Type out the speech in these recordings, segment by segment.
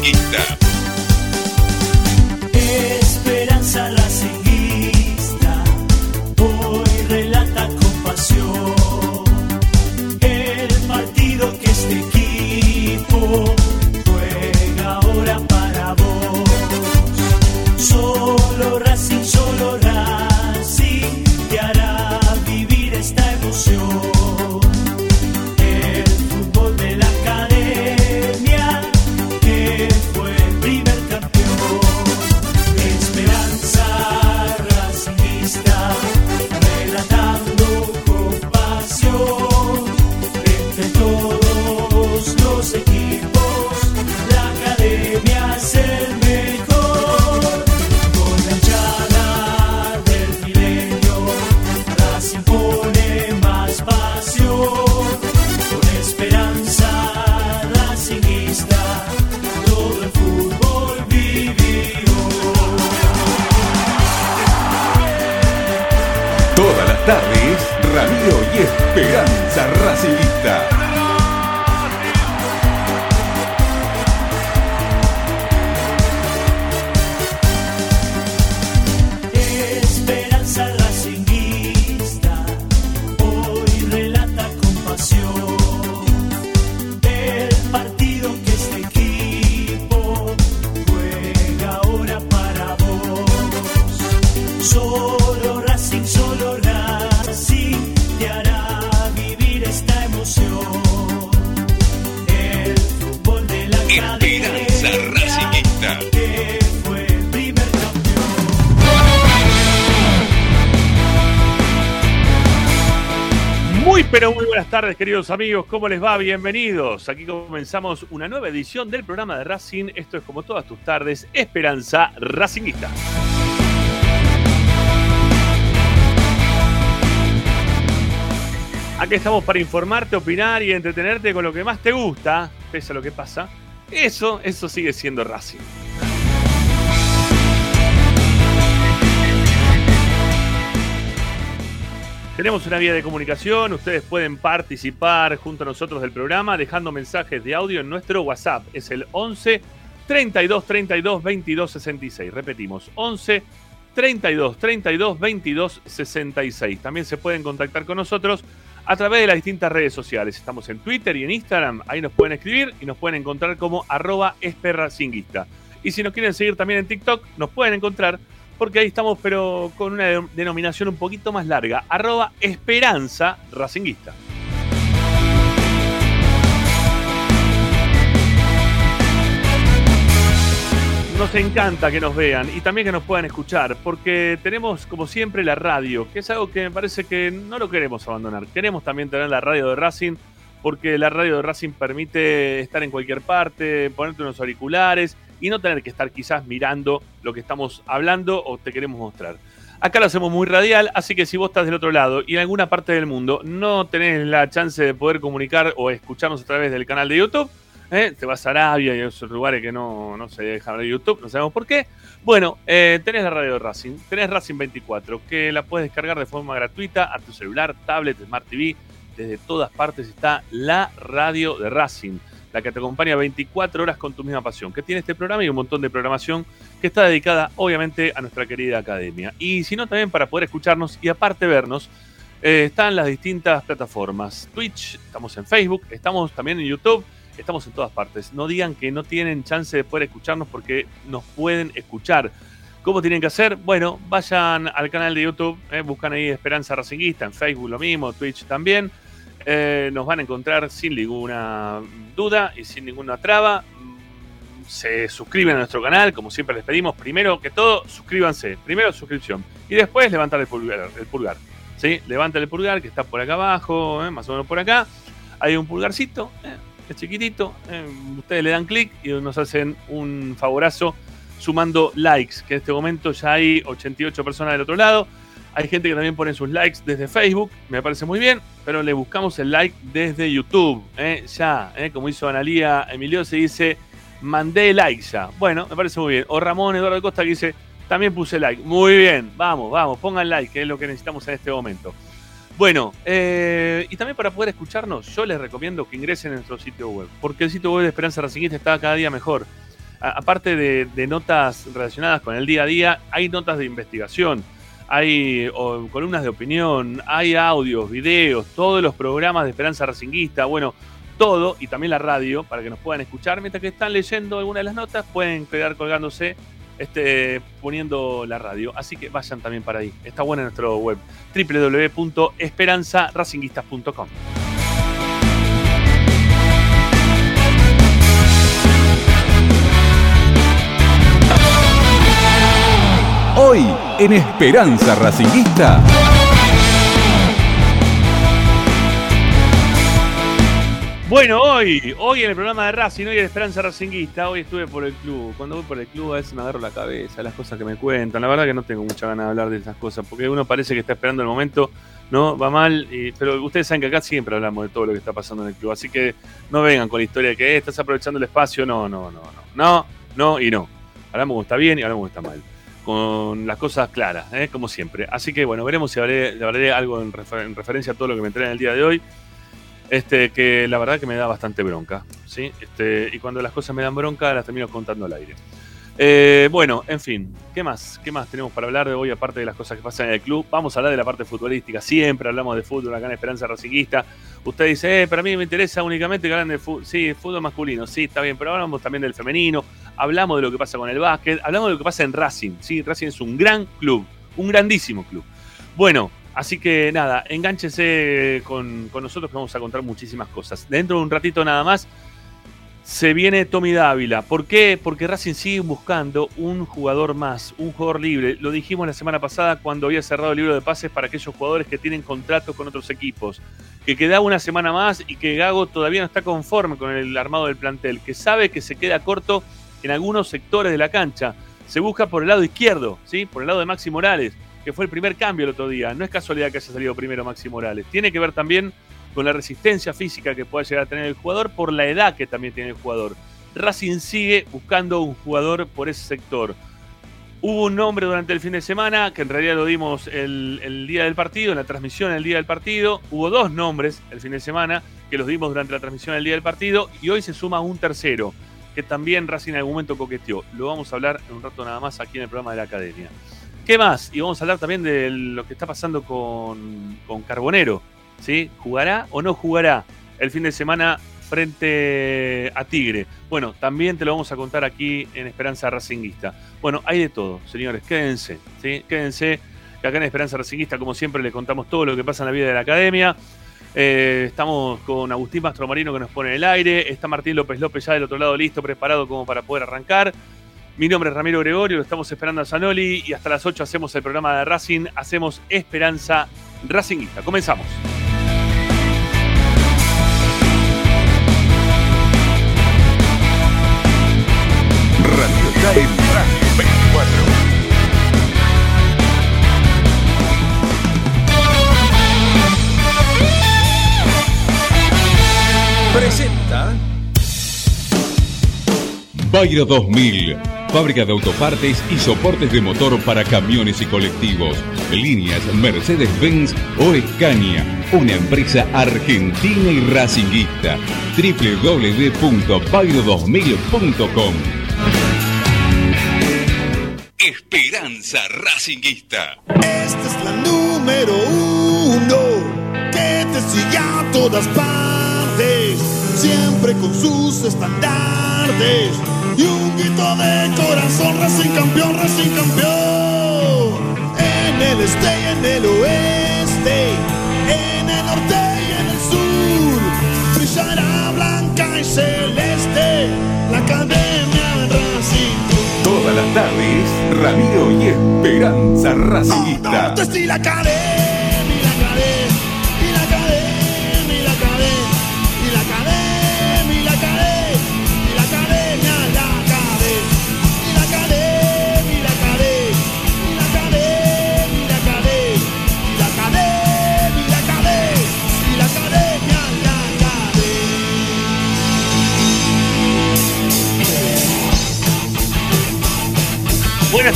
Racinguista. Amigos, ¿cómo les va? Bienvenidos. Aquí comenzamos una nueva edición del programa de Racing. Esto es como todas tus tardes, Esperanza Racinguista. Aquí estamos para informarte, opinar y entretenerte con lo que más te gusta, pese a lo que pasa. Eso, eso sigue siendo Racing. Tenemos una vía de comunicación, ustedes pueden participar junto a nosotros del programa dejando mensajes de audio en nuestro WhatsApp. Es el 11 32 32 22 66. Repetimos, 11 32 32 22 66. También se pueden contactar con nosotros a través de las distintas redes sociales. Estamos en Twitter y en Instagram. Ahí nos pueden escribir y nos pueden encontrar como arroba esperracinguista. Y si nos quieren seguir también en TikTok, nos pueden encontrar porque ahí estamos, pero con una de- denominación un poquito más larga. Arroba Esperanza Racinguista. Nos encanta que nos vean y también que nos puedan escuchar, porque tenemos como siempre la radio, que es algo que me parece que no lo queremos abandonar. Queremos también tener la radio de Racing, porque la radio de Racing permite estar en cualquier parte, ponerte unos auriculares y no tener que estar quizás mirando lo que estamos hablando o te queremos mostrar. Acá lo hacemos muy radial, así que si vos estás del otro lado y en alguna parte del mundo no tenés la chance de poder comunicar o escucharnos a través del canal de YouTube, ¿eh? te vas a Arabia y a esos lugares que no, no se dejan ver YouTube, no sabemos por qué. Bueno, eh, tenés la radio de Racing, tenés Racing 24, que la puedes descargar de forma gratuita a tu celular, tablet, Smart TV. Desde todas partes está la radio de Racing, la que te acompaña 24 horas con tu misma pasión, que tiene este programa y un montón de programación que está dedicada obviamente a nuestra querida academia. Y si no, también para poder escucharnos y aparte vernos, eh, están las distintas plataformas. Twitch, estamos en Facebook, estamos también en YouTube, estamos en todas partes. No digan que no tienen chance de poder escucharnos porque nos pueden escuchar. ¿Cómo tienen que hacer? Bueno, vayan al canal de YouTube, eh, buscan ahí Esperanza Racinguista, en Facebook lo mismo, Twitch también. Eh, nos van a encontrar sin ninguna duda y sin ninguna traba. Se suscriben a nuestro canal, como siempre les pedimos. Primero que todo, suscríbanse. Primero suscripción. Y después levantar el pulgar. El pulgar ¿sí? El pulgar que está por acá abajo, eh, más o menos por acá. Hay un pulgarcito, eh, es chiquitito. ustedes le dan clic y nos hacen un favorazo sumando likes, que en este momento ya hay 88 personas del otro lado. Hay gente que también pone sus likes desde Facebook, me parece muy bien, pero le buscamos el like desde YouTube. ¿eh? Ya, ¿eh? como hizo Analía Emilio, se dice, mandé like ya. Bueno, me parece muy bien. O Ramón Eduardo Costa que dice, también puse like. Muy bien, vamos, vamos, pongan like, que es lo que necesitamos en este momento. Bueno, eh, y también para poder escucharnos, yo les recomiendo que ingresen a nuestro sitio web, porque el sitio web de Esperanza Racingista está cada día mejor. aparte de notas relacionadas con el día a día, hay notas de investigación, hay columnas de opinión, hay audios, videos, todos los programas de Esperanza Racinguista, bueno, todo y también la radio para que nos puedan escuchar. Mientras que están leyendo alguna de las notas, pueden quedar colgándose este, poniendo la radio. Así que vayan también para ahí. Está buena nuestro web www.esperanzaracinguistas.com. Hoy en Esperanza Racinguista. Bueno, hoy, hoy en el programa de Racing, hoy en Esperanza Racinguista, hoy estuve por el club. Cuando voy por el club a veces me agarro la cabeza, las cosas que me cuentan. La verdad que no tengo mucha ganas de hablar de esas cosas, porque uno parece que está esperando el momento, ¿no? Va mal, pero ustedes saben que acá siempre hablamos de todo lo que está pasando en el club, así que no vengan con la historia de que "Eh, estás aprovechando el espacio. No, no, no, no, no, no y no. Hablamos está bien y hablamos está mal. Con las cosas claras, ¿eh? como siempre. Así que bueno, veremos si hablaré, hablaré algo en, refer- en referencia a todo lo que me enteré en el día de hoy. Este, que la verdad que me da bastante bronca, ¿sí? Este, y cuando las cosas me dan bronca, las termino contando al aire. Eh, bueno, en fin, ¿qué más? ¿Qué más tenemos para hablar de hoy, aparte de las cosas que pasan en el club? Vamos a hablar de la parte futbolística. Siempre hablamos de fútbol acá en Esperanza Racinguista. Usted dice, eh, pero a mí me interesa únicamente que hablan de fútbol. Sí, fútbol masculino, sí, está bien, pero hablamos también del femenino, hablamos de lo que pasa con el básquet, hablamos de lo que pasa en Racing. Sí, Racing es un gran club, un grandísimo club. Bueno, así que nada, enganchese con, con nosotros que vamos a contar muchísimas cosas. Dentro de un ratito nada más se viene Tommy Dávila. ¿Por qué? Porque Racing sigue buscando un jugador más, un jugador libre. Lo dijimos la semana pasada cuando había cerrado el libro de pases para aquellos jugadores que tienen contratos con otros equipos. Que queda una semana más y que Gago todavía no está conforme con el armado del plantel. Que sabe que se queda corto en algunos sectores de la cancha. Se busca por el lado izquierdo, ¿sí? Por el lado de Maxi Morales, que fue el primer cambio el otro día. No es casualidad que haya salido primero Maxi Morales. Tiene que ver también con la resistencia física que pueda llegar a tener el jugador, por la edad que también tiene el jugador. Racing sigue buscando un jugador por ese sector. Hubo un nombre durante el fin de semana, que en realidad lo dimos el, día del partido, en la transmisión el día del partido. Hubo dos nombres el fin de semana, que los dimos durante la transmisión el día del partido, y hoy se suma un tercero, que también Racing en algún momento coqueteó. Lo vamos a hablar en un rato nada más aquí en el programa de la academia. ¿Qué más? Y vamos a hablar también de lo que está pasando con Carbonero. ¿Sí? ¿Jugará o no jugará el fin de semana frente a Tigre? Bueno, también te lo vamos a contar aquí en Esperanza Racinguista. Bueno, hay de todo, señores, quédense, ¿sí? Quédense, acá en Esperanza Racinguista, como siempre, les contamos todo lo que pasa en la vida de la academia. Eh, estamos con Agustín Mastromarino que nos pone en el aire. Está Martín López López ya del otro lado listo, preparado como para poder arrancar. Mi nombre es Ramiro Gregorio, lo estamos esperando a Zanoli y hasta las 8 hacemos el programa de Racing, hacemos Esperanza Racinguista. Comenzamos. Radio Time Racing 24. Presenta Bayra 2000, fábrica de autopartes y soportes de motor para camiones y colectivos. Líneas Mercedes-Benz o Escaña, una empresa argentina y racinguista. www.bayro2000.com Esperanza Racinguista. Esta es la número uno que te sigue a todas partes, siempre con sus estandartes y un grito de corazón, Racing campeón, Racing campeón. En el este y en el oeste, en el norte y en el sur, brillará blanca y celeste Ramiro y Esperanza Racinguista.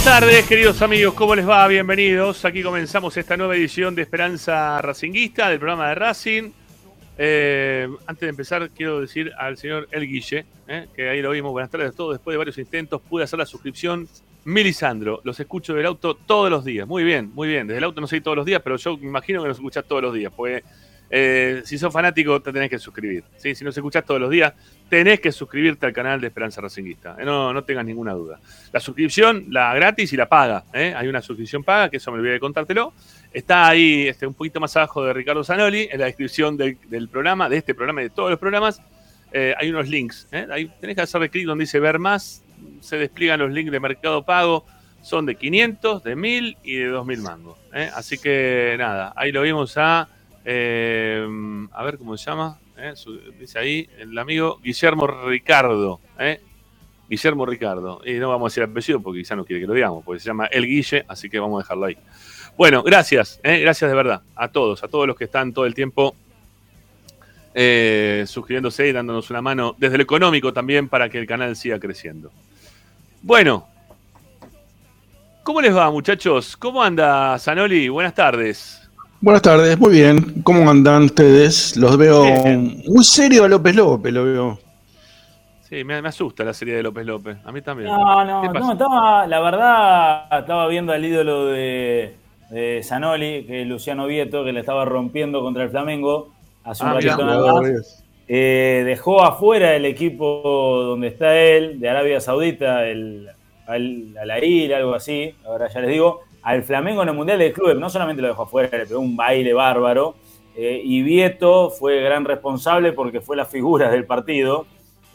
Buenas tardes, queridos amigos, ¿cómo les va? Bienvenidos. Aquí comenzamos esta nueva edición de Esperanza Racinguista, del programa de Racing. Eh, antes de empezar, quiero decir al señor El Guille, eh, que ahí lo vimos. Buenas tardes a todos. Después de varios intentos, pude hacer la suscripción. Milisandro, los escucho del auto todos los días. Muy bien, muy bien. Desde el auto no sé todos los días, pero yo me imagino que nos escuchás todos los días. Pues eh, si sos fanático, te tenés que suscribir. ¿sí? Si nos escuchás todos los días, tenés que suscribirte al canal de Esperanza Racinguista. Eh, no, no tengas ninguna duda. La suscripción, la gratis y la paga. ¿eh? Hay una suscripción paga, que eso me olvidé de contártelo. Está ahí este, un poquito más abajo de Ricardo Zanoli, en la descripción del, del programa, de este programa y de todos los programas. hay unos links. Ahí tenés que hacerle clic donde dice ver más. Se despliegan los links de Mercado Pago. Son de 500, de 1000 y de 2000 mangos. Así que nada, ahí lo vimos a. eh, a ver cómo se llama. ¿eh? Dice ahí el amigo Guillermo Ricardo. ¿eh? Guillermo Ricardo. Y no vamos a decir apellido porque quizá no quiere que lo digamos, porque se llama El Guille, así que vamos a dejarlo ahí. Bueno, gracias, ¿eh? gracias de verdad a todos, a todos los que están todo el tiempo eh, suscribiéndose y dándonos una mano desde lo económico también para que el canal siga creciendo. Bueno, ¿cómo les va muchachos? ¿Cómo anda Zanoli? Buenas tardes. Buenas tardes, muy bien. ¿Cómo andan ustedes? Los veo Bien. muy serio a López López, lo veo. Sí, me, me asusta la serie de López López, a mí también. No, no, no, estaba, la verdad, estaba viendo al ídolo de, de Zanoli, que es Luciano Vieto, que le estaba rompiendo contra el Flamengo hace un Ah, mirá. ratito nada más. Eh, dejó afuera el equipo donde está él, de Arabia Saudita, el al, al Ahil, algo así, ahora ya les digo, al Flamengo en el Mundial de Clubes, no solamente lo dejó afuera, le pegó un baile bárbaro, eh, y Vieto fue gran responsable porque fue la figura del partido,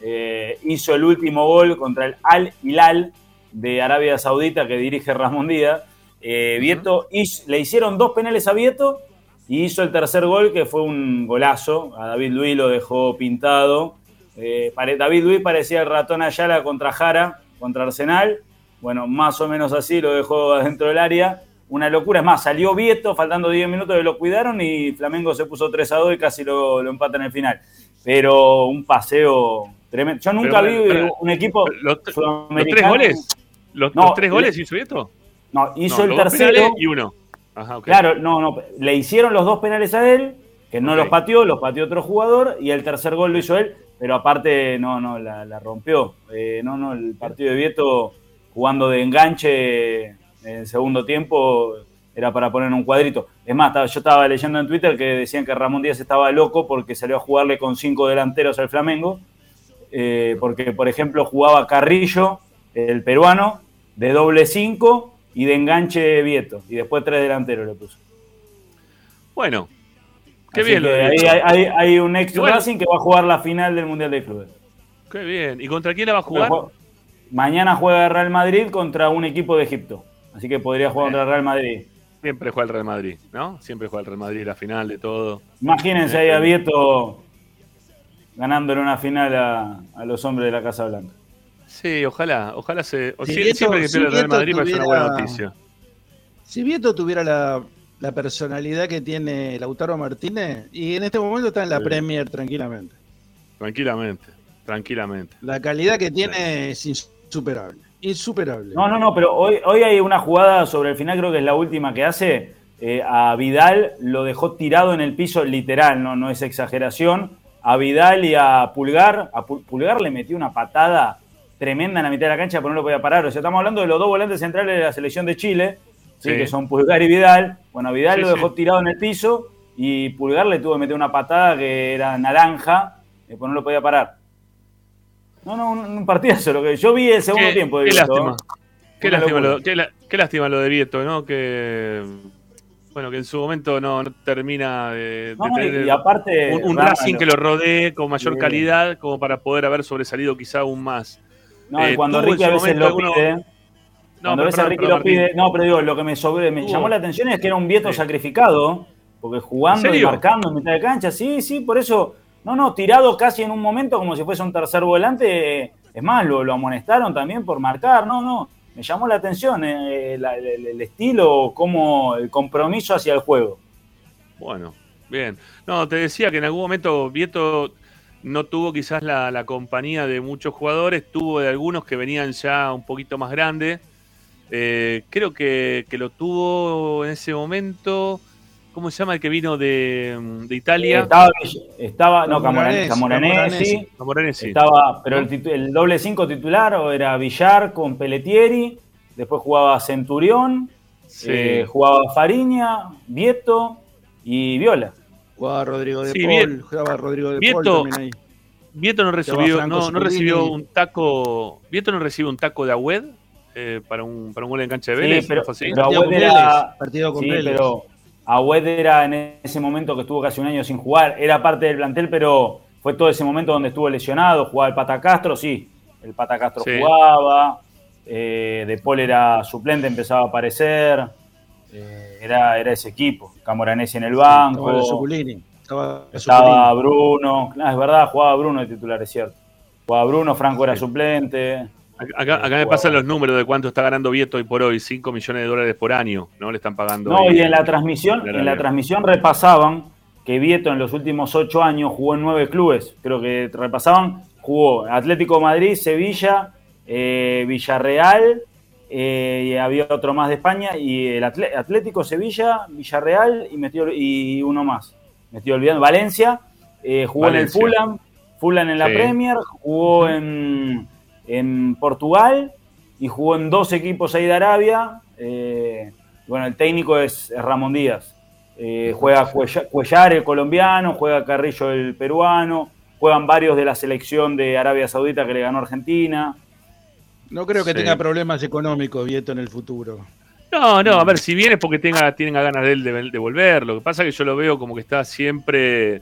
Eh, hizo el último gol contra el Al Hilal de Arabia Saudita que dirige Ramón Díaz. Eh, Vieto hizo- le hicieron dos penales a Vieto y hizo el tercer gol que fue un golazo. A David Luis lo dejó pintado. Eh, David Luis parecía el ratón Ayala contra Jara, contra Arsenal. Bueno, más o menos así lo dejó adentro del área. Una locura. Es más, salió Vieto, faltando 10 minutos lo cuidaron y Flamengo se puso 3 a 2 y casi lo, lo empata en el final. Pero un paseo tremendo. Yo nunca Pero, vi pero, un equipo ¿Los, los tres goles? ¿Los, No, los tres le- goles hizo Vieto? No, hizo No, el tercero. y uno. Ajá, ok. Claro, no, no. Le hicieron los dos penales a él, que no los pateó, los pateó otro jugador, y el tercer gol lo hizo él, pero aparte no, no, la, la rompió. Eh, no, no, el partido de Vieto jugando de enganche en segundo tiempo era para poner un cuadrito. Es más, yo estaba leyendo en Twitter que decían que Ramón Díaz estaba loco porque salió a jugarle con cinco delanteros al Flamengo, eh, porque por ejemplo jugaba Carrillo, el peruano, de doble cinco y de enganche Vieto, y después tres delanteros le puso. Bueno, qué Así bien lo de hay, hay- hay un ex Igual- Racing que va a jugar la final del Mundial de Clubes. Qué bien. ¿Y contra quién la va a jugar? Mañana juega el Real Madrid contra un equipo de Egipto. Así que podría jugar contra el Real Madrid. Siempre juega el Real Madrid, ¿no? Siempre juega el Real Madrid, la final de todo. Imagínense ahí a eh. Vieto ganándole una final a, a los hombres de la Casa Blanca. Sí, ojalá, ojalá se. o Si sie- Vieto- siempre que si pierde el Real Madrid parece una buena tuviera- noticia. Si Vieto tuviera la, la personalidad que tiene Lautaro Martínez, y en este momento está en la Sí. Premier tranquilamente. Tranquilamente, tranquilamente. La calidad que tiene es insuperable. Insuperable. No, no, no, pero hoy, hoy hay una jugada sobre el final, creo que es la última que hace. eh, a Vidal lo dejó tirado en el piso, literal, no, no es exageración. A Vidal y a Pulgar, a Pu- Pulgar le metió una patada tremenda en la mitad de la cancha, pero no lo podía parar. O sea, estamos hablando de los dos volantes centrales de la selección de Chile, ¿sí? Sí. que son Pulgar y Vidal. Bueno, a Vidal Sí, lo dejó sí. tirado en el piso y Pulgar le tuvo que meter una patada que era naranja, eh, pues no lo podía parar. No, no, un, un partidazo. Lo que yo vi el segundo Qué- tiempo. de qué Vieto. lástima. Qué Una lástima, lo, qué, la- qué lástima lo de Vieto, ¿no? Que. Bueno, que en su momento no, no termina de, No, de no, tener y, aparte. un, Racing que lo rodee con mayor calidad, como para poder haber sobresalido quizá aún más. No, y eh, cuando Ricky a veces lo alguno- pide. No, cuando a pero veces perdón, Ricky perdón, lo Martín. pide. No, pero digo, lo que me, sobre, me Tuvo. llamó la atención es que era un Vieto Sí. sacrificado. Porque jugando ¿En y marcando en mitad de cancha. Sí, sí, por eso. No, no, tirado casi en un momento como si fuese un tercer volante. Es más, lo, lo amonestaron también por marcar. No, no. Me llamó la atención eh, la- el, estilo, como el compromiso hacia el juego. Bueno, bien. No, te decía que en algún momento Vieto no tuvo quizás la, la compañía de muchos jugadores, tuvo de algunos que venían ya un poquito más grandes. Eh, creo que, que lo tuvo en ese momento ¿cómo se llama el que vino de, de Italia? Estaba, estaba no, Camoranesi, Camoranesi. Estaba, pero el, el doble 5 titular o era Villar con Pelletieri, después jugaba Centurión, Sí. eh, jugaba Fariña, Vieto y Viola. Jugaba Rodrigo de Sí, Paul, bien. jugaba Rodrigo de Vieto- Paul también ahí. Vieto no recibió, no, recibió un taco. Vieto no recibió un taco de Agüed eh, para, un, para un gol en cancha de Sí, Vélez. pero- ¿no fue así? pero- Partido Agüed con era- Vélez, partido con Sí, Vélez. pero Agüed era en ese momento que estuvo casi un año sin jugar, era parte del plantel, pero fue todo ese momento donde estuvo lesionado, jugaba el Pata Castro, sí, el Pata Castro Sí. jugaba, eh, De Paul era suplente, empezaba a aparecer, eh, era, era ese equipo, Camoranesi en el Estaba banco, Zuculini. Estaba estaba. Bruno, ah, es verdad, jugaba Bruno de titular, es cierto. Jugaba Bruno, Franco era suplente. Acá, acá me pasan los números de cuánto está ganando Vieto hoy por hoy, 5 millones de dólares por año, ¿no? Le están pagando. No, y en la transmisión, en la transmisión repasaban que Vieto en los últimos ocho años jugó en nueve clubes. Creo que repasaban, jugó Atlético de Madrid, Sevilla, eh, Villarreal, eh, y había otro más de España, y el Atlético, Sevilla, Villarreal y metió y uno más. Me estoy olvidando, Valencia, eh, jugó Valencia. en el Fulham, Fulham en la Sí. Premier, jugó en, en Portugal y jugó en dos equipos ahí de Arabia. eh, bueno, el técnico es, es Ramón Díaz. Eh, juega Cuella- Cuellar, el colombiano, juega Carrillo, el peruano, juegan varios de la selección de Arabia Saudita que le ganó Argentina. No creo que Sí. tenga problemas económicos Vieto en el futuro. No, no, a ver, si viene es porque tenga, tenga ganas de él de, de volver. Lo que pasa es que yo lo veo como que está siempre,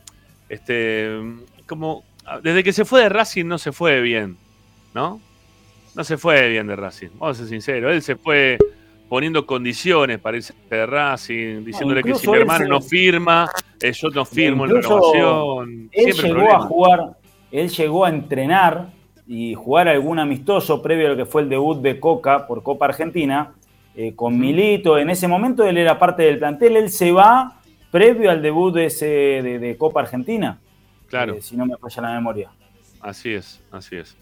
este, como, desde que se fue de Racing no se fue bien, ¿no? No se fue bien de Racing, vamos a ser sinceros. Él se fue poniendo condiciones para irse de Racing, diciéndole que si mi hermano se- no firma, eh, yo no firmo en renovación. Él Siempre llegó a jugar, él llegó a entrenar y jugar algún amistoso previo a lo que fue el debut de Coca por Copa Argentina, eh, con Milito. En ese momento él era parte del plantel, él se va previo al debut de, ese, de, de Copa Argentina, Claro. eh, si no me falla la memoria. Así es, así es.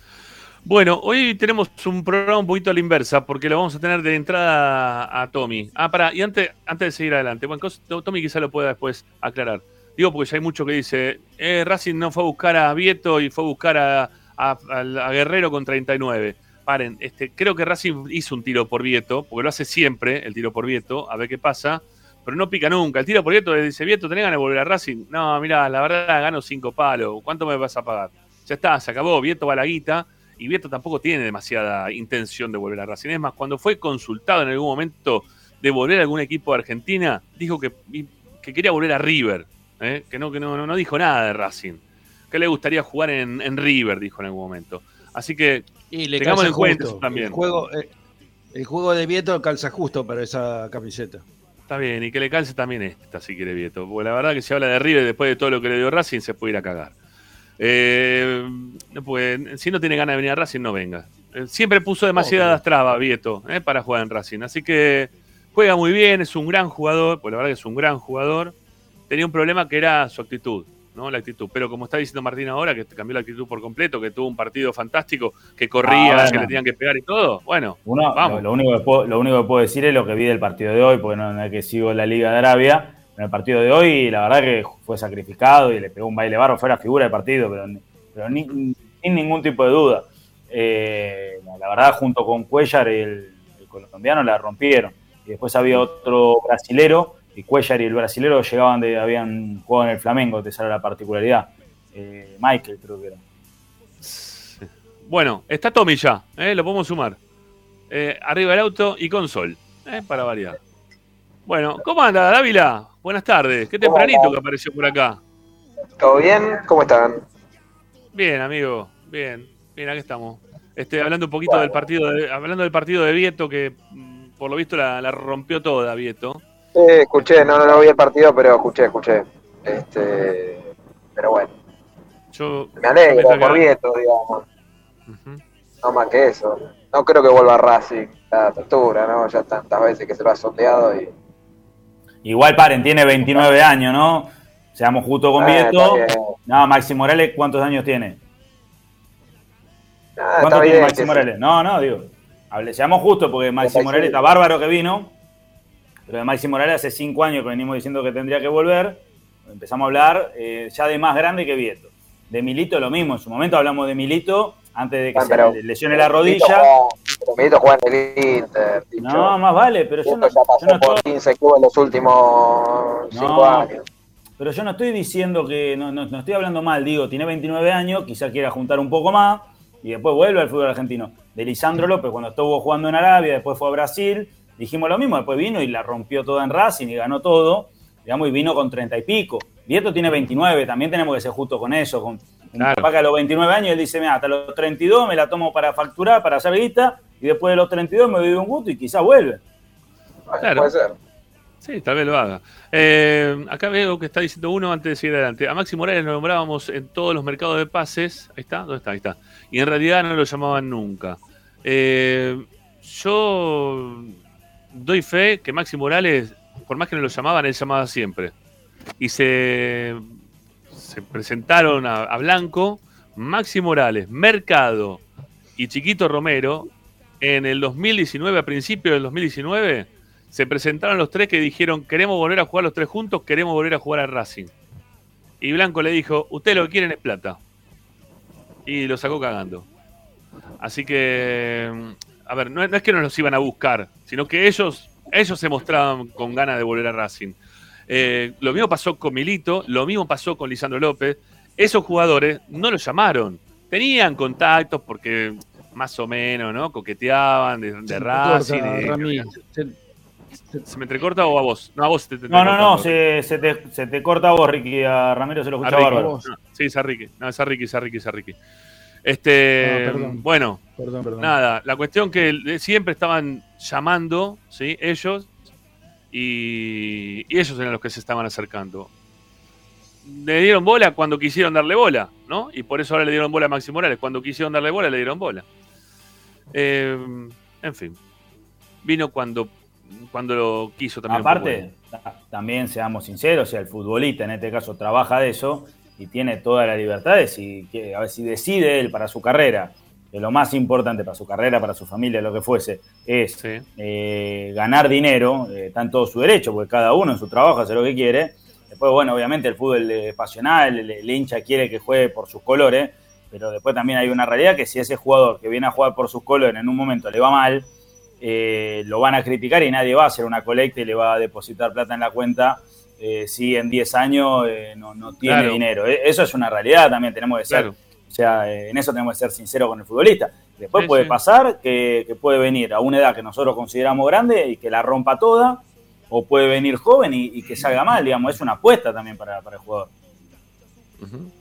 Bueno, hoy tenemos un programa un poquito a la inversa, porque lo vamos a tener de entrada a Tommy. Ah, para, y antes, antes de seguir adelante, bueno, Tommy quizá lo pueda después aclarar. Digo, porque ya hay mucho que dice, eh, Racing no fue a buscar a Vieto y fue a buscar a, a- a Guerrero con 39. Paren, este, creo que Racing hizo un tiro por Vieto, porque lo hace siempre, el tiro por Vieto, a ver qué pasa, pero no pica nunca. El tiro por Vieto le dice, Vieto, ¿tenés ganas de volver a Racing? No, mira, la verdad gano cinco palos, ¿cuánto me vas a pagar? Ya está, se acabó, Vieto va a la guita, y Vieto tampoco tiene demasiada intención de volver a Racing. Es más, cuando fue consultado en algún momento de volver a algún equipo de Argentina, dijo que, que quería volver a River, ¿eh? que, no, que no, no- no dijo nada de Racing, que le gustaría jugar en, en River, dijo en algún momento. Así que Y le Tengamos en cuenta eso también. El juego, eh, el juego de Vieto calza justo para esa camiseta. está bien, y que le calce también esta, si quiere Vieto, porque la verdad que si habla de River después de todo lo que le dio Racing, se puede ir a cagar. Eh, pues, si no tiene ganas de venir a Racing, no venga. Eh, Siempre puso demasiadas trabas, Vieto, eh, para jugar en Racing. Así que juega muy bien, es un gran jugador, pues la verdad que es un gran jugador. Tenía un problema que era su actitud, ¿no? La actitud. Pero como está diciendo Martín ahora, que cambió la actitud por completo, que tuvo un partido fantástico, que corría, Ah, bueno. que le tenían que pegar y todo, bueno, Uno, Vamos. Lo, lo único que puedo, lo único que puedo decir es lo que vi del partido de hoy, porque no es que sigo la Liga de Arabia. En el partido de hoy, la verdad que fue sacrificado y le pegó un baile barro, fue la figura del partido, pero, sin ningún tipo de duda. Eh, la verdad, junto con Cuellar, el, el colombiano, la rompieron. Y después había otro brasilero, y Cuellar y el brasilero llegaban de, habían jugado en el Flamengo, te sale la particularidad. Eh, Michael, creo que era. Bueno, está Tommy ya, ¿eh? lo podemos sumar. Eh, arriba el auto y con sol, para variar. Bueno, ¿cómo anda Dávila? Buenas tardes, qué tempranito que apareció por acá. ¿Todo bien? ¿Cómo están? Bien, amigo, bien, bien, aquí estamos. Este, hablando un poquito del partido de, hablando del partido de Vieto, que mm, por lo visto la, la rompió toda Vieto. Sí, escuché, no, no, no vi el partido, pero escuché, escuché. Este, pero bueno, Yo me alegro me por Vieto, digamos. No más que eso. No creo que vuelva a Racing a esta altura, ¿no? Ya tantas veces que se lo ha sondeado y... Igual paren, tiene 29 años, ¿no? Seamos justos con Ah, Vieto. bien. No, Maxi Morales, ¿cuántos años tiene? Ah, ¿Cuántos tiene Maxi sí. Morales? No, no, digo. hable- seamos justos porque Maxi 36. Morales está bárbaro que vino. Pero de Maxi Morales hace cinco años que venimos diciendo que tendría que volver. Empezamos a hablar eh, ya de más grande que Vieto. De Milito lo mismo. En su momento hablamos de Milito antes de que Ah, se lesione la rodilla. Juega en el Inter. No, más vale, pero yo no, ya pasó yo no por estoy- 15 clubes en los últimos 5 No, años. Pero yo no estoy diciendo que, no, no, no estoy hablando mal, digo, tiene 29 años, quizá quiera juntar un poco más y después vuelve al fútbol argentino. De Lisandro López, cuando estuvo jugando en Arabia, después fue a Brasil, dijimos lo mismo, después vino y la rompió toda en Racing y ganó todo, digamos, y vino con 30 y pico. Vieto tiene 29, también tenemos que ser justos con eso, con un Claro. papá que a los 29 años él dice, mira, hasta los 32 me la tomo para facturar, para hacer guita, y después de los 32 me doy un gusto y quizá vuelve. Claro. Puede ser. Sí, tal vez lo haga. Eh, acá veo que está diciendo uno antes de seguir adelante. A Maxi Morales lo nombrábamos en todos los mercados de pases. Ahí está, ¿dónde está? Ahí está. Y en realidad no lo llamaban nunca. Eh, yo doy fe que Maxi Morales, por más que no lo llamaban, él llamaba siempre. Y se, se presentaron a, a Blanco, Maxi Morales, Mercado y Chiquito Romero en el 2019, a principios del 2019 se presentaron los tres que dijeron, queremos volver a jugar los tres juntos, queremos volver a jugar a Racing. Y Blanco le dijo, ustedes lo que quieren es plata. Y lo sacó cagando. Así que, a ver, no, es- no es que no los iban a buscar, sino que ellos, ellos se mostraban con ganas de volver a Racing. Eh, lo mismo pasó con Milito, lo mismo pasó con Lisandro López. Esos jugadores no los llamaron. Tenían contactos porque más o menos, ¿no? Coqueteaban de, de Se Racing. corta, de- Rami. Se- ¿Se me entrecorta o a vos? No, a vos te, te- te No, no, no, se, se te, se te corta a vos, Ricky, a Ramiro se lo A escucha Ricky. bárbaro. No, sí, es a Ricky. No, es a Ricky, es a Ricky, es a Ricky. Este, Ah, perdón. bueno, Perdón, perdón. nada, la cuestión que siempre estaban llamando, ¿sí? Ellos, y, y ellos eran los que se estaban acercando. Le dieron bola cuando quisieron darle bola, ¿no? Y por eso ahora le dieron bola a Maxi Morales. Cuando quisieron darle bola, le dieron bola. Eh, en fin. Vino cuando, cuando lo quiso también. Aparte, también seamos sinceros, o sea, el futbolista en este caso trabaja de eso y tiene toda la libertad de si, que, a ver, si decide él para su carrera, que lo más importante para su carrera, para su familia, lo que fuese, es Sí. eh, ganar dinero, eh, está en todo su derecho, porque cada uno en su trabajo hace lo que quiere. Después, bueno, obviamente el fútbol es pasional, el, el hincha quiere que juegue por sus colores, pero después también hay una realidad que si ese jugador que viene a jugar por sus colores en un momento le va mal, eh, lo van a criticar y nadie va a hacer una colecta y le va a depositar plata en la cuenta eh, si en 10 años eh, no, no tiene Claro. dinero. Eh, Eso es una realidad también, tenemos que ser, Claro. o sea, eh, en eso tenemos que ser sinceros con el futbolista. Después Sí, puede sí. pasar que, que puede venir a una edad que nosotros consideramos grande y que la rompa toda, o puede venir joven y, y que salga mal, digamos, es una apuesta también para, para el jugador. Ujú.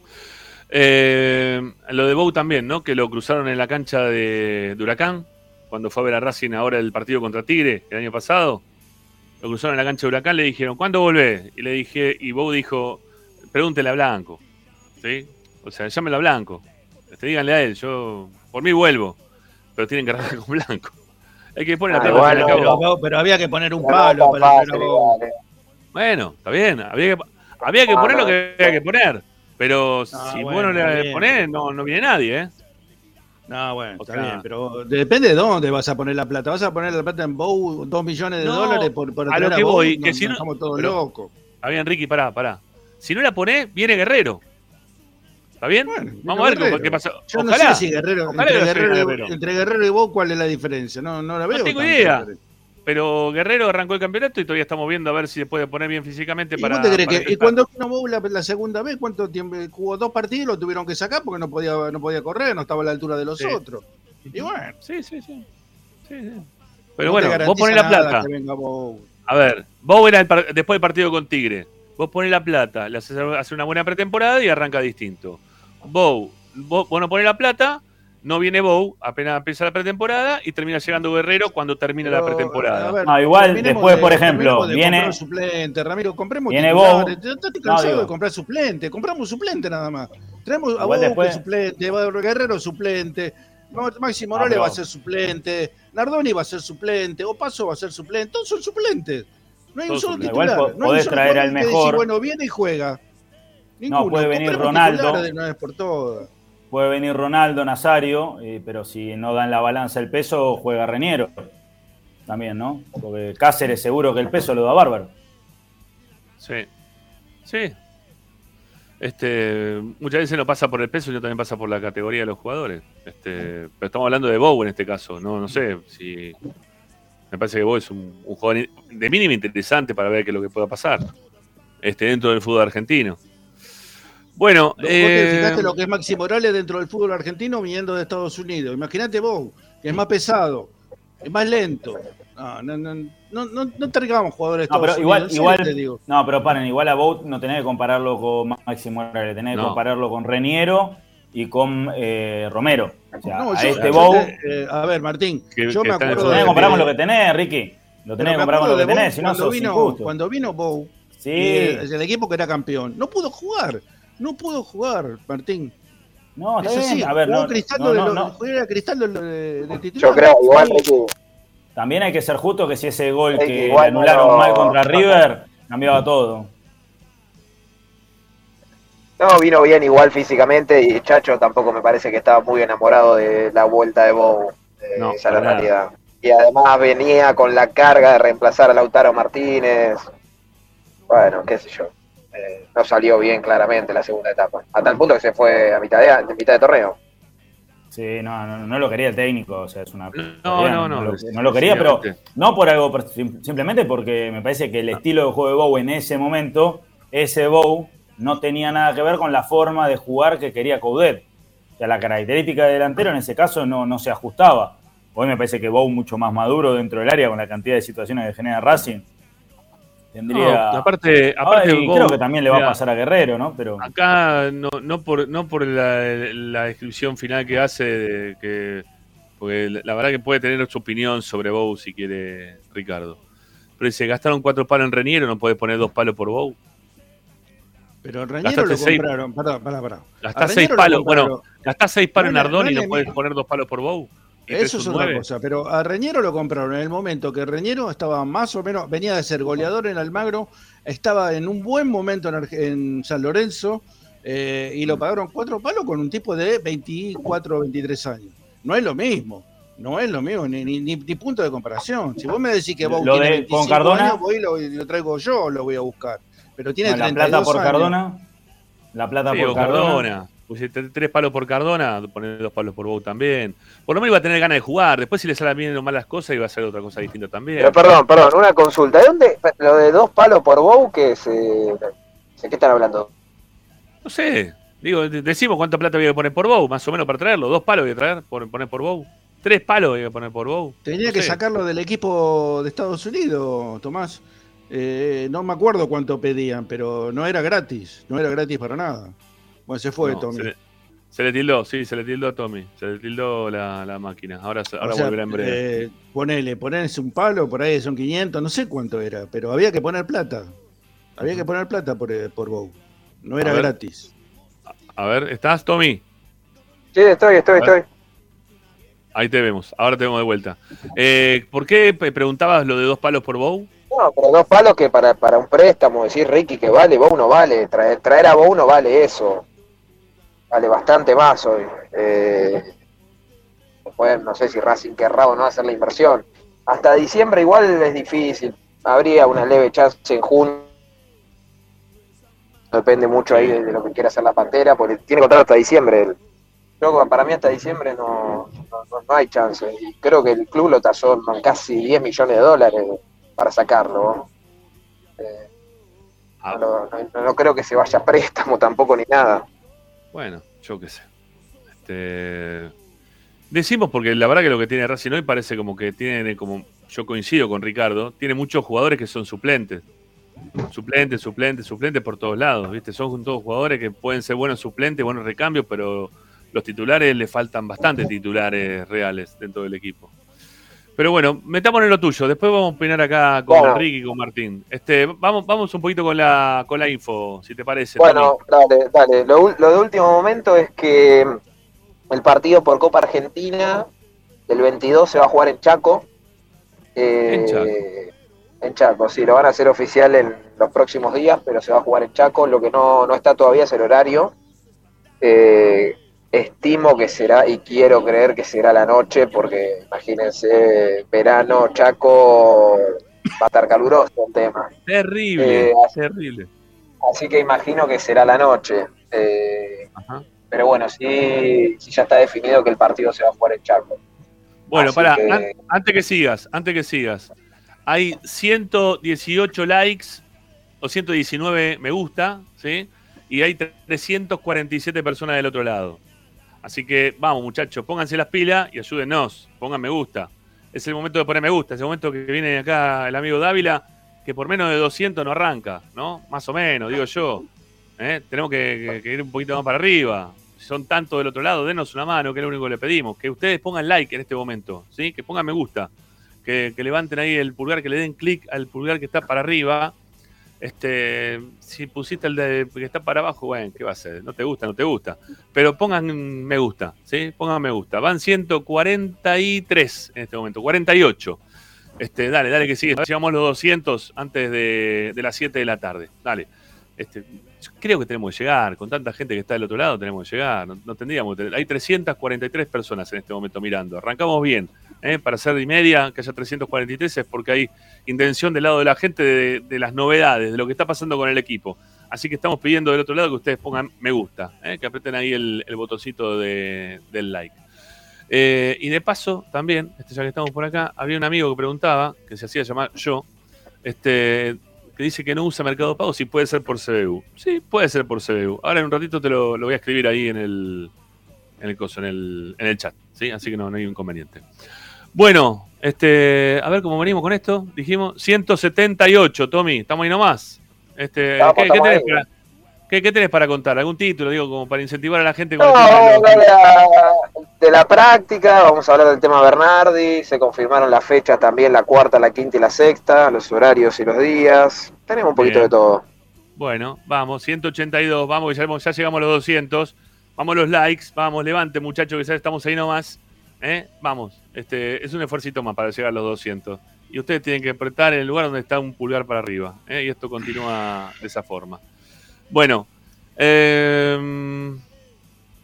Eh, lo de Bou también, ¿no? Que lo cruzaron en la cancha de, de Huracán, cuando fue a ver a Racing ahora el partido contra Tigre el año pasado. Lo cruzaron en la cancha de Huracán, le dijeron, ¿cuándo volvés? Y le dije, y Bou dijo, pregúntele a Blanco. ¿Sí? O sea, llámelo a Blanco. Este, díganle a él, yo por mí vuelvo. Pero tienen que arrancar con Blanco. Hay que poner la Ah, plata. Pero, pero había que poner un Pero no palo para fácil, pero-. Bueno, está bien. Había que, había que Ah, poner lo que había que poner. Pero si bueno, vos no le ponés, no, no viene nadie, ¿eh? No, bueno, O está bien, pero depende de dónde vas a poner la plata. ¿Vas a poner la plata en Bow, dos millones de No, dólares por, por a lo que Bow? voy, que Nos- si no- estamos todos pero- locos. Está bien, Ricky, pará, pará. Si no la ponés, viene Guerrero. ¿Está bien? Bueno, Vamos a ver Guerrero. qué pasa. Yo Ojalá. no sé si Guerrero, entre Guerrero, y- Guerrero. entre Guerrero y Bow, ¿cuál es la diferencia? No, no la veo. tengo tanto, idea. Pero Guerrero arrancó el campeonato y todavía estamos viendo a ver si se puede poner bien físicamente ¿Y para. vos te crees para que, y cuando vino Bow la, la segunda vez, cuánto tiempo jugó dos partidos y lo tuvieron que sacar porque no podía, no podía correr, no estaba a la altura de los Sí. otros. Y bueno, Sí, sí, sí. Sí, sí. Pero no bueno, vos ponés la plata. A ver, vos era el par- después del partido con Tigre. Vos ponés la plata, hace una buena pretemporada y arranca distinto. Bow, vos, vos no ponés la plata, no viene Bow, apenas empieza la pretemporada y termina llegando Guerrero cuando termina la Pero, pretemporada. ver, No, igual, terminemos después, por ejemplo, de viene- suplente, Ramiro, compremos viene. Bow. No, cansado de comprar suplente. Compramos suplente nada más. Traemos a Igual Bow después- suplente, va- Guerrero suplente, Maxi Morales pero- va a ser suplente, Nardoni va a ser suplente, Opaso va a ser suplente, todos son suplentes. No hay un solo titular. Igual no hay un podés solo traer al mejor. bueno, viene y juega. Ninguno. puede venir Compremos Ronaldo. de una vez por todas. Puede venir Ronaldo, Nazario, eh, pero si no dan la balanza el peso, juega Reñero. también, ¿no? Porque Cáceres seguro que el peso lo da bárbaro. Sí. Sí. Este, muchas veces no pasa por el peso, sino también pasa por la categoría de los jugadores. Este, pero estamos hablando de Bow en este caso. No, no sé si. Me parece que Bow es un, un jugador de mínimo interesante para ver qué es lo que pueda pasar este, dentro del fútbol argentino. Bueno, ¿Vos te eh, fijaste lo que es Maxi Morales dentro del fútbol argentino viniendo de Estados Unidos? Imagínate vos, que es más pesado, es más lento. No, no, no, no, no, no traigamos jugadores No, pero igual, Unidos. igual, te digo. no, pero paren, igual a Bout no tenés que compararlo con Máximo Morales, tenés que compararlo con Reniero y con eh, Romero. O sea, No, a yo- este yo te- eh, a ver, Martín, Que- yo que me acuerdo tenés que con lo que tenés, Ricky. Lo tenés que me comparar con lo que tenés, Bow si no cuando sos vino, injusto. cuando vino Bow, Sí, el, el equipo que era campeón, no pudo jugar. No pudo jugar, Martín. no, está Es así, bien. A ver, no, Cristaldo no, de no, lo- no. juega Cristaldo de, de titular. Yo creo, igual, Ricky, También hay que ser justo que si ese gol Sí, que igual anularon mal contra River cambiaba todo. No, vino bien igual físicamente y Chacho tampoco me parece que estaba muy enamorado de la vuelta de Bow. No, esa es la realidad. Y además venía con la carga de reemplazar a Lautaro Martínez. Bueno, qué sé yo. Eh, no salió bien claramente la segunda etapa. A tal punto que se fue a mitad de, a mitad de torneo. Sí, no, no, no lo quería el técnico, o sea, es una. No, no, no, lo, no lo quería, pero no por algo, simplemente porque me parece que el estilo de juego de Bow en ese momento, ese Bow no tenía nada que ver con la forma de jugar que quería Coudet. O sea, la característica de delantero en ese caso no, no se ajustaba. Hoy me parece que Bow mucho más maduro dentro del área con la cantidad de situaciones que genera Racing. Tendría. No, aparte, aparte Ay, Bow, creo que también le va a pasar a Guerrero, ¿no? Pero. Acá no, no por, no por la, la descripción final que hace, de que, porque la verdad que puede tener su opinión sobre Bow si quiere Ricardo. Pero dice, gastaron cuatro palos en Reniero, no puede poner dos palos por Bow. Pero en Reñero Gastaste lo seis- compraron. Pará, pará, pará. Gastás seis palos, bueno, gastás seis palos No en le- no Ardón y no puedes poner dos palos por Bow. Eso es otra cosa, pero a Reñero lo compraron en el momento que Reñero estaba más o menos, venía de ser goleador en Almagro, estaba en un buen momento en, Arge- en San Lorenzo eh, y lo pagaron cuatro palos con un tipo de 24 o 23 años. No es lo mismo, no es lo mismo, ni, ni, ni- ni punto de comparación. Si vos me decís que vos Lo tiene de- 25 con Cardona- años, voy y lo, lo traigo yo, lo voy a buscar. Pero tiene No, la 32 plata por años. Cardona. La plata Sí, por Cardona. Cardona. Pusiste tres palos por Cardona, poner dos palos por Bow también. Por lo menos iba a tener ganas de jugar. Después, si le salen bien o mal las cosas, iba a ser otra cosa distinta también. Pero perdón, perdón, una consulta. ¿De dónde? Lo de dos palos por Bow, que se. ¿De qué están hablando? No sé. Digo, de- decimos cuánta plata había que poner por Bow, más o menos para traerlo. Dos palos había que traer, por, poner por Bow. Tres palos había que poner por Bow. Tenía No que sé. sacarlo del equipo de Estados Unidos, Tomás. Eh, no me acuerdo cuánto pedían, pero no era gratis. No era gratis para nada. Bueno, se fue No, Tommy. Se le, se le tildó, sí, se le tildó a Tommy. Se le tildó la, la máquina. Ahora, O ahora sea, volverá en breve. eh, ponele, ponés un palo, por ahí son 500, no sé cuánto era, pero había que poner plata. Había que poner plata por, eh, por Bow. No era A ver. gratis. A ver, ¿estás, Tommy? Sí, estoy, estoy, estoy. Ahí te vemos. Ahora te vemos de vuelta. Eh, ¿Por qué preguntabas lo de dos palos por Bow? No, pero dos palos que para, para un préstamo, decir Ricky que vale, Bow no vale. Traer, traer a Bow no vale eso. Vale bastante más hoy. Eh, no sé si Racing querrá o no hacer la inversión. Hasta diciembre igual es difícil. Habría una leve chance en junio. Depende mucho ahí de, lo que quiera hacer la Pantera, porque tiene contrato hasta diciembre. Yo, para mí hasta diciembre no, no, hay chance. Y creo que el club lo tasó en casi 10 millones de dólares para sacarlo. Eh, no- no creo que se vaya a préstamo tampoco ni nada. Bueno, yo qué sé. Este, Decimos porque la verdad que lo que tiene Racing hoy parece como que tiene, como yo coincido con Ricardo, tiene muchos jugadores que son suplentes. Suplentes, suplentes, suplentes por todos lados, ¿viste? Son todos jugadores que pueden ser buenos suplentes, buenos recambios, pero los titulares le faltan bastantes titulares reales dentro del equipo. Pero bueno, metámonos en lo tuyo. Después vamos a opinar acá con Bueno. Enrique y con Martín. Este, vamos, vamos un poquito con la, con la info, si te parece. Bueno, dale, dale. Lo de último momento es que el partido por Copa Argentina del 22 se va a jugar en Chaco. Eh, En Chaco. En Chaco, sí, lo van a hacer oficial en los próximos días, pero se va a jugar en Chaco. Lo que no, no está todavía es el horario. Eh, estimo que será y quiero creer que será la noche, porque imagínense, verano, Chaco, va a estar caluroso el tema. Terrible, Eh, terrible. Así que imagino que será la noche. Eh, pero bueno, sí, sí ya está definido que el partido se va a jugar en Chaco. Bueno, Así para, que- antes que sigas, antes que sigas. Hay 118 likes o 119 me gusta, ¿sí? Y hay 347 personas del otro lado. Así que vamos, muchachos, pónganse las pilas y ayúdenos. Pongan me gusta. Es el momento de poner me gusta. Es el momento que viene acá el amigo Dávila, que por menos de 200 no arranca, ¿no? Más o menos, digo yo. ¿Eh? Tenemos que, que- ir un poquito más para arriba. Son tantos del otro lado, denos una mano, que es lo único que le pedimos. Que ustedes pongan like en este momento, ¿sí? Que pongan me gusta. Que, que levanten ahí el pulgar, que le den clic al pulgar que está para arriba. Este, si pusiste el de, que está para abajo, bueno, ¿qué va a ser? No te gusta, no te gusta. Pero pongan me gusta, ¿sí? Pongan me gusta. Van 143 en este momento, 48. Este, dale, dale que sigue. Llegamos los 200 antes de, de las 7 de la tarde. Dale. Este, creo que tenemos que llegar. Con tanta gente que está del otro lado, tenemos que llegar. No, no tendríamos que tener- Hay 343 personas en este momento mirando. Arrancamos bien. ¿eh? Para ser de media, que haya 343 es porque hay intención del lado de la gente de, las novedades, de lo que está pasando con el equipo. Así que estamos pidiendo del otro lado que ustedes pongan me gusta, ¿eh? que aprieten ahí el, el botoncito de- del like. Eh, y de paso, también, este, ya que estamos por acá, había un amigo que preguntaba, que se hacía llamar yo, este, que dice que no usa Mercado Pago, si puede ser por CBU. Sí, puede ser por CBU. Ahora en un ratito te lo, lo voy a escribir ahí en el, en el coso, en el, en el chat, ¿sí? Así que no, no hay inconveniente. Bueno, este, a ver cómo venimos con esto. Dijimos 178, Tommy, estamos ahí nomás. Este, ¿qué, qué tenés ahí. para, qué- qué tenés para contar? ¿Algún título, digo, como para incentivar a la gente? No, con el tema de la, de la práctica, vamos a hablar del tema Bernardi, se confirmaron las fechas también, la cuarta, la quinta y la sexta, los horarios y los días, tenemos un poquito Bien. de todo. Bueno, vamos, 182, vamos, ya, ya llegamos a los 200. Vamos los likes, vamos, levante muchachos, que ya estamos ahí nomás. ¿eh? Vamos, este, es un esfuerzo más para llegar a los 200. Y ustedes tienen que apretar en el lugar donde está un pulgar para arriba. ¿eh? Y esto continúa de esa forma. Bueno, eh,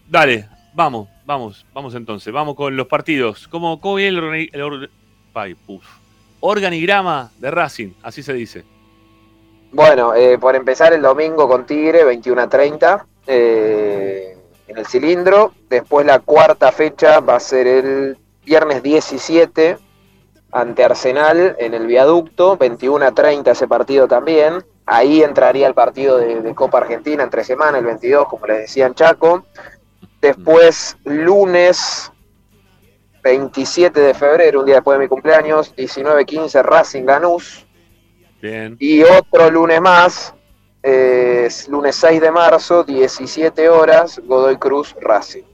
dale, vamos, vamos, vamos entonces. Vamos con los partidos. ¿Cómo, cómo viene el, el organigrama de Racing? Así se dice. Bueno, eh, por empezar el domingo con Tigre, 21 a 30, eh, en el cilindro. Después la cuarta fecha va a ser el viernes 17 ante Arsenal en el viaducto, 21 a 30 ese partido también. Ahí entraría el partido de, de Copa Argentina entre semana, el 22, como les decía en Chaco. Después, lunes 27 de febrero, un día después de mi cumpleaños, 19-15 Racing Lanús. Bien. Y otro lunes más, eh, es lunes 6 de marzo, 17 horas, Godoy Cruz Racing.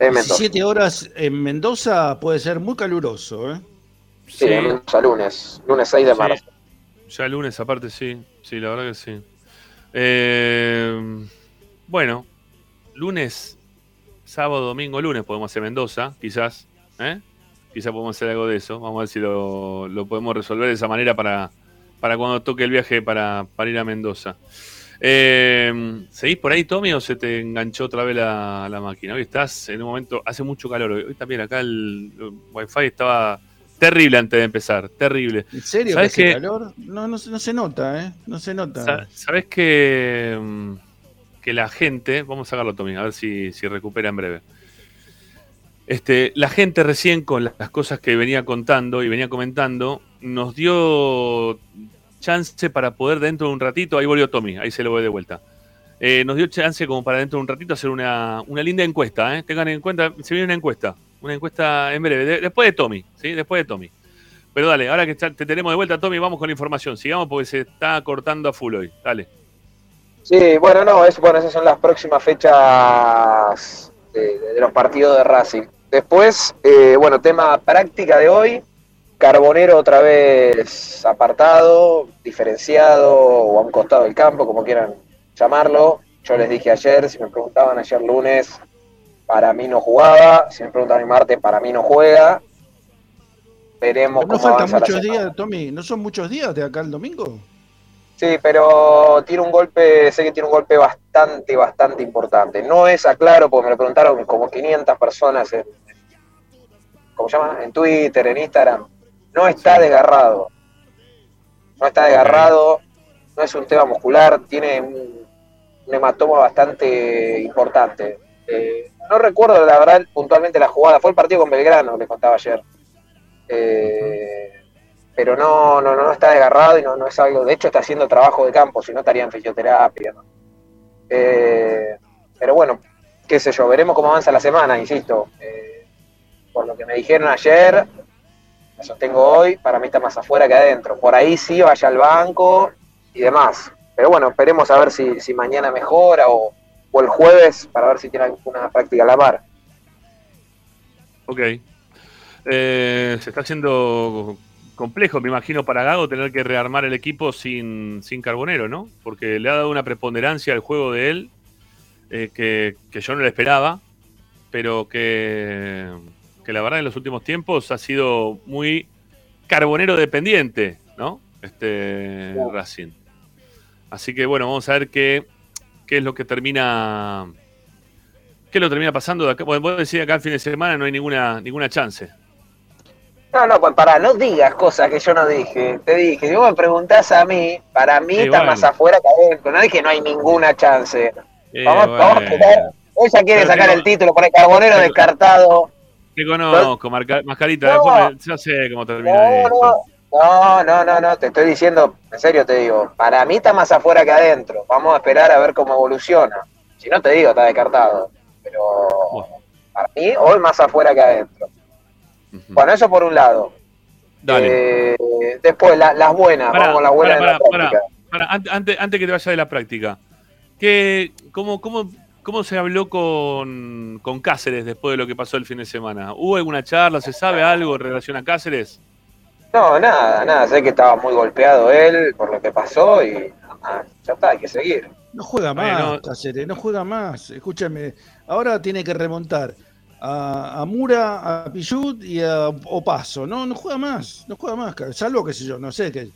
En Mendoza. 17 horas en Mendoza puede ser muy caluroso, ¿eh? Sí, en Mendoza, lunes, lunes 6 de Sí. marzo. Ya el lunes, aparte, sí. Sí, la verdad que sí. Eh, bueno, lunes, sábado, domingo, lunes podemos hacer Mendoza, quizás. ¿eh? Quizás podemos hacer algo de eso. Vamos a ver si lo, lo podemos resolver de esa manera para, para cuando toque el viaje para, para ir a Mendoza. Eh, ¿Seguís por ahí, Tommy, o se te enganchó otra vez la, la máquina? Hoy estás en un momento, hace mucho calor. Hoy también acá el, el Wi-Fi estaba terrible antes de empezar, terrible. ¿En serio que ¿Sabes calor? No, no, se- no se nota, ¿eh? No se nota. Sa- ¿Sabes que, mm, que la gente, vamos a sacarlo Tommy, a ver si, si recupera en breve. Este, la gente recién con las las cosas que venía contando y venía comentando, nos dio chance para poder dentro de un ratito, ahí volvió Tommy, ahí se lo voy de vuelta. Eh, nos dio chance como para dentro de un ratito hacer una, una linda encuesta, ¿eh? tengan en cuenta, se viene una encuesta, una encuesta en breve, de- después de Tommy, ¿sí? Después de Tommy. Pero dale, ahora que te tenemos de vuelta, Tommy, vamos con la información. Sigamos porque se está cortando a full hoy. Dale. Sí, bueno, no, es, bueno, esas son las próximas fechas de los partidos de Racing. Después, eh, bueno, tema práctica de hoy, Carbonero otra vez apartado, diferenciado o a un costado del campo, como quieran llamarlo. Yo les dije ayer, si me preguntaban ayer lunes, para mí no jugaba, si me preguntan el martes, para mí no juega. Veremos Pero no cómo faltan muchos días, Tommy. ¿No son muchos días de acá al domingo? Sí, pero tiene un golpe, sé que tiene un golpe bastante, bastante importante. No es aclaro, porque me lo preguntaron como 500 personas en, ¿cómo se llama? En Twitter, en Instagram. No está desgarrado. No está desgarrado, no es un tema muscular, tiene un, un hematoma bastante importante. Eh, no recuerdo la verdad puntualmente la jugada, fue el partido con Belgrano, le contaba ayer. Eh, pero no, no, no está desgarrado y no, no es algo, de hecho está haciendo trabajo de campo, si no estaría en fisioterapia. Eh, pero bueno, qué sé yo, veremos cómo avanza la semana, insisto. Eh, por lo que me dijeron ayer, me sostengo hoy, para mí está más afuera que adentro. Por ahí sí vaya al banco y demás. Pero bueno, esperemos a ver si, si mañana mejora o, o el jueves para ver si tiene alguna práctica a la mar. Ok. Eh, se está haciendo complejo, me imagino, para Gago tener que rearmar el equipo sin, sin Carbonero, ¿no? Porque le ha dado una preponderancia al juego de él eh, que, que yo no le esperaba, pero que, que la verdad en los últimos tiempos ha sido muy Carbonero dependiente, ¿no? Este. Racing. Así que bueno, vamos a ver qué, qué es lo que termina. ¿Qué lo termina pasando de acá? Bueno, vos decís acá el fin de semana no hay ninguna, ninguna chance. No, no, pues para, no digas cosas que yo no dije. Te dije, si vos me preguntás a mí, para mí Sí, está bueno. más afuera que adentro. No dije no hay ninguna chance. Eh, Vamos, vamos a esperar. Ya quiere Pero sacar tengo- el título, pone Carbonero Pero- descartado. Te conozco, Mascarita. No. después me- sé cómo termina No, esto. no, no, no, no, no, te estoy diciendo, en serio te digo, para mí está más afuera que adentro. Vamos a esperar a ver cómo evoluciona. Si no te digo, está descartado. Pero Bueno. para mí, hoy más afuera que adentro. Bueno, eso por un lado. Dale. Eh, después, la- las buenas, Pará, vamos con las buenas pará, de la pará, práctica. Pará, an- antes, antes que te vaya de la práctica, ¿qué, cómo, cómo, ¿cómo se habló con, con Cáceres después de lo que pasó el fin de semana? ¿Hubo alguna charla? ¿Se sabe algo en relación a Cáceres? No, nada, nada. Sé que estaba muy golpeado él por lo que pasó y nada, ya está, hay que seguir. No juega más. Cáceres, no juega más. Escúchame, ahora tiene que remontar a, a Mura, a Pichut y a Opaso. No, no juega más, no juega más. Salvo, qué sé yo, no sé, que,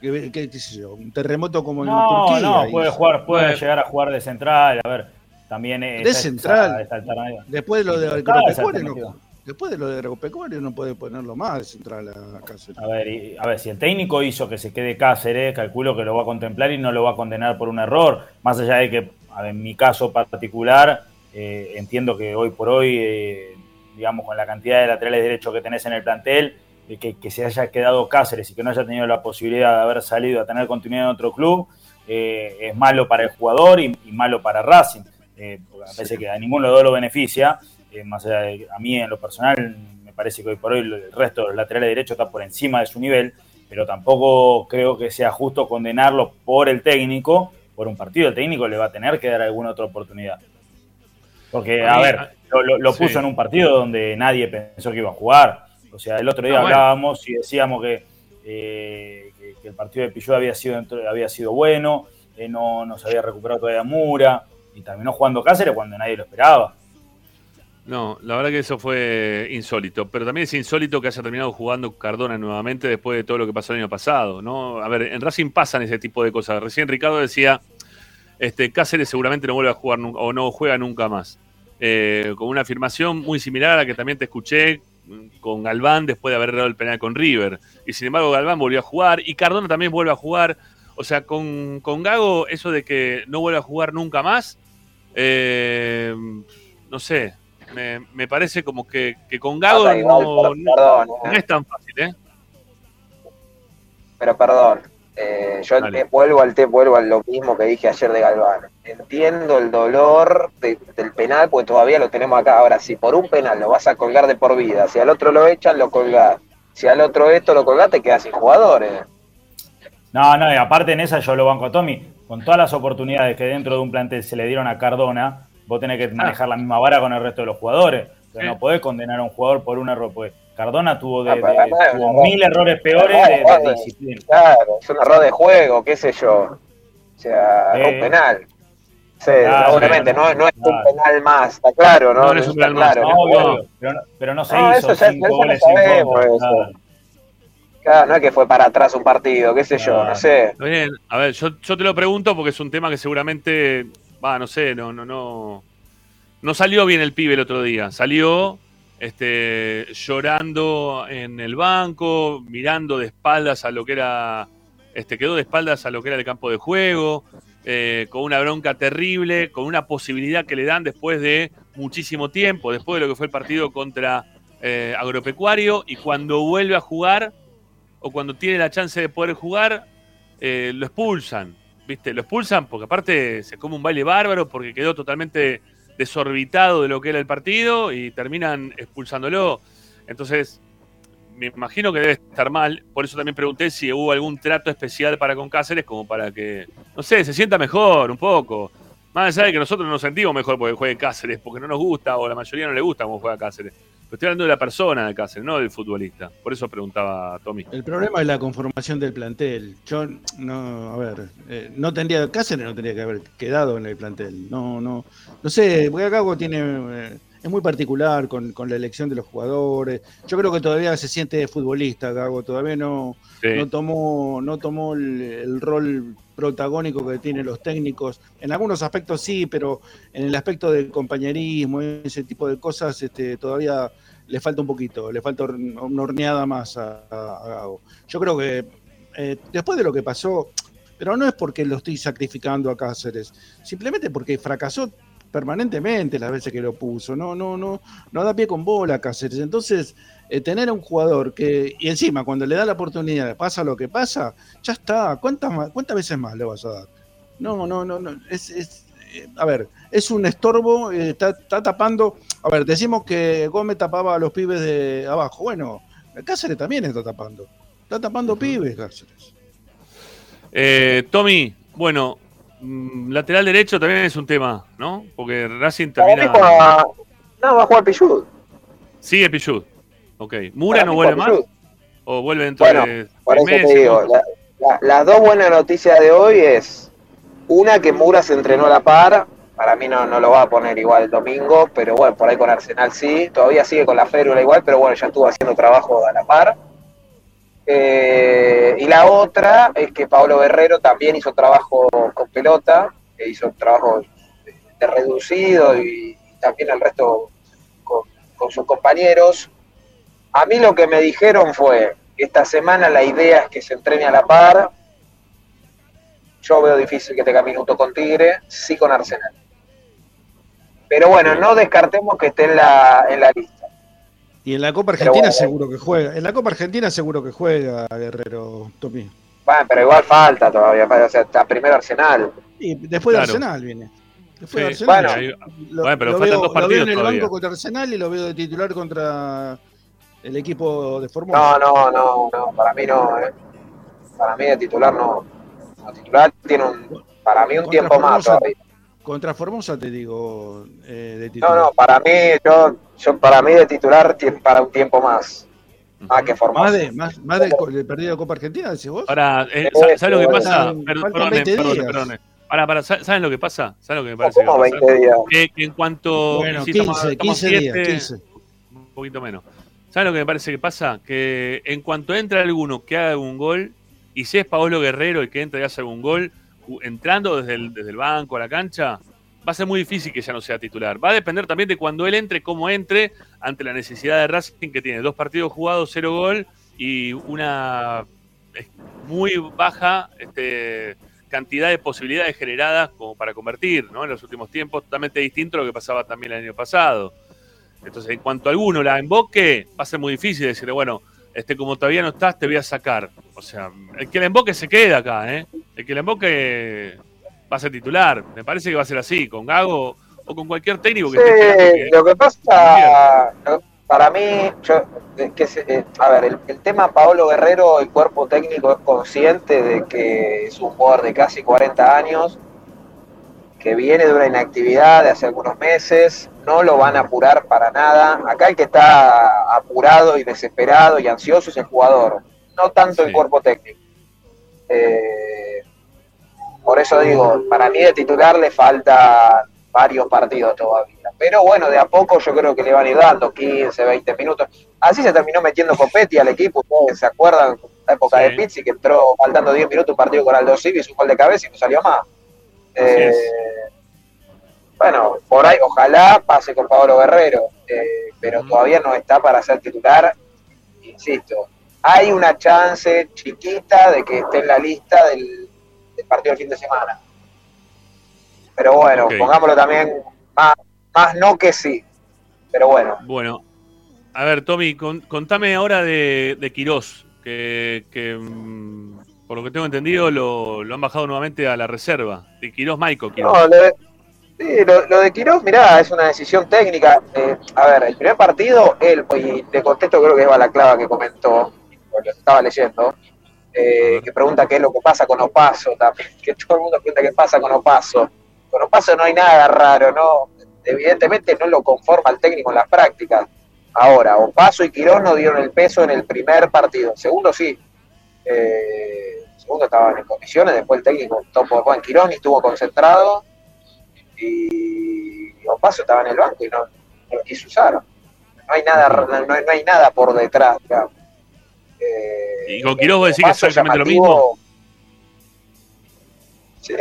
que- que- qué sé yo, un terremoto como en No, Turquía. no, y- puede jugar, puede Bueno. llegar a jugar de central, a ver, también es De central. Después de lo de Claro, esa Agropecuario, alternativa. no, después de lo de Agropecuario no puede ponerlo más de central a Cáceres. A ver, y- a ver, si el técnico hizo que se quede Cáceres, calculo que lo va a contemplar y no lo va a condenar por un error. Más allá de que, a ver, en mi caso particular, eh, entiendo que hoy por hoy, eh, digamos, con la cantidad de laterales derechos que tenés en el plantel, eh, que, que se haya quedado Cáceres y que no haya tenido la posibilidad de haber salido a tener continuidad en otro club, eh, es malo para el jugador y, y malo para Racing. Eh, me parece que a ninguno de los dos lo beneficia. Eh, más allá de, a mí en lo personal me parece que hoy por hoy el resto de los laterales derechos está por encima de su nivel, pero tampoco creo que sea justo condenarlo por el técnico, por un partido. El técnico le va a tener que dar alguna otra oportunidad. Porque, A a mí, ver, lo, lo- lo sí. puso en un partido donde nadie pensó que iba a jugar. O sea, el otro día Ah, bueno. hablábamos y decíamos que, eh, que, que el partido de Pillú había sido, había sido bueno, eh, no, no se había recuperado todavía Mura, y terminó jugando Cáceres cuando nadie lo esperaba. No, la verdad que eso fue insólito, pero también es insólito que haya terminado jugando Cardona nuevamente después de todo lo que pasó el año pasado, ¿no? A ver, en Racing pasan ese tipo de cosas. Recién Ricardo decía, este, Cáceres seguramente no vuelve a jugar nunca, o no juega nunca más. Eh, con una afirmación muy similar a la que también te escuché mm, con Galván después de haber dado el penal con River. Y sin embargo Galván volvió a jugar y Cardona también vuelve a jugar. O sea, con, con Gago eso de que no vuelve a jugar nunca más, eh, no sé, me, me parece como que, que con Gago igual, no, per- no- perdón, no eh, es tan fácil, ¿eh? pero perdón. eh, yo eh, vuelvo al te vuelvo a lo mismo que dije ayer de Galván. Entiendo el dolor de- del penal, porque todavía lo tenemos acá. Ahora, si por un penal lo vas a colgar de por vida, si al otro lo echan, lo colgás. Si al otro esto lo colgás, te quedas sin jugadores. No, no, y aparte en esa yo lo banco a Tommy. Con todas las oportunidades que dentro de un plantel se le dieron a Cardona, vos tenés que manejar la misma vara con el resto de los jugadores. O sea, Sí. no podés condenar a un jugador por un error. Pues Cardona tuvo, de, Ah, de- además tuvo mil errores peores de, de Error, disciplina. Claro, es un error de juego, qué sé yo. O sea, Eh. un penal. Sí, Claro, claro, no, no es un penal más, está claro, ¿no? No, no es un penal más, claro. No, no, obvio, no. pero, no, pero no se No, hizo eso ya- cinco eso goles sabemos, eso. claro. Claro, no es que fue para atrás un partido, qué sé yo, no sé. Bien. A ver, yo, yo te lo pregunto porque es un tema que seguramente, no sé, no, no, no, no salió bien el pibe el otro día. Salió este, llorando en el banco, mirando de espaldas a lo que era, este, quedó de espaldas a lo que era el campo de juego, eh, con una bronca terrible, con una posibilidad que le dan después de muchísimo tiempo, después de lo que fue el partido contra eh, Agropecuario, y cuando vuelve a jugar, o cuando tiene la chance de poder jugar, eh, lo expulsan. ¿Viste? Lo expulsan porque aparte se come un baile bárbaro porque quedó totalmente desorbitado de lo que era el partido y terminan expulsándolo. Entonces, me imagino que debe estar mal. Por eso también pregunté si hubo algún trato especial para con Cáceres, como para que, no sé, se sienta mejor un poco. Más allá de que nosotros nos sentimos mejor porque juegue Cáceres, porque no nos gusta o la mayoría no le gusta cómo juega Cáceres. Pero estoy hablando de la persona de Cáceres, no del futbolista. Por eso preguntaba Tommy. El problema es la conformación del plantel. Yo, no, a ver, eh, no tendría, Cáceres no tendría que haber quedado en el plantel. No, no, no sé, Gago tiene, eh, es muy particular con, con la elección de los jugadores. Yo creo que todavía se siente futbolista, Gago, todavía no, Sí. no tomó, no tomó el, el rol protagónico que tienen los técnicos. En algunos aspectos sí, pero en el aspecto del compañerismo, ese tipo de cosas, este, todavía le falta un poquito, le falta una horneada más a, a- a Gago. Yo creo que eh, después de lo que pasó, pero no es porque lo estoy sacrificando a Cáceres, simplemente porque fracasó permanentemente las veces que lo puso, no, no, no, no da pie con bola Cáceres. Entonces, eh, tener a un jugador que, y encima cuando le da la oportunidad, pasa lo que pasa, ya está, ¿cuántas, cuántas veces más le vas a dar? No, no, no, no, es, es, eh, a ver, es un estorbo, eh, está, está tapando, a ver, decimos que Gómez tapaba a los pibes de abajo, bueno, Cáceres también está tapando, está tapando pibes Cáceres. Tommy, bueno, lateral derecho también es un tema, ¿no? Porque Racing termina. juega- No, va a jugar Pichud. Sigue Pichud. Ok. ¿Mura no vuelve más? ¿O vuelve dentro Bueno, de Por eso te digo, la- la- las dos buenas noticias de hoy es una que Mura se entrenó a la par, para mí no, no lo va a poner igual el domingo, pero bueno, por ahí con Arsenal sí, todavía sigue con la férula igual, pero bueno, ya estuvo haciendo trabajo a la par. Eh, y la otra es que Pablo Guerrero también hizo trabajo con pelota, que hizo trabajo de, reducido y, y también el resto con, con sus compañeros. A mí lo que me dijeron fue, esta semana la idea es que se entrene a la par. Yo veo difícil que tenga minuto con Tigre, sí con Arsenal. Pero bueno, no descartemos que esté en la, en la lista. Y en la Copa Argentina bueno. seguro que juega, en la Copa Argentina seguro que juega Guerrero, Tommy. Bueno, pero igual falta todavía, o sea, está primero Arsenal. Y después Claro. de Arsenal viene. Después de Arsenal. bueno. Lo, Bueno, pero lo faltan veo, dos lo veo partidos en el todavía. banco contra Arsenal y lo veo de titular contra el equipo de Formosa. No, no, no, no, para mí no, ¿eh? Para mí de titular no. No, titular tiene un, para mí un Contra tiempo más todavía. Contra Formosa te digo eh, de No, titular. no, para mí, yo, yo para mí de titular para un tiempo más. Más que. Más de, más, más del partido de Copa Argentina, decís vos. Ahora, eh, ¿sabes lo que pasa? Faltan- Per- faltan perdone, 20 perdone, días. perdone. Para, para, ¿sa- ¿saben lo que pasa? ¿Saben lo que me parece que ¿Cómo va a pasar? 20 días? Que, que en cuanto. bueno, sí, 15, estamos- estamos 15 días, siete, 15. Un poquito menos. ¿Saben lo que me parece que pasa? Que en cuanto entra alguno que haga un gol, y si es Paolo Guerrero el que entra y hace algún gol, entrando desde el, desde el banco a la cancha, va a ser muy difícil que ya no sea titular. Va a depender también de cuando él entre, cómo entre, ante la necesidad de Racing, que tiene dos partidos jugados, cero gol, y una muy baja este, cantidad de posibilidades generadas como para convertir, ¿no? En los últimos tiempos, totalmente distinto a lo que pasaba también el año pasado. Entonces, en cuanto alguno la emboque, va a ser muy difícil decirle, bueno, este, como todavía no estás, te voy a sacar. O sea, el que la emboque se queda acá, ¿eh? El que la emboque va a ser titular. Me parece que va a ser así, con Gago o con cualquier técnico que esté Sí, que- lo que pasa, para mí, yo, que, se- eh, a ver, el, el tema Paolo Guerrero, el cuerpo técnico es consciente de que es un jugador de casi 40 años, que viene de una inactividad de hace algunos meses, no lo van a apurar para nada. Acá el que está apurado y desesperado y ansioso es el jugador, no tanto el cuerpo técnico. Eh, por eso digo, para mí de titular le falta varios partidos todavía. Pero bueno, de a poco yo creo que le van a ir dando 15, 20 minutos. Así se terminó metiendo Copetti al equipo, ustedes se acuerdan, La época Sí. de Pizzi, que entró faltando 10 minutos un partido con Aldo Civi, hizo un gol de cabeza y no salió más. Eh, bueno, por ahí, ojalá pase con Pablo Guerrero, eh, pero todavía no está para ser titular. Insisto, hay una chance chiquita de que esté en la lista del partido del fin de semana. Pero bueno, pongámoslo también más, más no que sí. Pero bueno, Bueno, a ver, Tommy, con- contame ahora de, de Quirós, que, que, mm, por lo que tengo entendido lo, lo han bajado nuevamente a la reserva. De Quirós, Maico Quirós. No, lo de, sí, lo, lo de Quiroz, mirá, es una decisión técnica. Eh, a ver, el primer partido, él, y te contesto, creo que es Balaclava que comentó, porque lo estaba leyendo, que pregunta qué es lo que pasa con Opaso también, que todo el mundo pregunta qué pasa con Opaso. Con Opaso no hay nada raro, ¿no? Evidentemente no lo conforma el técnico en las prácticas. Ahora, Opaso y Quirós no dieron el peso en el primer partido, segundo sí. Eh, segundo estaban en condiciones, después el técnico por Juan Quirós, ni estuvo concentrado y Opaso estaba en el banco y no, no lo quiso usar. No hay nada, no, no hay nada por detrás. digamos. Eh, Y con Quirós vos decís que es exactamente lo llamativo. Sí,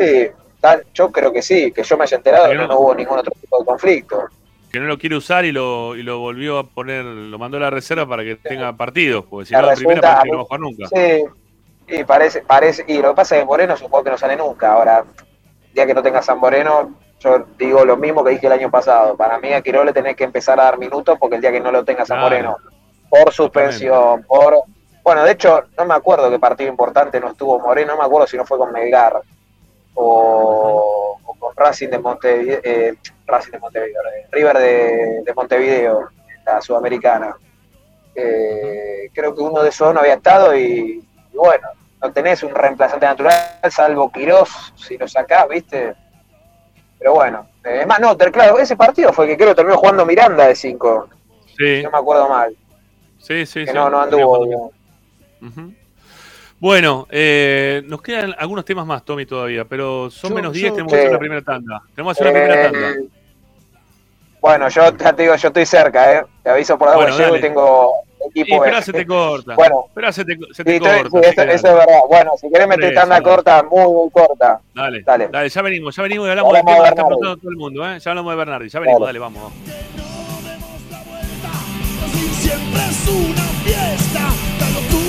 tal, yo creo que sí, que yo me haya enterado que no- no hubo ningún otro tipo de conflicto. Que no lo quiere usar y lo, y lo volvió a poner, lo mandó a la reserva para que tenga partidos, porque si La no, la primera parece que no va a jugar nunca. Sí, y parece, parece, y lo que pasa es que Moreno juego que no sale nunca. Ahora, el día que no tenga San Moreno, yo digo lo mismo que dije el año pasado. Para mí a Quiroz le tenés que empezar a dar minutos porque el día que no lo tenga San. Moreno, por suspensión, por... Bueno, de hecho, no me acuerdo qué partido importante no estuvo Moreno, no me acuerdo si no fue con Melgar o, o con Racing de Montevideo, eh, Racing de Montevideo, eh, River de, de Montevideo, la sudamericana. Eh, creo que uno de esos no había estado y, y bueno, no tenés un reemplazante natural, salvo Quirós, si lo sacás, ¿viste? Pero bueno, eh, es más, no, claro, ese partido fue que creo que terminó jugando Miranda de 5, Sí, no me acuerdo mal, sí, sí. que sí. no, no anduvo. Bueno, eh, nos quedan algunos temas más, Tommy, todavía, pero son Yo- menos yo- 10, tenemos que hacer una primera tanda. Tenemos que hacer una primera Eh, tanda. bueno, yo ya te digo, yo estoy cerca, ¿eh? Te aviso por ahora, Bueno, llego y tengo Y equipo. espera, se te corta. Bueno. Espera, se te, se te Sí, estoy- corta. sí, eso, es verdad. Bueno, si querés meter tanda dale. corta, muy, muy corta. Dale, Dale. dale, ya venimos, ya venimos y hablamos del tema de que está Bernardi. preguntando todo el mundo, ¿eh? Ya hablamos de Bernardi, ya venimos, Dale. dale, vamos. Siempre es una fiesta, la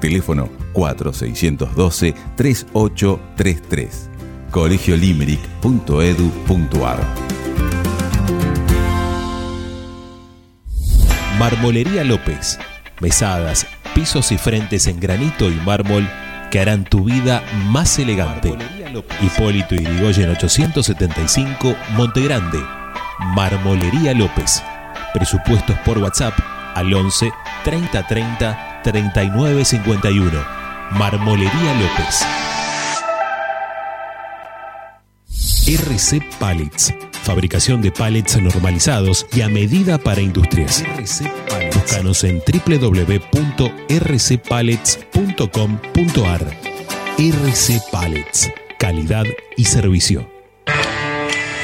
Teléfono 4612-3833. colegiolimerick.edu.ar Marmolería López. Mesadas, pisos y frentes en granito y mármol que harán tu vida más elegante. Hipólito Yrigoyen 875, Montegrande. Marmolería López. Presupuestos por WhatsApp al 11 30 30 39 51. Marmolería López. RC Pallets. Fabricación de pallets normalizados y a medida para industrias. Búscanos en www.rcpallets.com.ar. RC Pallets. Calidad y servicio.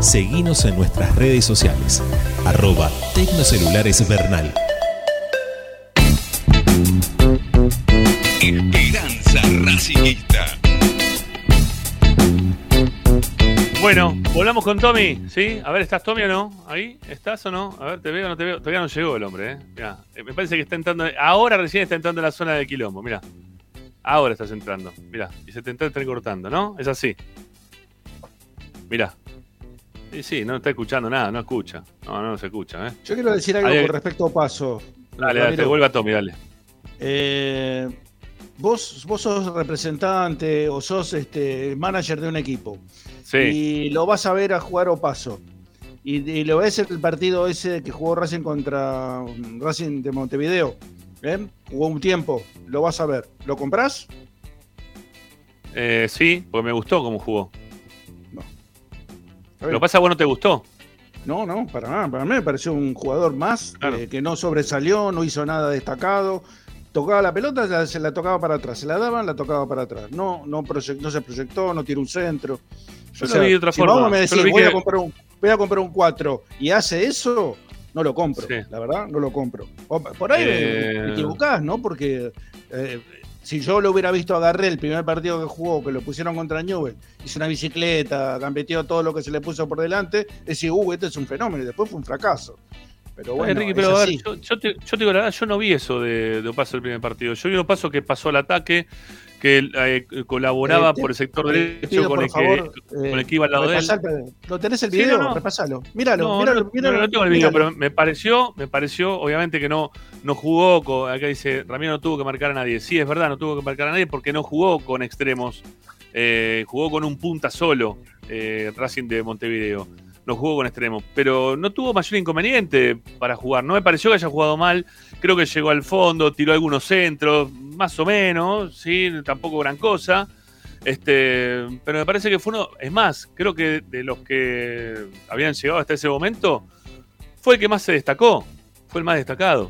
Seguinos en nuestras redes sociales. Arroba Tecnocelulares Bernal. Esperanza Racingista. Bueno, volvamos con Tommy, ¿sí? A ver, ¿estás Tommy o no? ¿Ahí? ¿Estás o no? A ver, ¿te veo o no te veo? Todavía no llegó el hombre, ¿eh? Mirá, eh, me parece que está entrando... Ahora recién está entrando en la zona de quilombo, mira. Ahora estás entrando, mira. Y se te está entrecortando, ¿no? Es así. Mira. Sí, sí, no está escuchando nada, no escucha. No, no se escucha, ¿eh? Yo quiero decir algo Ahí- con respecto a Paso. Dale, dale, te Ramiro. vuelva Tommy, dale. Eh, vos, vos sos representante o sos este, manager de un equipo. Sí. Y lo vas a ver a jugar Opaso. Y, y lo ves el partido ese que jugó Racing contra um, Racing de Montevideo. ¿eh? Jugó un tiempo. Lo vas a ver. ¿Lo comprás? Eh, sí, porque me gustó cómo jugó. Lo que pasa vos no te gustó. No, no, para nada. Para mí me pareció un jugador más Claro. eh, que no sobresalió, no hizo nada destacado. Tocaba la pelota, la- se la tocaba para atrás. Se la daban, la tocaba para atrás. No, no, no se proyectó, no tiró un centro. Yo O lo sea, vi de otra si forma. me decís, voy, que- a comprar un, voy a comprar un 4 y hace eso, no lo compro. Sí. La verdad, no lo compro. Por ahí Eh. me equivocás, ¿no? Porque eh, si yo lo hubiera visto a Garré el primer partido que jugó, que lo pusieron contra Newell, hizo una bicicleta, gambeteó todo lo que se le puso por delante, decía, uh, este es un fenómeno, y después fue un fracaso. Pero bueno, es pero a ver, así. yo, yo te, yo te digo la verdad, yo no vi eso de, de Opaso el primer partido. Yo vi un Opaso que pasó al ataque, que eh, colaboraba Eh, por el sector derecho con el, favor, que, con el que iba al lado de él. ¿Lo tenés el Sí, video? no. Repasalo. Míralo, No, míralo, no, míralo. no, no tengo el video, míralo. pero me pareció, me pareció, obviamente que no, no jugó, con, acá dice, Ramiro no tuvo que marcar a nadie. Sí, es verdad, no tuvo que marcar a nadie porque no jugó con extremos, eh, jugó con un punta solo, eh, Racing de Montevideo. No jugó con extremos, pero no tuvo mayor inconveniente para jugar. No me pareció que haya jugado mal. Creo que llegó al fondo, tiró algunos centros, más o menos, sí, tampoco gran cosa. Este, pero me parece que fue uno, es más, creo que de los que habían llegado hasta ese momento, fue el que más se destacó, fue el más destacado.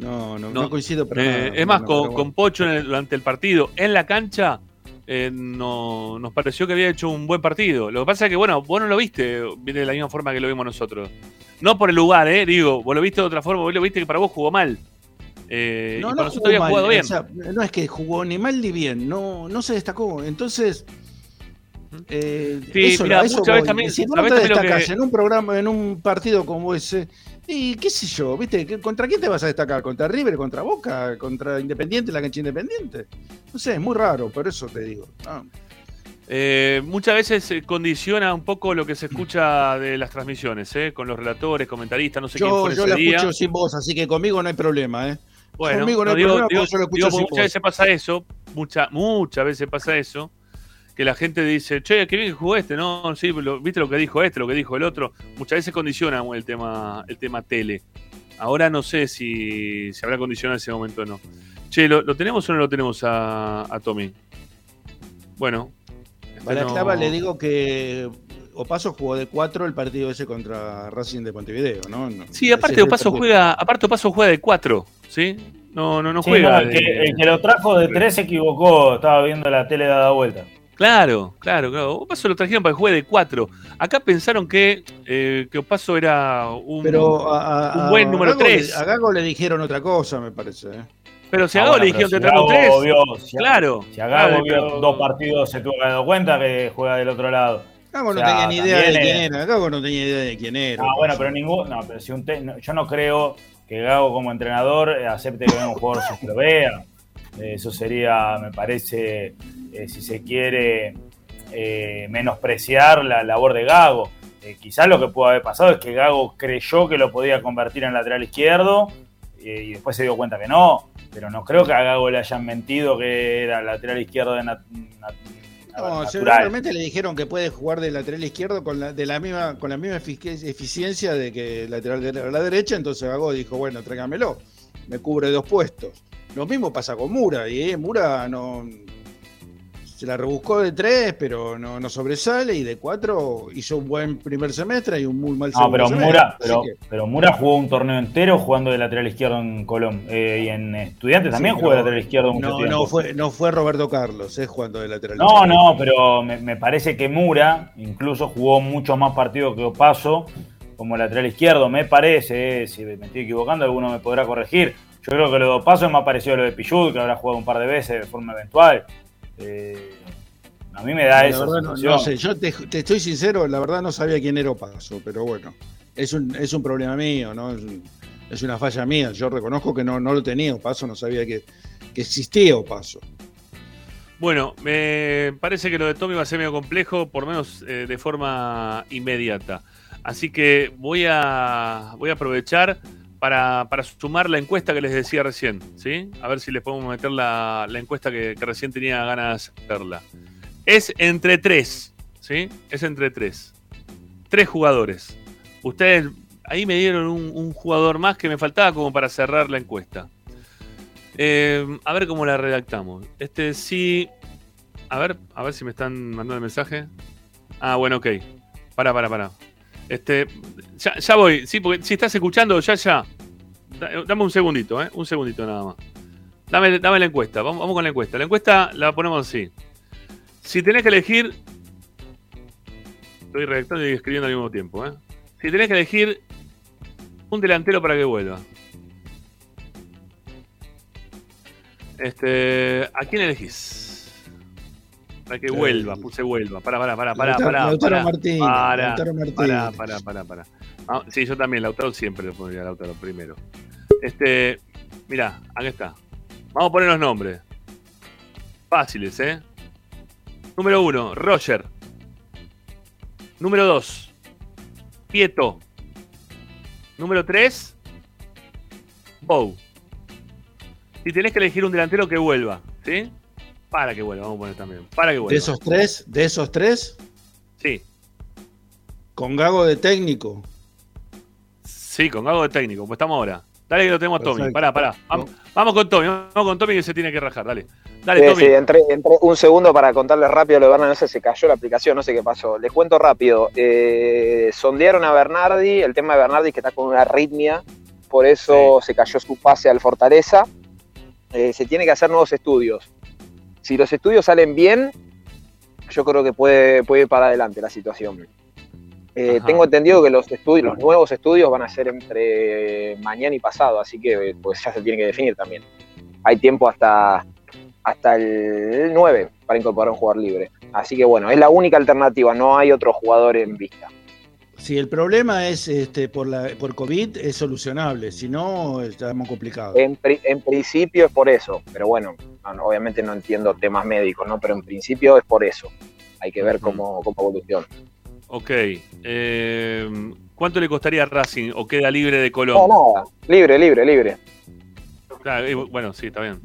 No, no, No, no coincido, pero Eh, es más, con, con Pocho en el- durante el partido, en la cancha, eh, no, nos pareció que había hecho un buen partido. Lo que pasa es que, bueno, vos no lo viste viene de la misma forma que lo vimos nosotros. No por el lugar, ¿eh? Digo, vos lo viste de otra forma, vos lo viste que para vos jugó mal. Eh, y para nosotros había mal, jugado o bien. sea, no es que jugó ni mal ni bien, no, no se destacó. Entonces, eh, Sí, eso, mirá, a eso muchas veces también- si no te destacas que- en un programa, en un partido como ese, y qué sé yo, ¿viste? ¿Qué- ¿Contra quién te vas a destacar? ¿Contra River? ¿Contra Boca? ¿Contra Independiente? ¿La cancha Independiente? No sé, es muy raro, por eso te digo. Ah, Eh, muchas veces se condiciona un poco lo que se escucha de las transmisiones, ¿eh? con los relatores, comentaristas, no sé quién yo fue yo ese la día. escucho sin voz, así que conmigo no hay problema, ¿eh? Bueno, conmigo no no, hay digo- problema digo- yo lo escucho digo, sin muchas voz. veces pasa eso, mucha, muchas veces pasa eso, que la gente dice, che, qué bien que jugó este, no, sí, lo- viste lo que dijo este, lo que dijo el otro, muchas veces condiciona el tema, el tema tele. Ahora no sé si se habrá condicionado en ese momento o no. Che, ¿lo, lo tenemos o no lo tenemos a, a Tommy? Bueno, Balaclava no- le digo que Opaso jugó de 4 el partido ese contra Racing de Montevideo, ¿no? No, Sí, aparte Opaso juega, aparte Opaso juega de 4, ¿sí? No, no, no Sí, juega. no, el, de- que, el que lo trajo de tres se equivocó. Estaba viendo la tele dada vuelta. Claro, claro, claro. Opaso lo trajeron para que juegue de 4. Acá pensaron que, eh, que Opaso era un, Pero a, a- un buen a número Gago le- 3. A Gago le dijeron otra cosa, me parece. ¿eh? Pero si a Ah, Gago bueno, le dijeron que si trajo Gago 3. vio- si a- claro. Si a Gago claro, vio pero- dos partidos se tuvo que dar cuenta que juega del otro lado. Gago O no sea, tenía ni idea de quién era. Gago no tenía idea de quién era. Ah, bueno, pero ningún. No, pero si un te- no, yo no creo que Gago como entrenador acepte que venga un jugador se lo vea. Eh, Eso sería, me parece, eh, si se quiere, eh, menospreciar la labor de Gago. Eh, quizás lo que pudo haber pasado es que Gago creyó que lo podía convertir en lateral izquierdo y después se dio cuenta que no. Pero no creo que a Gago le hayan mentido que era lateral izquierdo de nat- nat- No, seguramente le dijeron que puede jugar de lateral izquierdo con la, de la misma, con la misma efic- eficiencia de que lateral de la derecha, entonces Gago dijo, bueno, tráigamelo, me cubre dos puestos. Lo mismo pasa con Mura, y eh, Mura no se la rebuscó de tres, pero no, no sobresale, y de cuatro hizo un buen primer semestre y un muy mal No, segundo pero semestre. Mura, pero, que- pero Mura jugó un torneo entero jugando de lateral izquierdo en Colón. Eh, y en Estudiantes también Sí, jugó de lateral izquierdo no, tiempo. no fue, no fue Roberto Carlos, es jugando de lateral No, izquierdo. no, pero me, me parece que Mura incluso jugó mucho más partidos que Opaso como lateral izquierdo, me parece, eh, si me estoy equivocando alguno me podrá corregir. Yo creo que lo de Opaso es más parecido a lo de Pichud, que habrá jugado un par de veces de forma eventual. Eh, a mí me da verdad, no, sé, yo te, te estoy sincero, la verdad no sabía quién era Opaso, pero bueno, es un, es un problema mío, ¿no? Es, un- es una falla mía. Yo reconozco que no, no lo tenía Opaso, no sabía que, que existía Opaso. Bueno, me parece que lo de Tommy va a ser medio complejo, por lo menos eh, de forma inmediata. Así que voy a, voy a aprovechar para, sumar la encuesta que les decía recién, ¿sí? A ver si les podemos meter la, encuesta que, recién tenía ganas de hacerla. Es entre tres, ¿sí? Es entre tres. Tres jugadores. Ustedes ahí me dieron un, un jugador más que me faltaba como para cerrar la encuesta. Eh, a ver cómo la redactamos. Este sí. A ver, a ver si me están mandando el mensaje. Ah, bueno, ok. Para, para, para. Este. Ya, ya voy. Sí, porque si estás escuchando, ya, ya. Da- Dame un segundito, ¿eh? Un segundito nada más. Dame, dame la encuesta. Vamos, vamos con la encuesta. La encuesta la ponemos así. Si tenés que elegir. Estoy redactando y escribiendo al mismo tiempo, ¿eh? Si tenés que elegir un delantero para que vuelva. Este, ¿a quién elegís? Para que vuelva, puse vuelva. Para, para, para, para, Lautaro- para. Lautaro para, Martínez, para, Lautaro Martínez. para, para, para, para. Ah, sí, yo también, Lautaro siempre le pondría a Lautaro primero. Este, mirá, acá está. Vamos a poner los nombres. Fáciles, ¿eh? Número uno, Roger. Número dos, Pieto. Número tres, Bow. Si tenés que elegir un delantero que vuelva, ¿sí? Para que vuelva, vamos a poner también. Para que vuelva. De esos tres, de esos tres, Sí, con Gago de técnico. sí, con algo de técnico, como estamos ahora. Dale que lo tenemos a Tommy. Perfecto. Pará, pará. Vamos, vamos con Tommy, vamos con Tommy que se tiene que rajar, dale. Dale, Sí, Tommy. sí, entré, entré un segundo para contarles rápido lo de Bernardi, no sé, se cayó la aplicación, no sé qué pasó. Les cuento rápido. Eh, sondearon a Bernardi, el tema de Bernardi que está con una arritmia, por eso se cayó su pase al Fortaleza. Eh, se tiene que hacer nuevos estudios. Si los estudios salen bien, yo creo que puede, puede ir para adelante la situación. Eh, tengo entendido que los estudios, los nuevos estudios van a ser entre mañana y pasado, así que pues ya se tiene que definir también. Hay tiempo hasta, hasta el 9 para incorporar un jugador libre. Así que bueno, es la única alternativa, no hay otro jugador en vista. Si el problema es este por la por COVID, es solucionable. Si no, está muy complicado. En, pri- en principio es por eso, pero bueno, no, no, obviamente no entiendo temas médicos, ¿no? Pero en principio es por eso. Hay que ver cómo, cómo evoluciona. Ok. eh, ¿Cuánto le costaría a Racing o queda libre de Colón? No, nada, libre, libre, libre. Claro, bueno, sí, está bien.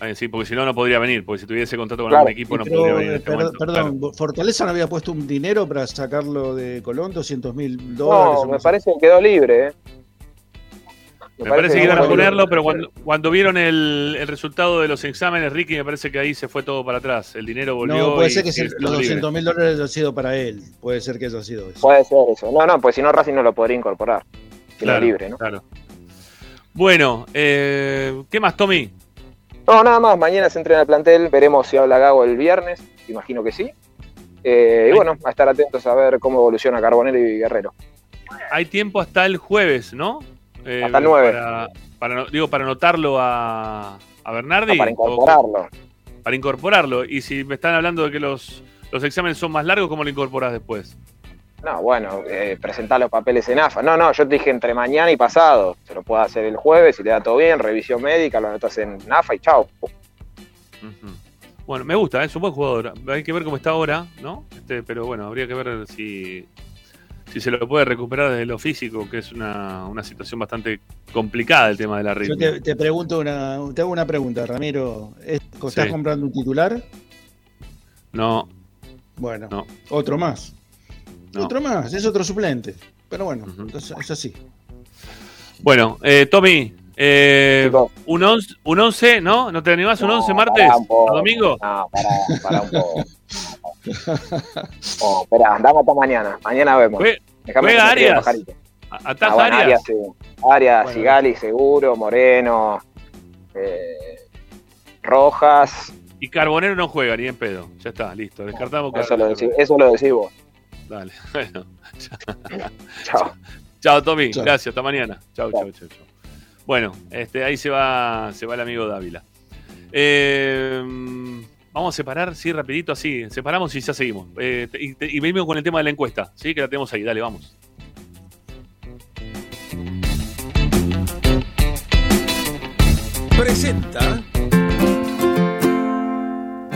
Bien, sí, porque si no, no podría venir. Porque si tuviese contrato con Claro. algún equipo, no podría venir. en eh, este per- momento, perdón, Fortaleza no había puesto un dinero para sacarlo de Colón, 200 mil dólares. No, me parece que quedó libre. ¿eh? Me parece que que iban a ponerlo, pero cuando, cuando vieron el, el resultado de los exámenes, Ricky, me parece que ahí se fue todo para atrás. El dinero volvió. No, puede y ser que se- los libre. 200 mil dólares han sido para él. Puede ser que eso ha sido eso. Puede ser eso. No, no, pues si no Racing no lo podría incorporar. Queda Claro, libre, ¿no? Claro. Bueno, eh, ¿qué más, Tommy? No, nada más. Mañana se entrena el plantel. Veremos si habla Gago el viernes. Imagino que sí. Eh, y bueno, a estar atentos a ver cómo evoluciona Carbonero y Guerrero. Hay tiempo hasta el jueves, ¿no? Eh, Hasta el 9. Para, para- digo, para anotarlo a, a Bernardi. Ah, para incorporarlo. para incorporarlo. Y si me están hablando de que los, los exámenes son más largos, ¿cómo lo incorporas después? No, bueno, eh, presentar los papeles en AFA. No, no, yo te dije entre mañana y pasado. Se lo puede hacer el jueves, si te da todo bien, revisión médica, lo anotas en AFA y chao. Bueno, me gusta, es un buen jugador. Hay que ver cómo está ahora, ¿no? Este, pero bueno, habría que ver si, si se lo puede recuperar desde lo físico, que es una, una situación bastante complicada el tema de la Yo arritmia. te, te pregunto una, te hago una pregunta, Ramiro. ¿Es- ¿Estás Sí. comprando un titular? No, Bueno, No. otro más. No. Otro más, es otro suplente. Pero bueno, entonces es así. Bueno, eh, Tommy, eh, un 11, un 11, ¿no? ¿No te animás un No, 11 martes pará un poco. o domingo? No, para, para un poco. Oh, espera, andamos hasta mañana. Mañana vemos. Déjame juega Arias. Ah, bueno, Arias. Arias, sí. Arias, Bueno. Sigali seguro, Moreno, eh, Rojas. Y Carbonero no juega ni en pedo. Ya está, listo. Descartamos Eso lo, Carbonero. decís, eso lo decís vos. Dale, bueno. Chao. Chao, Tommy. Chao. Gracias, hasta mañana. Chao, Chao. chao, chao. Bueno, este, ahí se va, se va el amigo Dávila. Eh, vamos a separar, sí, rapidito, así. Separamos y ya seguimos. Eh, y, te- y venimos con el tema de la encuesta, ¿sí? Que la tenemos ahí. Dale, vamos. presenta.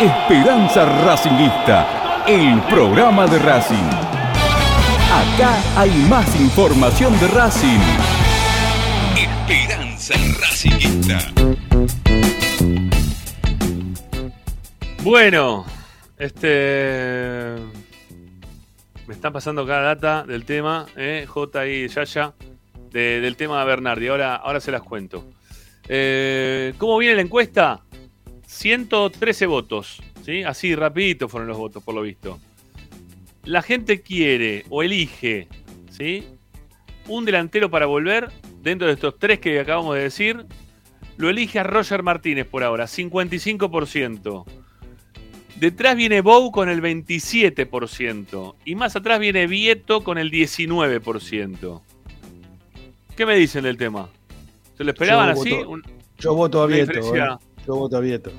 Esperanza Racingista, el programa de Racing. Acá hay más información de Racing. Esperanza Racingista. Bueno, este. Me están pasando cada data del tema, eh, J y Yaya, de- del tema de Bernardi. Ahora, ahora se las cuento. Eh, ¿Cómo viene la encuesta? 113 votos, ¿sí? Así, rapidito fueron los votos, por lo visto. La gente quiere o elige, ¿sí? Un delantero para volver, dentro de estos tres que acabamos de decir, lo elige a Roger Martínez por ahora, 55%. Detrás viene Bow con el 27%. Y más atrás viene Vieto con el 19%. ¿Qué me dicen del tema? ¿Se lo esperaban Yo así? voto- Yo voto a Vieto. eh. Yo voto a Vieto.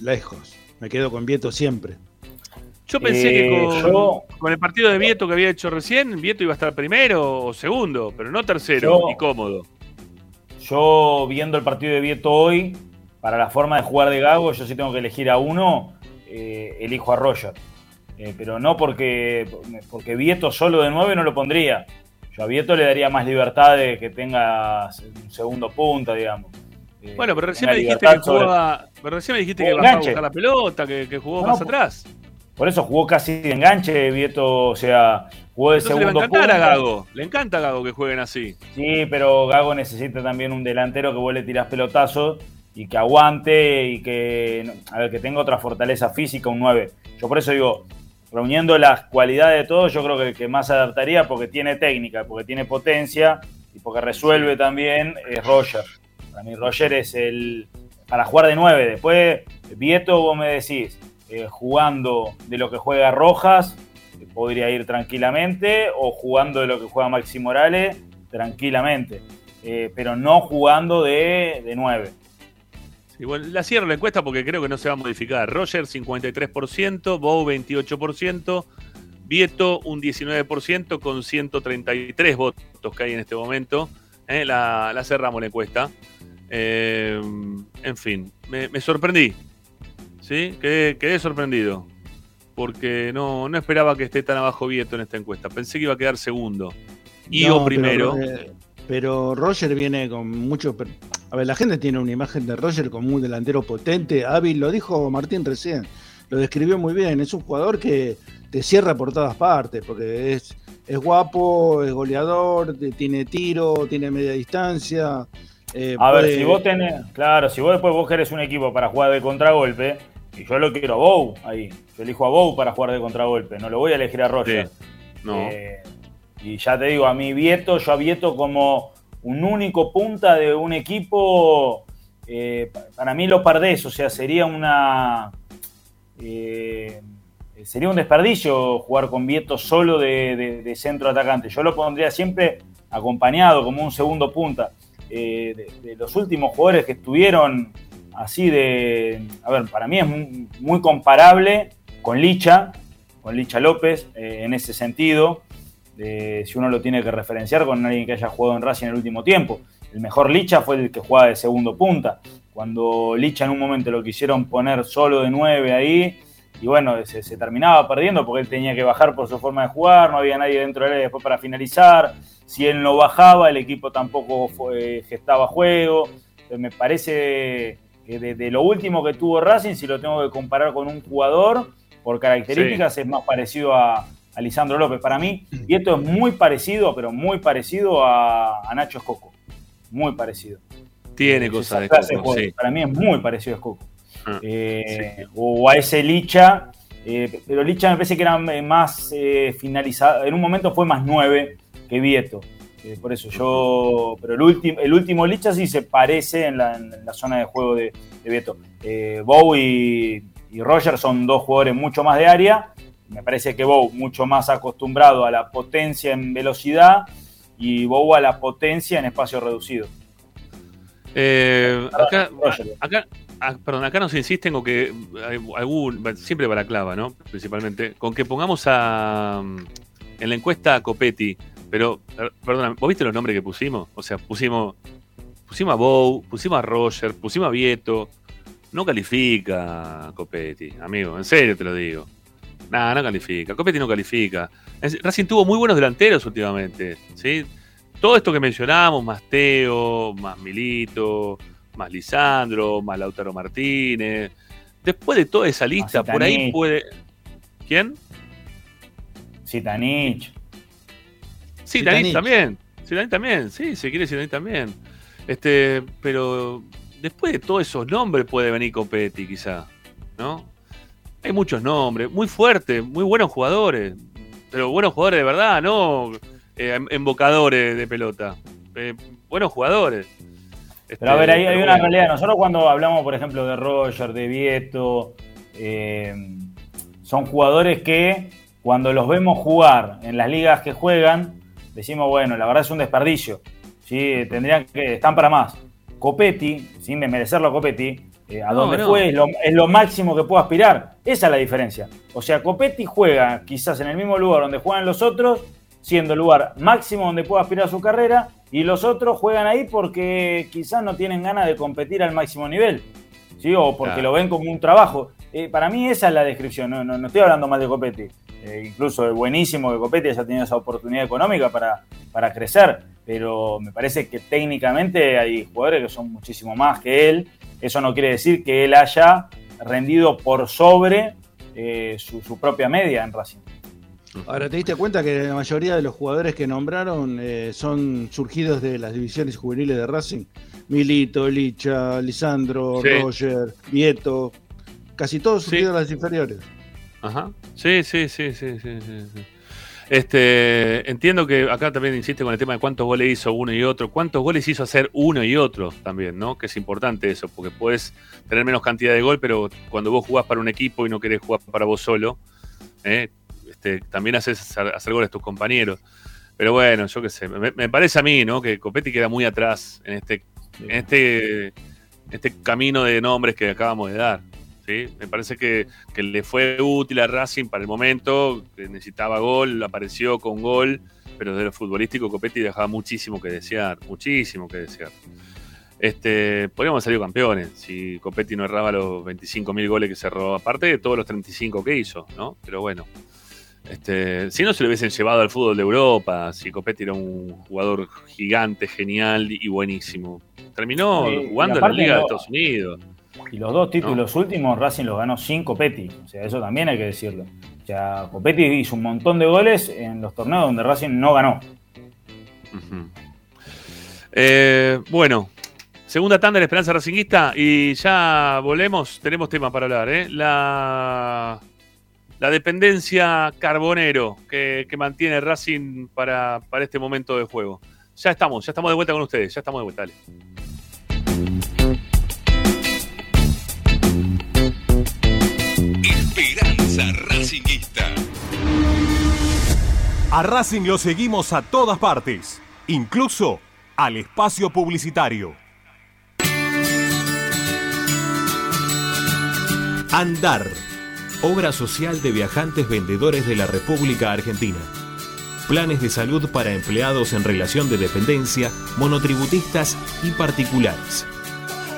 Lejos. Me quedo con Vieto siempre. Yo pensé Eh, que con, yo- con el partido de Vieto que había hecho recién, Vieto iba a estar primero o segundo, pero no tercero Yo- y cómodo. Yo, viendo el partido de Vieto hoy, para la forma de jugar de Gago, yo sí tengo que elegir a uno, eh, elijo a Roger. Eh, pero no porque, porque Vieto solo de 9 no lo pondría. Yo a Vieto le daría más libertad de que tenga un segundo punta, digamos. Eh, Bueno, pero recién me dijiste que jugaba. Pero recién me dijiste que bajaba a buscar la pelota, que, que jugó No, más por- atrás. Por eso jugó casi de enganche, Vieto, o sea, jugó de Entonces le va a segundo punta. Gago. Le encanta a Gago que jueguen así. Sí, pero Gago necesita también un delantero que vos le tirás pelotazos y que aguante y que, a ver, que tenga otra fortaleza física, un 9. Yo por eso digo, reuniendo las cualidades de todos, yo creo que el que más adaptaría porque tiene técnica, porque tiene potencia y porque resuelve también es Roger. Para mí Roger es el para jugar de 9. Después, Vieto, vos me decís, eh, jugando de lo que juega Rojas, que podría ir tranquilamente, o jugando de lo que juega Maxi Morales, tranquilamente. Eh, pero no jugando de, de 9. Sí, bueno, la cierro la encuesta porque creo que no se va a modificar. Roger 53%, Bow 28%, Vieto un 19% con 133 votos que hay en este momento. Eh, la cerramos la encuesta. Eh, en fin, me, me sorprendí. ¿Sí? Quedé, quedé sorprendido. Porque no, no esperaba que esté tan abajo Vieto en esta encuesta. Pensé que iba a quedar segundo. Y No, o primero. Pero, eh, pero Roger viene con mucho. A ver, la gente tiene una imagen de Roger como un delantero potente, hábil. Lo dijo Martín recién. Lo describió muy bien. Es un jugador que te cierra por todas partes. Porque es, es guapo, es goleador, tiene tiro, tiene media distancia. Eh, A ver, si vos tenés, claro, si vos después vos querés un equipo para jugar de contragolpe, y yo lo quiero a Bow ahí, yo elijo a Bow para jugar de contragolpe, no lo voy a elegir a Roger. No. Eh, y ya te digo, a mi Vieto, yo a Vieto como un único punta de un equipo, eh, pa- para mí lo perdés, o sea, sería una... eh, sería un desperdicio jugar con Vieto solo de, de- de centro atacante. Yo lo pondría siempre acompañado como un segundo punta. Eh, de, los últimos jugadores que estuvieron así de... A ver, para mí es muy, muy comparable con Licha, con Licha López, eh, en ese sentido, de si uno lo tiene que referenciar con alguien que haya jugado en Racing en el último tiempo. El mejor Licha fue el que jugaba de segundo punta. Cuando Licha en un momento lo quisieron poner solo de 9 ahí, y bueno, se, se terminaba perdiendo porque él tenía que bajar por su forma de jugar, no había nadie dentro de él después para finalizar. Si él no bajaba, el equipo tampoco fue- gestaba juego. Entonces, me parece que de, de lo último que tuvo Racing, si lo tengo que comparar con un jugador, por características es más parecido a, a Lisandro López. Para mí, y esto es muy parecido, pero muy parecido a, a Nacho Escoco. Muy parecido. Tiene Esa cosas de Coco, sí. Para mí es muy parecido a Escoco. Ah, Eh, O a ese Licha, eh, pero Licha me parece que era eh, más eh, finalizado. En un momento fue más 9 que Vieto. Eh, por eso yo. Pero el, último el último Licha sí se parece en la, en la zona de juego de, de Vieto. Eh, Bow y, y Roger son dos jugadores mucho más de área. Me parece que Bow mucho más acostumbrado a la potencia en velocidad y Bow a la potencia en espacio reducido. Eh, acá, ah, perdón, acá nos insisten con que algún, siempre para clava, ¿no? Principalmente, con que pongamos a mm, en la encuesta a Copetti, pero, per- perdona, ¿vos viste los nombres que pusimos? O sea, pusimos, pusimos a Bow, pusimos a Roger, pusimos a Vieto. No califica Copetti, amigo, en serio te lo digo. Nada, no califica. Copetti no califica. Racing tuvo muy buenos delanteros últimamente, ¿sí? Todo esto que mencionamos, más Teo, más Milito, más Lisandro, más Lautaro Martínez. Después de toda esa lista, por ahí puede. ¿Quién? Zitanich. Sí. Danich también. Zitanich también, sí, se quiere Zitanich también. Este, pero después de todos esos nombres puede venir Copetti, quizá, ¿no? Hay muchos nombres, muy fuertes, muy buenos jugadores, pero buenos jugadores de verdad, no eh, embocadores de pelota. Eh, buenos jugadores. Este, Pero a ver, hay, hay pero una bueno. realidad. Nosotros cuando hablamos, por ejemplo, de Roger, de Vieto, eh, son jugadores que cuando los vemos jugar en las ligas que juegan, decimos, bueno, la verdad es un desperdicio. ¿sí? Tendrían que, están para más. Copetti, sin desmerecerlo a Copetti, eh, a No, donde no. fue es lo, es lo máximo que puedo aspirar. Esa es la diferencia. O sea, Copetti juega quizás en el mismo lugar donde juegan los otros, siendo el lugar máximo donde puede aspirar su carrera, y los otros juegan ahí porque quizás no tienen ganas de competir al máximo nivel, ¿sí? o porque Claro. lo ven como un trabajo. Eh, para mí esa es la descripción, no, no- no estoy hablando mal de Copetti. Eh, incluso es buenísimo que Copetti haya tenido esa oportunidad económica para, para crecer, pero me parece que técnicamente hay jugadores que son muchísimo más que él. Eso no quiere decir que él haya rendido por sobre eh, su, su propia media en Racing. Ahora, ¿te diste cuenta que la mayoría de los jugadores que nombraron eh, son surgidos de las divisiones juveniles de Racing? Milito, Licha, Lisandro, Sí. Roger, Vieto, casi todos Sí. surgidos de las inferiores. Ajá. Sí, sí, sí, sí, sí, sí. Este, entiendo que acá también insiste con el tema de cuántos goles hizo uno y otro. ¿Cuántos goles hizo hacer uno y otro también, no? Que es importante eso, porque puedes tener menos cantidad de gol, pero cuando vos jugás para un equipo y no querés jugar para vos solo, ¿eh? este, también haces hacer, hacer goles a tus compañeros. Pero bueno, yo qué sé, me, me parece a mí, ¿no? Que Copetti queda muy atrás en este, en este, este camino de nombres que acabamos de dar. ¿Sí? Me parece que, que le fue útil a Racing para el momento, que necesitaba gol, apareció con gol, pero de lo futbolístico Copetti dejaba muchísimo que desear, muchísimo que desear. este, podríamos haber salido campeones si Copetti no erraba los 25.000 goles que cerró, aparte de todos los 35 que hizo, ¿no? Pero bueno. Este, si no se lo hubiesen llevado al fútbol de Europa, si Copetti era un jugador gigante, genial y buenísimo. Terminó Sí, jugando en la Liga de Estados Unidos. Y los dos títulos últimos Racing los ganó sin Copetti. O sea, eso también hay que decirlo. O sea, Copetti hizo un montón de goles en los torneos donde Racing no ganó. Eh, bueno, segunda tanda de la Esperanza Racinguista y ya volvemos. Tenemos tema para hablar, ¿eh? La, la dependencia carbonero que, que mantiene Racing para, para este momento de juego. Ya estamos, ya estamos de vuelta con ustedes, ya estamos de vuelta. dale. Racingista. A Racing lo seguimos a todas partes, incluso al espacio publicitario. Andar, obra social de viajantes vendedores de la República Argentina. Planes de salud para empleados en relación de dependencia, monotributistas y particulares.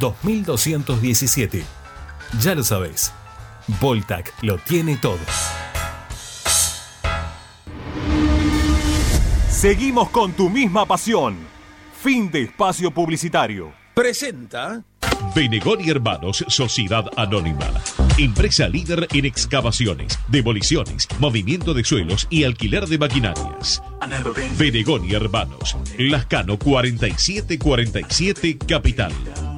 2217. Ya lo sabés, Voltac lo tiene todo. Seguimos con tu misma pasión. Fin de espacio publicitario. Presenta Benegón y Hermanos Sociedad Anónima. Empresa líder en excavaciones, demoliciones, movimiento de suelos y alquiler de maquinarias. Benegón y Hermanos. Lascano 4747 Capital.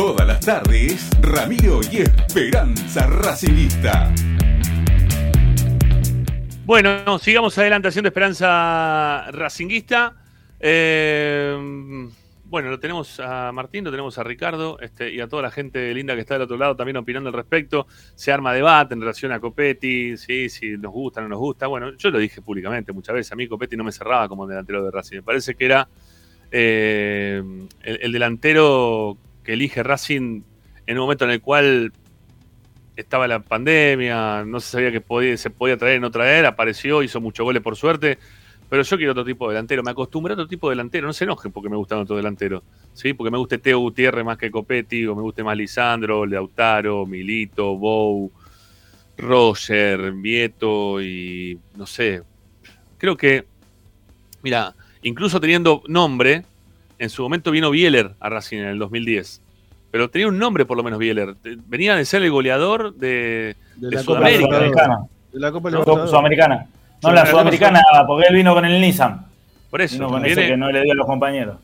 Todas las tardes, Ramiro y Esperanza Racingista. Bueno, sigamos adelante haciendo Esperanza Racinguista. Eh, bueno, lo tenemos a Martín, lo tenemos a Ricardo este, y a toda la gente linda que está del otro lado también opinando al respecto. Se arma debate en relación a Copetti, sí, si nos gusta no nos gusta. Bueno, yo lo dije públicamente muchas veces. A mí Copetti no me cerraba como delantero de Racing. Me parece que era eh, el delantero que elige Racing en un momento en el cual estaba la pandemia, no se sabía que se podía traer o no traer, apareció, hizo muchos goles por suerte, pero yo quiero otro tipo de delantero, me acostumbré a otro tipo de delantero, no se enojen porque me gustan otros delanteros, ¿sí? porque me guste Teo Gutiérrez más que Copetti, o me guste más Lisandro, Leautaro, Milito, Bou, Roger, Vieto y no sé, creo que, mira, incluso teniendo nombre, en su momento vino Bieler a Racing en el 2010 pero tenía un nombre por lo menos Bieler. Venía de ser el goleador de, De de la Copa. Sudamericana. De la Copa No. Sudamericana. No, la Sudamericana, porque él vino con el Nissan. Por eso, Vino con ese viene, que no le dio a los compañeros.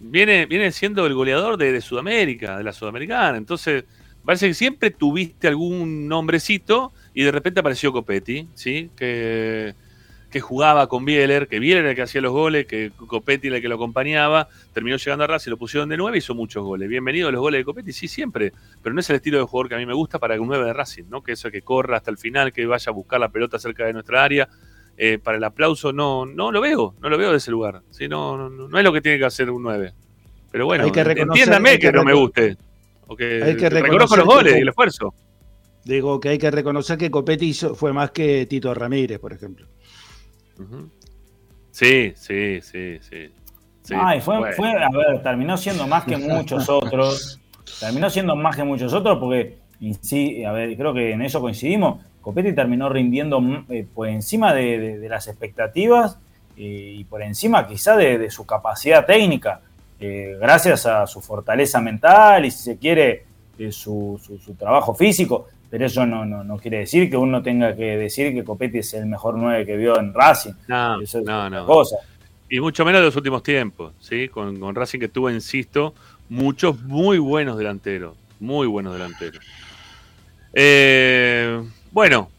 viene, viene siendo el goleador de, de Sudamérica, de la Sudamericana. Entonces, parece que siempre tuviste algún nombrecito y de repente apareció Copetti, ¿sí? Que, que jugaba con Bieler, que Bieler era el que hacía los goles, que Copetti era el que lo acompañaba, terminó llegando a Racing, lo pusieron de nueve y hizo muchos goles. Bienvenido a los goles de Copetti, sí, siempre, pero no es el estilo de jugador que a mí me gusta para un 9 de Racing, ¿no? Que eso que corra hasta el final, que vaya a buscar la pelota cerca de nuestra área. Eh, para el aplauso no, no lo veo, no lo veo de ese lugar. ¿sí? No, no, no es lo que tiene que hacer un 9. Pero bueno, Hay que entiéndame hay que, que no me guste. O que, Hay que reconozco los goles y el esfuerzo. Digo que hay que reconocer que Copetti hizo- fue más que Tito Ramírez, por ejemplo. Sí, sí, sí, sí. Sí, Ay, fue, bueno. fue, a ver, terminó siendo más que muchos otros. Terminó siendo más que muchos otros porque, y sí, a ver, creo que en eso coincidimos. Copetti terminó rindiendo mm, eh, por encima de, de- de las expectativas eh, y por encima quizá de, de su capacidad técnica, eh, gracias a su fortaleza mental y si se quiere eh, su, su- su trabajo físico. Pero eso no, no, no quiere decir que uno tenga que decir que Copetti es el mejor 9 que vio en Racing. No, Eso es no, otra no. cosa. Y mucho menos de los últimos tiempos, ¿sí? Con, con Racing que tuvo, insisto, muchos muy buenos delanteros. Muy buenos delanteros. Eh, bueno.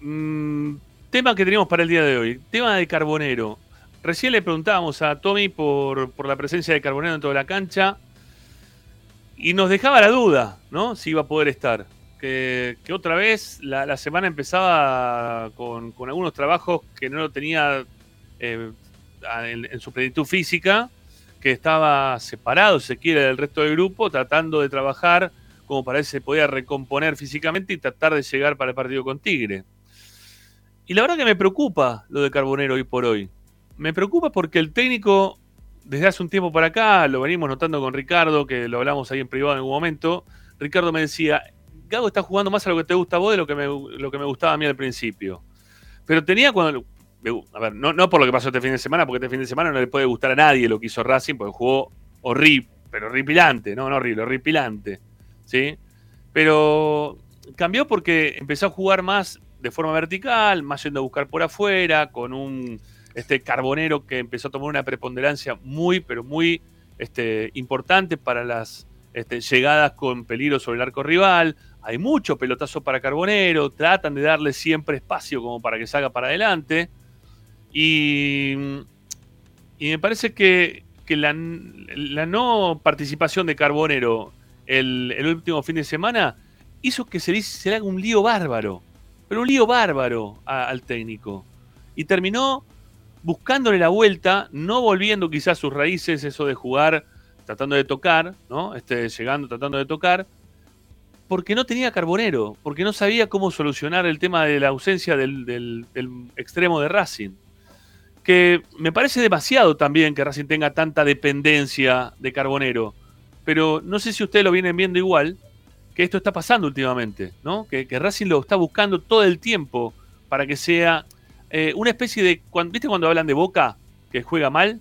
Mm, tema que teníamos para el día de hoy. Tema de Carbonero. Recién le preguntábamos a Tommy por, por la presencia de Carbonero en toda la cancha. Y nos dejaba la duda, ¿no? Si iba a poder estar. Que, otra vez la, semana empezaba con, algunos trabajos que no lo tenía eh, en, su plenitud física, que estaba separado, se quiere, del resto del grupo, tratando de trabajar como para si se podía recomponer físicamente y tratar de llegar para el partido con Tigre. Y la verdad que me preocupa lo de Carbonero hoy por hoy. Me preocupa porque el técnico, desde hace un tiempo para acá, lo venimos notando con Ricardo, que lo hablamos ahí en privado en algún momento, Ricardo me decía, Gago está jugando más a lo que te gusta a vos de lo que me, lo que me gustaba a mí al principio. Pero tenía cuando... A ver, no, no por lo que pasó este fin de semana, porque este fin de semana no le puede gustar a nadie lo que hizo Racing, porque jugó horrible, pero horripilante, no, no horrible, horripilante. ¿Sí? Pero cambió porque empezó a jugar más de forma vertical, más yendo a buscar por afuera, con un este carbonero que empezó a tomar una preponderancia muy, pero muy este, importante para las este, llegadas con peligro sobre el arco rival. Hay mucho pelotazo para Carbonero, tratan de darle siempre espacio como para que salga para adelante. Y, y me parece que, que la, la, no participación de Carbonero el, el, último fin de semana hizo que se, se le haga un lío bárbaro, pero un lío bárbaro al técnico. Y terminó buscándole la vuelta, no volviendo quizás sus raíces, eso de jugar tratando de tocar, ¿no? Este, llegando, tratando de tocar, porque no tenía Carbonero, porque no sabía cómo solucionar el tema de la ausencia del, extremo de Racing. Que me parece demasiado también que Racing tenga tanta dependencia de Carbonero, pero no sé si ustedes lo vienen viendo igual, que esto está pasando últimamente, ¿no? Que Racing lo está buscando todo el tiempo para que sea eh, una especie de. ¿Viste cuando hablan de Boca que juega mal?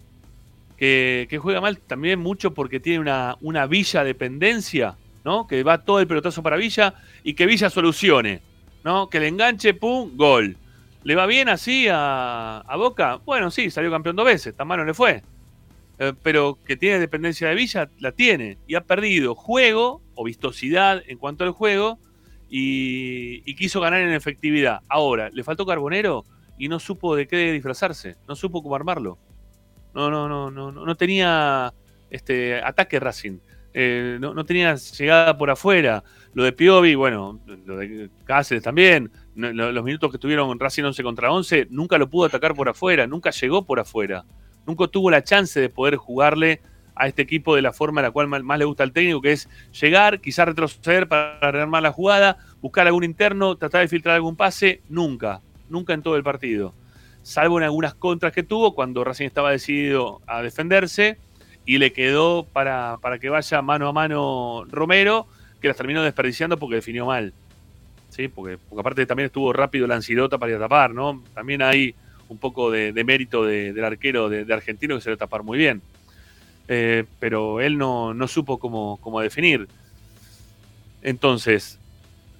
Que, juega mal también mucho porque tiene una, Villa dependencia, ¿no? Que va todo el pelotazo para Villa y que Villa solucione, ¿no? Que le enganche, pum, gol. ¿Le va bien así a, a Boca? Bueno, sí, salió campeón dos veces, tan malo le fue. eh, pero que tiene dependencia de Villa, la tiene. Y ha perdido juego o vistosidad en cuanto al juego y, y quiso ganar en efectividad. Ahora, le faltó Carbonero y no supo de qué disfrazarse, no supo cómo armarlo. No, no, no, no, no tenía este ataque Racing. Eh, no, no tenía llegada por afuera. Lo de Piovi, bueno, lo de Cáceres también. Los minutos que tuvieron Racing 11 contra 11, nunca lo pudo atacar por afuera, nunca llegó por afuera. Nunca tuvo la chance de poder jugarle a este equipo de la forma en la cual más, más le gusta al técnico, que es llegar, quizás retroceder para rearmar la jugada, buscar algún interno, tratar de filtrar algún pase. Nunca, nunca en todo el partido. Salvo en algunas contras que tuvo cuando Racing estaba decidido a defenderse y le quedó para, para que vaya mano a mano Romero, que las terminó desperdiciando porque definió mal. ¿Sí? Porque, aparte también estuvo rápido la Lancirota para ir a tapar, ¿no? También hay un poco de, mérito de- del arquero de, argentino que se lo tapar muy bien. Eh, pero él no, no supo cómo, cómo definir. Entonces,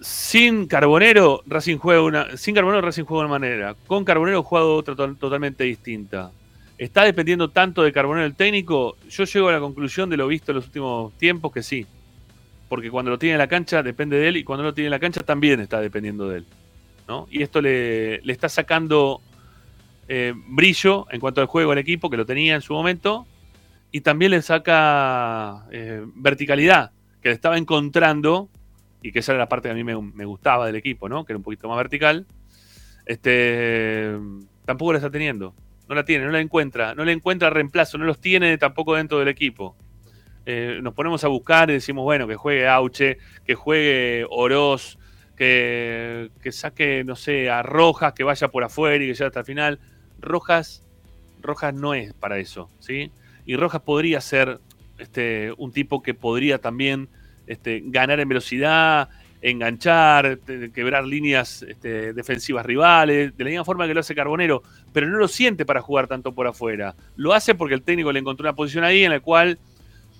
sin Carbonero, Racing juega una. Sin Carbonero, de una manera. Con Carbonero juega de otra to- totalmente distinta. ¿Está dependiendo tanto de Carbonero el técnico? Yo llego a la conclusión de lo visto en los últimos tiempos que sí. Porque cuando lo tiene en la cancha depende de él y cuando no lo tiene en la cancha también está dependiendo de él. ¿no? Y esto le, le está sacando eh, brillo en cuanto al juego al equipo, que lo tenía en su momento, y también le saca eh, verticalidad, que le estaba encontrando, y que esa era la parte que a mí me, gustaba del equipo, ¿no? que era un poquito más vertical, este, tampoco la está teniendo. No la tiene, no la encuentra, no le encuentra reemplazo, no los tiene tampoco dentro del equipo. Eh, nos ponemos a buscar y decimos, bueno, que juegue Auche, que juegue Oroz, que, que saque, no sé, a Rojas, que vaya por afuera y que llegue hasta el final. Rojas, Rojas no es para eso, ¿sí? Y Rojas podría ser este, un tipo que podría también este, ganar en velocidad, enganchar, quebrar líneas este, defensivas rivales, de la misma forma que lo hace Carbonero, pero no lo siente para jugar tanto por afuera. Lo hace porque el técnico le encontró una posición ahí en la cual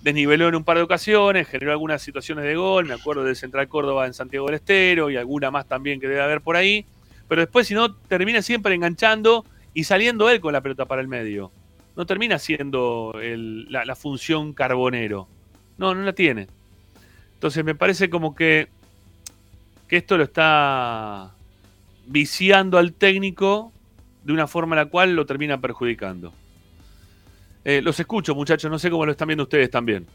desniveló en un par de ocasiones, generó algunas situaciones de gol, me acuerdo del Central Córdoba en Santiago del Estero y alguna más también que debe haber por ahí, pero después si no termina siempre enganchando y saliendo él con la pelota para el medio. No termina siendo la, la función carbonero. No, no la tiene. Entonces me parece como que, que esto lo está viciando al técnico de una forma en la cual lo termina perjudicando. Eh, los escucho, muchachos, no sé cómo lo están viendo ustedes también.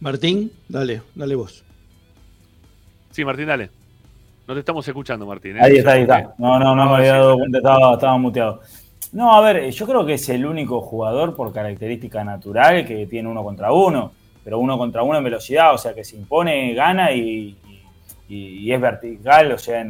Martín, dale, dale vos. Sí, Martín, dale. No te estamos escuchando, Martín. ¿eh? Ahí No está, ahí está. qué. No, no, no me había dado cuenta, estaba, estaba muteado. No, a ver, yo creo que es el único jugador por característica natural que tiene uno contra uno, pero uno contra uno en velocidad, o sea que se impone, gana y, es vertical, o sea,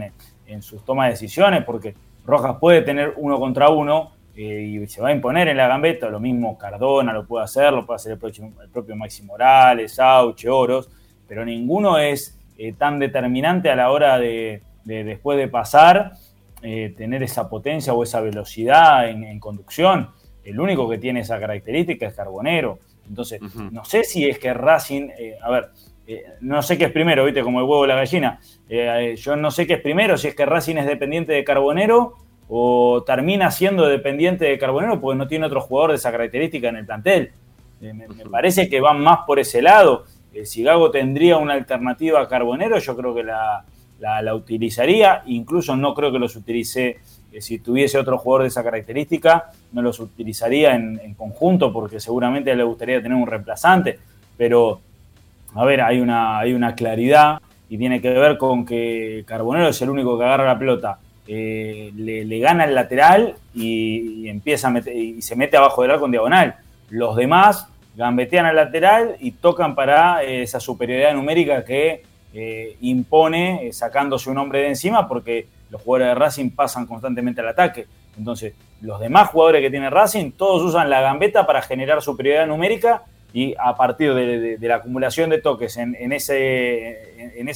en, sus tomas de decisiones, porque Rojas puede tener uno contra uno eh, y se va a imponer en la gambeta, lo mismo Cardona lo puede hacer, lo puede hacer el, propio Maxi Morales, Auche, Oros, pero ninguno es eh, tan determinante a la hora de, de, después de pasar, eh, tener esa potencia o esa velocidad en conducción. El único que tiene esa característica es Carbonero. Entonces, no sé si es que Racing, eh, a ver, eh, no sé qué es primero, ¿viste? Como el huevo y la gallina. Eh, yo no sé qué es primero, si es que Racing es dependiente de Carbonero o termina siendo dependiente de Carbonero porque no tiene otro jugador de esa característica en el plantel. Me, me parece que van más por ese lado. Si Gago tendría una alternativa a Carbonero, yo creo que la, la- la utilizaría. Incluso no creo que los utilice, si tuviese otro jugador de esa característica, no los utilizaría en, conjunto porque seguramente le gustaría tener un reemplazante. Pero, a ver, hay una, hay una claridad y tiene que ver con que Carbonero es el único que agarra la pelota. eh, le, gana el lateral y, empieza y se mete abajo del arco en diagonal. Los demás gambetean al lateral y tocan para eh, esa superioridad numérica que eh, impone sacándose un hombre de encima porque los jugadores de Racing pasan constantemente al ataque. Entonces, los demás jugadores que tiene Racing, todos usan la gambeta para generar superioridad numérica y a partir de, la acumulación de toques en, esa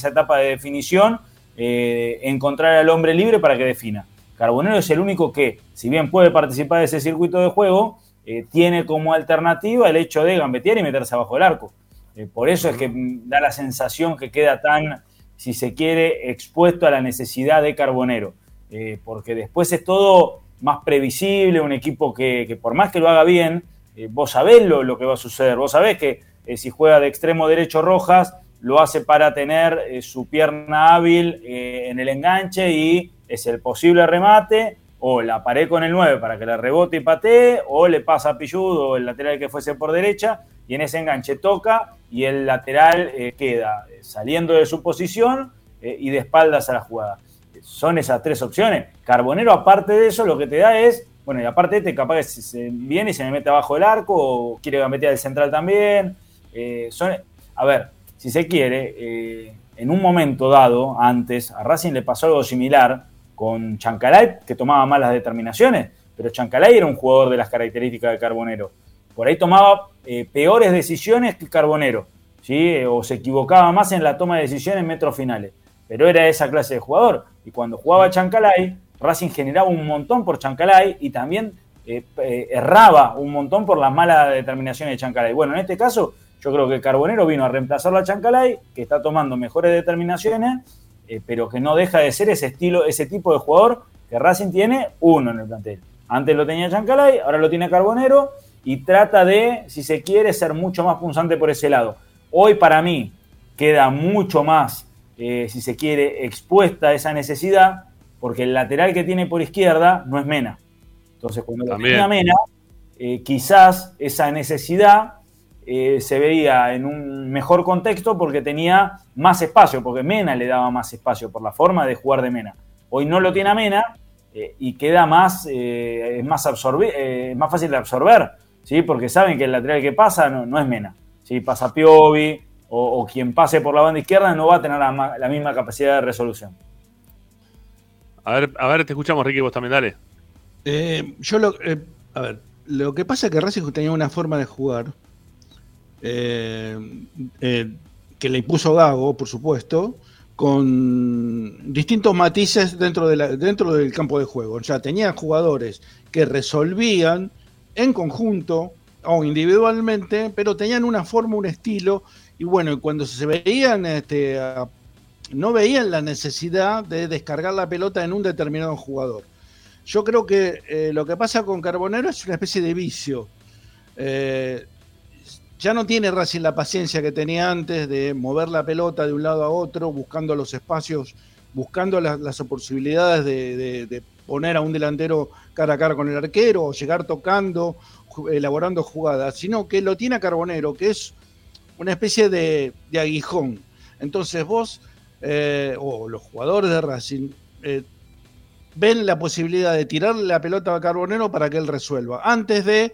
etapa de definición, eh, encontrar al hombre libre para que defina. Carbonero es el único que, si bien puede participar de ese circuito de juego, eh, tiene como alternativa el hecho de gambetear y meterse abajo del arco. Eh, por eso es que da la sensación que queda tan, si se quiere, expuesto a la necesidad de Carbonero. Eh, porque después es todo más previsible, un equipo que, que por más que lo haga bien, eh, vos sabés lo, lo, que va a suceder, vos sabés que eh, si juega de extremo derecho Rojas, lo hace para tener su pierna hábil en el enganche y es el posible remate, o la pared con el 9 para que la rebote y patee, o le pasa a Pilludo, el lateral que fuese por derecha, y en ese enganche toca y el lateral queda saliendo de su posición y de espaldas a la jugada. Son esas tres opciones. Carbonero, aparte de eso, lo que te da es bueno, y aparte este capaz que se viene y se me mete abajo del arco o quiere gambetear del central también. Eh, a ver, si se quiere, eh, en un momento dado, antes, a Racing le pasó algo similar con Chancalay, que tomaba malas determinaciones, pero Chancalay era un jugador de las características de Carbonero. Por ahí tomaba eh, peores decisiones que Carbonero, ¿sí? o se equivocaba más en la toma de decisiones en metros finales, pero era esa clase de jugador. Y cuando jugaba Chancalay, Racing generaba un montón por Chancalay y también eh, eh, erraba un montón por las malas determinaciones de Chancalay. Bueno, en este caso, yo creo que Carbonero vino a reemplazarlo a Chancalay, que está tomando mejores determinaciones, eh, pero que no deja de ser ese estilo, ese tipo de jugador que Racing tiene uno en el plantel. Antes lo tenía Chancalay, ahora lo tiene Carbonero y trata de, si se quiere, ser mucho más punzante por ese lado. Hoy para mí queda mucho más, si se quiere, expuesta esa necesidad porque el lateral que tiene por izquierda no es Mena. Entonces, cuando lo tenía Mena, eh, quizás esa necesidad eh, se veía en un mejor contexto porque tenía más espacio, porque Mena le daba más espacio por la forma de jugar de Mena. Hoy no lo tiene a Mena eh, y queda más, es más, más fácil de absorber, ¿sí? porque saben que el lateral que pasa no, es Mena. ¿Sí? Pasa Piovi o, quien pase por la banda izquierda no va a tener la misma capacidad de resolución. A ver, a ver, te escuchamos, Ricky, vos también, dale. Eh, yo lo. Eh, a ver, lo que pasa es que Racing tenía una forma de jugar eh, que le impuso Gago, por supuesto, con distintos matices dentro, de la, dentro del campo de juego. O sea, tenía jugadores que resolvían en conjunto o individualmente, pero tenían una forma, un estilo, y bueno, cuando se veían este, no veían la necesidad de descargar la pelota en un determinado jugador. Yo creo que eh, lo que pasa con Carbonero es una especie de vicio. Eh, ya no tiene Racing la paciencia que tenía antes de mover la pelota de un lado a otro, buscando los espacios, buscando las, posibilidades de, poner a un delantero cara a cara con el arquero o llegar tocando, elaborando jugadas, sino que lo tiene a Carbonero, que es una especie de aguijón. Entonces vos eh, o los jugadores de Racing eh, ven la posibilidad de tirarle la pelota a Carbonero para que él resuelva, antes de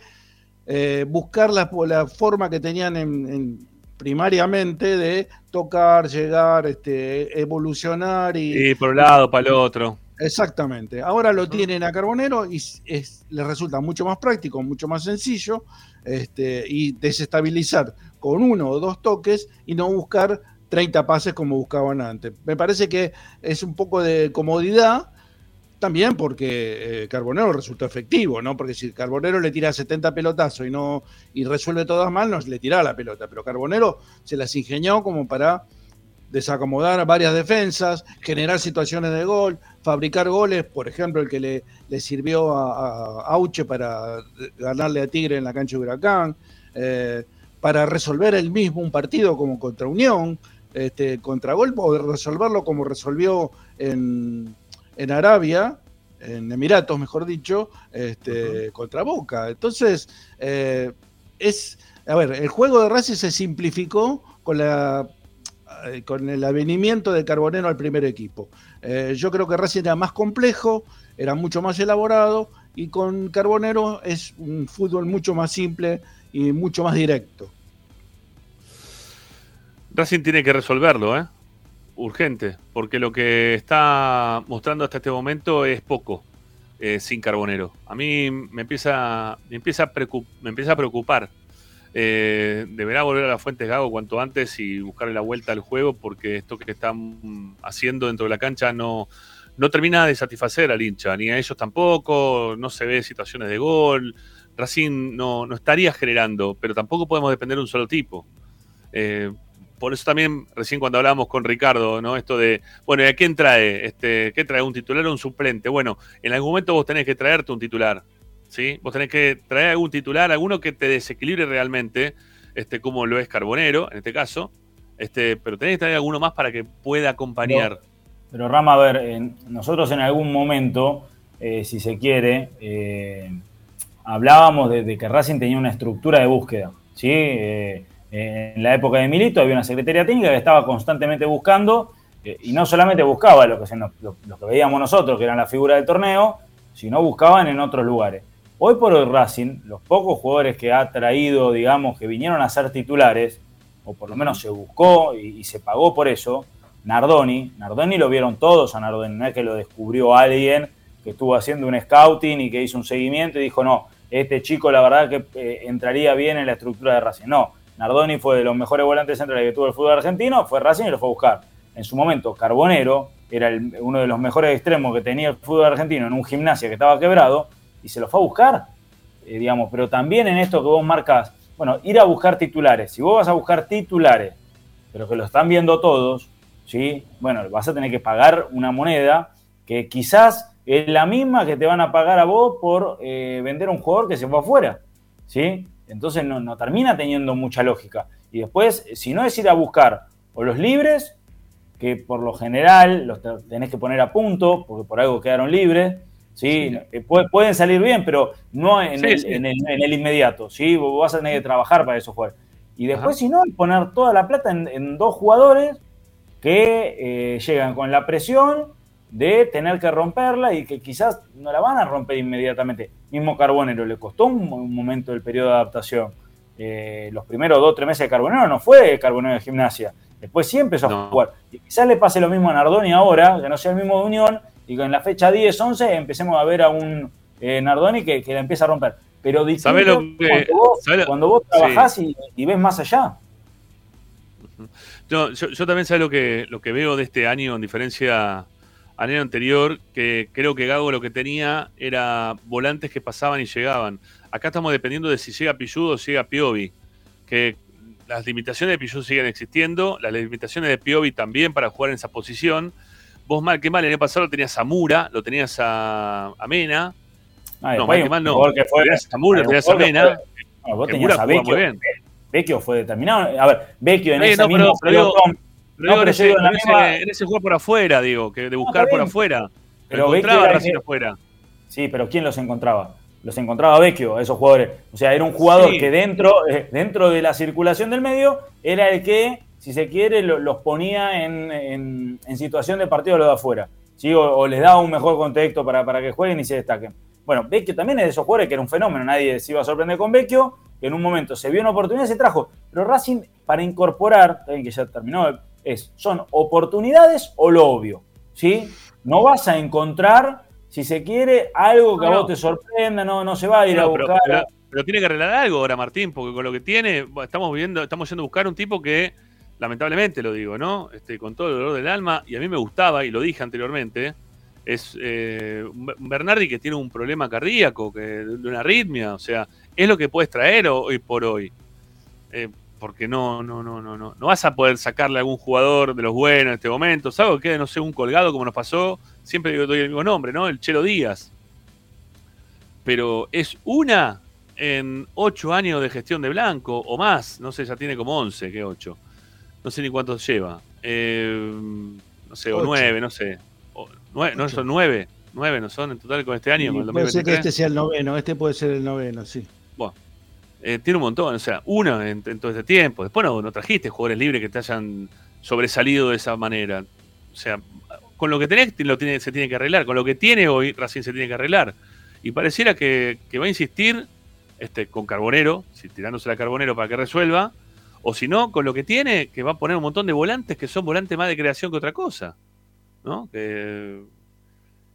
eh, buscar la, forma que tenían en, primariamente de tocar, llegar, este, evolucionar y... y por un lado, para el otro. Exactamente. Ahora lo tienen a Carbonero y les resulta mucho más práctico, mucho más sencillo este, y desestabilizar con uno o dos toques y no buscar 30 pases como buscaban antes. Me parece que es un poco de comodidad también porque eh, Carbonero resultó efectivo, ¿no? Porque si Carbonero le tira 70 pelotazos y no y resuelve todas mal, no le tira la pelota, pero Carbonero se las ingenió como para desacomodar varias defensas, generar situaciones de gol, fabricar goles, por ejemplo, el que le, le sirvió a, Auche para ganarle a Tigre en la cancha de Huracán, eh, para resolver el mismo un partido como contra Unión, este, contragolpe o resolverlo como resolvió en, Arabia, en Emiratos, mejor dicho, este, contra Boca. Entonces, eh, es, a ver, el juego de Racing se simplificó con la con el avenimiento de Carbonero al primer equipo. Eh, yo creo que Racing era más complejo, era mucho más elaborado y con Carbonero es un fútbol mucho más simple y mucho más directo. Racing tiene que resolverlo, ¿eh? Urgente, porque lo que está mostrando hasta este momento es poco eh, sin Carbonero. A mí me empieza, me empieza a preocupar. Eh, deberá volver a la Fuente Gago cuanto antes y buscarle la vuelta al juego, porque esto que están haciendo dentro de la cancha no, no termina de satisfacer al hincha, ni a ellos tampoco, no se ve situaciones de gol. Racing no, no estaría generando, pero tampoco podemos depender de un solo tipo. Eh, por eso también recién cuando hablábamos con Ricardo, ¿no? Esto de, bueno, ¿y a quién trae? Este, ¿Qué trae? ¿Un titular o un suplente? Bueno, en algún momento vos tenés que traerte un titular. ¿Sí? Vos tenés que traer algún titular, alguno que te desequilibre realmente, este, como lo es Carbonero, en este caso, este, pero tenés que traer alguno más para que pueda acompañar. Pero Rama, a ver, nosotros en algún momento, eh, si se quiere, eh, hablábamos de, que Racing tenía una estructura de búsqueda. ¿sí? Eh, en la época de Milito había una secretaría técnica que estaba constantemente buscando, y no solamente buscaba lo que, se lo que veíamos nosotros, que eran la figura del torneo, sino buscaban en otros lugares. Hoy por hoy Racing, los pocos jugadores que ha traído, digamos, que vinieron a ser titulares, o por lo menos se buscó y, se pagó por eso, Nardoni, Nardoni lo vieron todos a Nardoni, no es que lo descubrió alguien que estuvo haciendo un scouting y que hizo un seguimiento y dijo, no, este chico la verdad que eh, entraría bien en la estructura de Racing. No, Nardoni fue de los mejores volantes centrales que tuvo el fútbol argentino, fue Racing y lo fue a buscar. En su momento, Carbonero era uno de los mejores extremos que tenía el fútbol argentino en un gimnasia que estaba quebrado y se lo fue a buscar, eh, digamos. Pero también en esto que vos marcas, bueno, ir a buscar titulares. Si vos vas a buscar titulares, pero que lo están viendo todos, ¿sí? Bueno, vas a tener que pagar una moneda que quizás es la misma que te van a pagar a vos por eh, vender un jugador que se fue afuera, ¿sí? Entonces no, no termina teniendo mucha lógica. Y después, si no es ir a buscar o los libres, que por lo general los te- tenés que poner a punto, porque por algo quedaron libres, ¿sí? Eh, pu- pueden salir bien, pero no en, Sí, el, sí. en el- en el inmediato, ¿sí? Vos vas a tener que trabajar para esos jugadores. Y después, si no, poner toda la plata en, en dos jugadores que eh, llegan con la presión de tener que romperla y que quizás no la van a romper inmediatamente. Mismo Carbonero, le costó un, un momento el periodo de adaptación. Eh, los primeros dos o tres meses de Carbonero no fue Carbonero de gimnasia. Después sí empezó a jugar. Y quizás le pase lo mismo a Nardoni ahora, que no sea el mismo de Unión, y que en la fecha 10-11 empecemos a ver a un eh, Nardoni que, que la empieza a romper. Pero distinto ¿Sabés lo que- cuando vos, lo- cuando vos trabajás y, y ves más allá. Yo, yo, yo también sé lo que, lo que veo de este año, en diferencia al año anterior, que creo que Gago lo que tenía era volantes que pasaban y llegaban. Acá estamos dependiendo de si llega Pilludo o llega Piovi. Que las limitaciones de Pilludo siguen existiendo, las limitaciones de Piovi también para jugar en esa posición. Vos mal que mal, el año pasado lo tenías a Mura, lo tenías a, a Mena. Ah, no, mal que mal no. jugador que fue- tenías a Mura, tenías a Mena. No, vos tenías Mura a Vecchio. Vecchio fue determinado. A ver, Vecchio en Eh, ese no, mismo pero No, en, ese, en misma- en jugar por afuera, digo, que de buscar por afuera. Pero Vecchio encontraba Racing afuera. Sí, pero ¿quién los encontraba? Los encontraba Vecchio, a esos jugadores. O sea, era un jugador Sí. que dentro, eh, dentro de la circulación del medio era el que, si se quiere, lo- los ponía en, en- en situación de partido a los de afuera. ¿sí? O, o les daba un mejor contexto para, para que jueguen y se destaquen. Bueno, Vecchio también es de esos jugadores que era un fenómeno, nadie se iba a sorprender con Vecchio, que en un momento se vio una oportunidad y se trajo. Pero Racing, para incorporar, también que ya terminó, es, son oportunidades o lo obvio. ¿sí? No vas a encontrar, si se quiere, algo que a vos no. te sorprenda, no, no se va a ir a No, buscar. pero- pero tiene que arreglar algo ahora, Martín, porque con lo que tiene, estamos viendo, estamos yendo a buscar un tipo que, lamentablemente lo digo, ¿no? Este, con todo el dolor del alma, y a mí me gustaba, y lo dije anteriormente, es eh, Bernardi que tiene un problema cardíaco, que, de una arritmia, o sea, es lo que puedes traer hoy por hoy. Eh, porque no, no, no, no, no. No vas a poder sacarle a algún jugador de los buenos en este momento. Salvo que quede, no sé, un colgado como nos pasó. Siempre digo- doy el mismo nombre, ¿no? El Chelo Díaz. Pero es una en ocho años de gestión de Blanco o más. No sé, ya tiene como once, que ocho. No sé ni cuántos lleva. Eh, no sé, o nueve, no sé. O nueve, no, son nueve. Nueve no son en total con este año, Y con el puede ser que 2023. este sea el noveno, este puede ser el noveno, sí. Bueno, eh, tiene un montón, o sea, uno en, en todo este tiempo. Después no, no trajiste jugadores libres que te hayan sobresalido de esa manera. O sea, con lo que tenés lo tiene, se tiene que arreglar. Con lo que tiene hoy, Racing se tiene que arreglar. Y pareciera que, que va a insistir este, con Carbonero, si tirándose a Carbonero para que resuelva. O si no, con lo que tiene, que va a poner un montón de volantes que son volantes más de creación que otra cosa. ¿No? Que,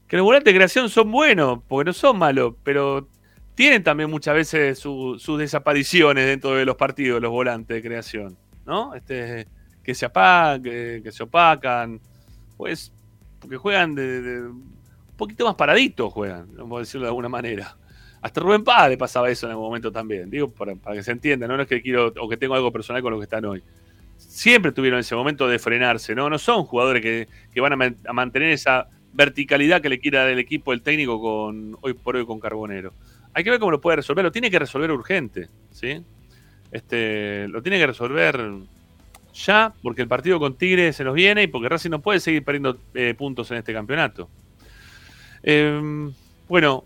que los volantes de creación son buenos, porque no son malos, pero tienen también muchas veces su- sus desapariciones dentro de los partidos, los volantes de creación, ¿no? Este, que se apagan, que, se opacan, pues, porque juegan de- un poquito más paraditos, juegan, vamos a decirlo de alguna manera. Hasta Rubén Paz le pasaba eso en algún momento también, digo, para, que se entienda, ¿no? es que quiero o que tengo algo personal con los que están hoy. Siempre tuvieron ese momento de frenarse, ¿no? No son jugadores que, van a, man- a mantener esa verticalidad que le quiera dar el equipo, el técnico, hoy por hoy con Carbonero. hay que ver cómo lo puede resolver. Lo tiene que resolver urgente, ¿sí? Este, lo tiene que resolver ya, porque el partido con Tigre se nos viene y porque Racing no puede seguir perdiendo eh, puntos en este campeonato. Em, bueno.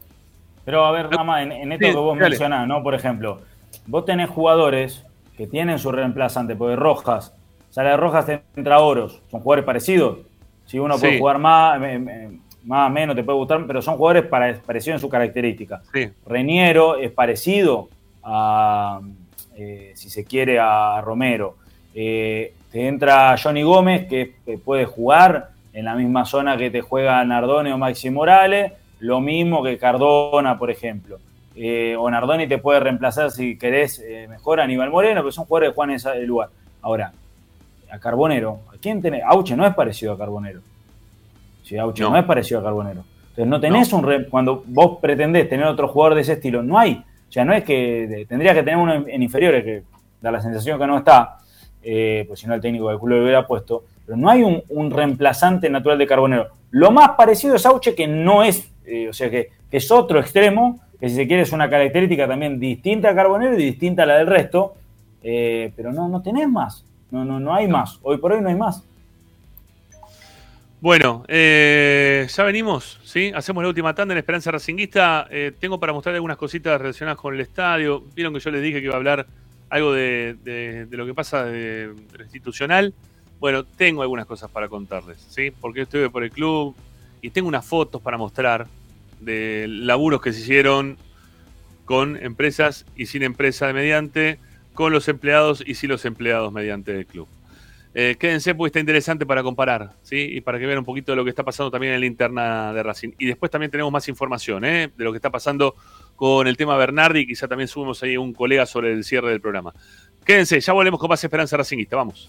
Pero a ver, mamá, en, en esto que vos mencionás, ¿no? Por ejemplo, vos tenés jugadores que tienen su reemplazante, porque Rojas, sale de Rojas, entra Oros, son jugadores parecidos. Si uno puede jugar más, más o menos, te puede gustar, pero son jugadores parecidos en su característica. Sí. Reñero es parecido a, eh, si se quiere, a Romero. Eh, te entra Johnny Gómez, que puede jugar en la misma zona que te juega Nardone o Maxi Morales, lo mismo que Cardona, por ejemplo. Eh, o Nardoni te puede reemplazar si querés mejor a Aníbal Moreno, pero son jugadores que juegan en ese lugar. Ahora, a Carbonero, ¿a quién tenés? Auche no es parecido a Carbonero. Si Auche no. es parecido a Carbonero. Entonces no tenés un... cuando vos pretendés tener otro jugador de ese estilo, no hay. O sea, no es que tendría que tener uno en, inferiores, que da la sensación que no está, eh, pues si no el técnico del club lo hubiera puesto, pero no hay un, reemplazante natural de Carbonero. Lo más parecido es Auche, que no es, eh, o sea, que, es otro extremo, que si se quiere es una característica también distinta a Carbonero y distinta a la del resto, eh, pero no, no tenés más, no, no, no hay más, hoy por hoy no hay más. Bueno, eh, ya venimos, ¿sí? Hacemos la última tanda en Esperanza Racinguista. Tengo para mostrar algunas cositas relacionadas con el estadio. Vieron que yo les dije que iba a hablar algo de, lo que pasa de, institucional. Bueno, tengo algunas cosas para contarles, ¿sí? Porque estuve por el club y tengo unas fotos para mostrar de laburos que se hicieron con empresas y sin empresa mediante, con los empleados y sin los empleados mediante el club. Eh, quédense porque está interesante para comparar, ¿sí? Y para que vean un poquito de lo que está pasando también en la interna de Racing. Y después también tenemos más información, ¿eh? De lo que está pasando con el tema Bernardi quizá también subimos ahí un colega sobre el cierre del programa. Quédense, ya volvemos con más Esperanza Racingista, vamos.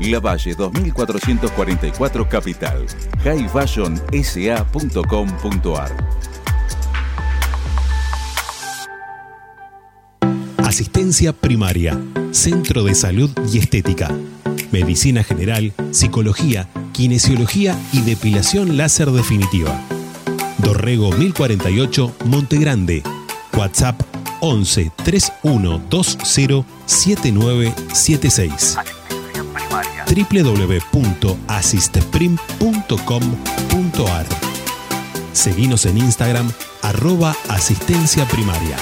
La Valle 2444 Capital. highfashionsa.com.ar Asistencia primaria, Centro de Salud y Estética. Medicina General, Psicología, Kinesiología y Depilación Láser Definitiva. Dorrego 1048, Monte Grande. WhatsApp 11 3120 7976 www.asisteprim.com.ar Seguinos en Instagram arroba asistencia primaria.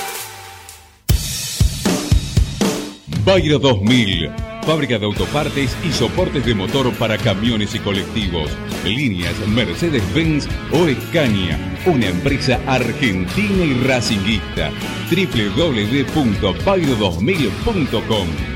Bayro 2000, fábrica de autopartes y soportes de motor para camiones y colectivos. Líneas Mercedes-Benz o Escaña una empresa argentina y racinguista. www.pairo2000.com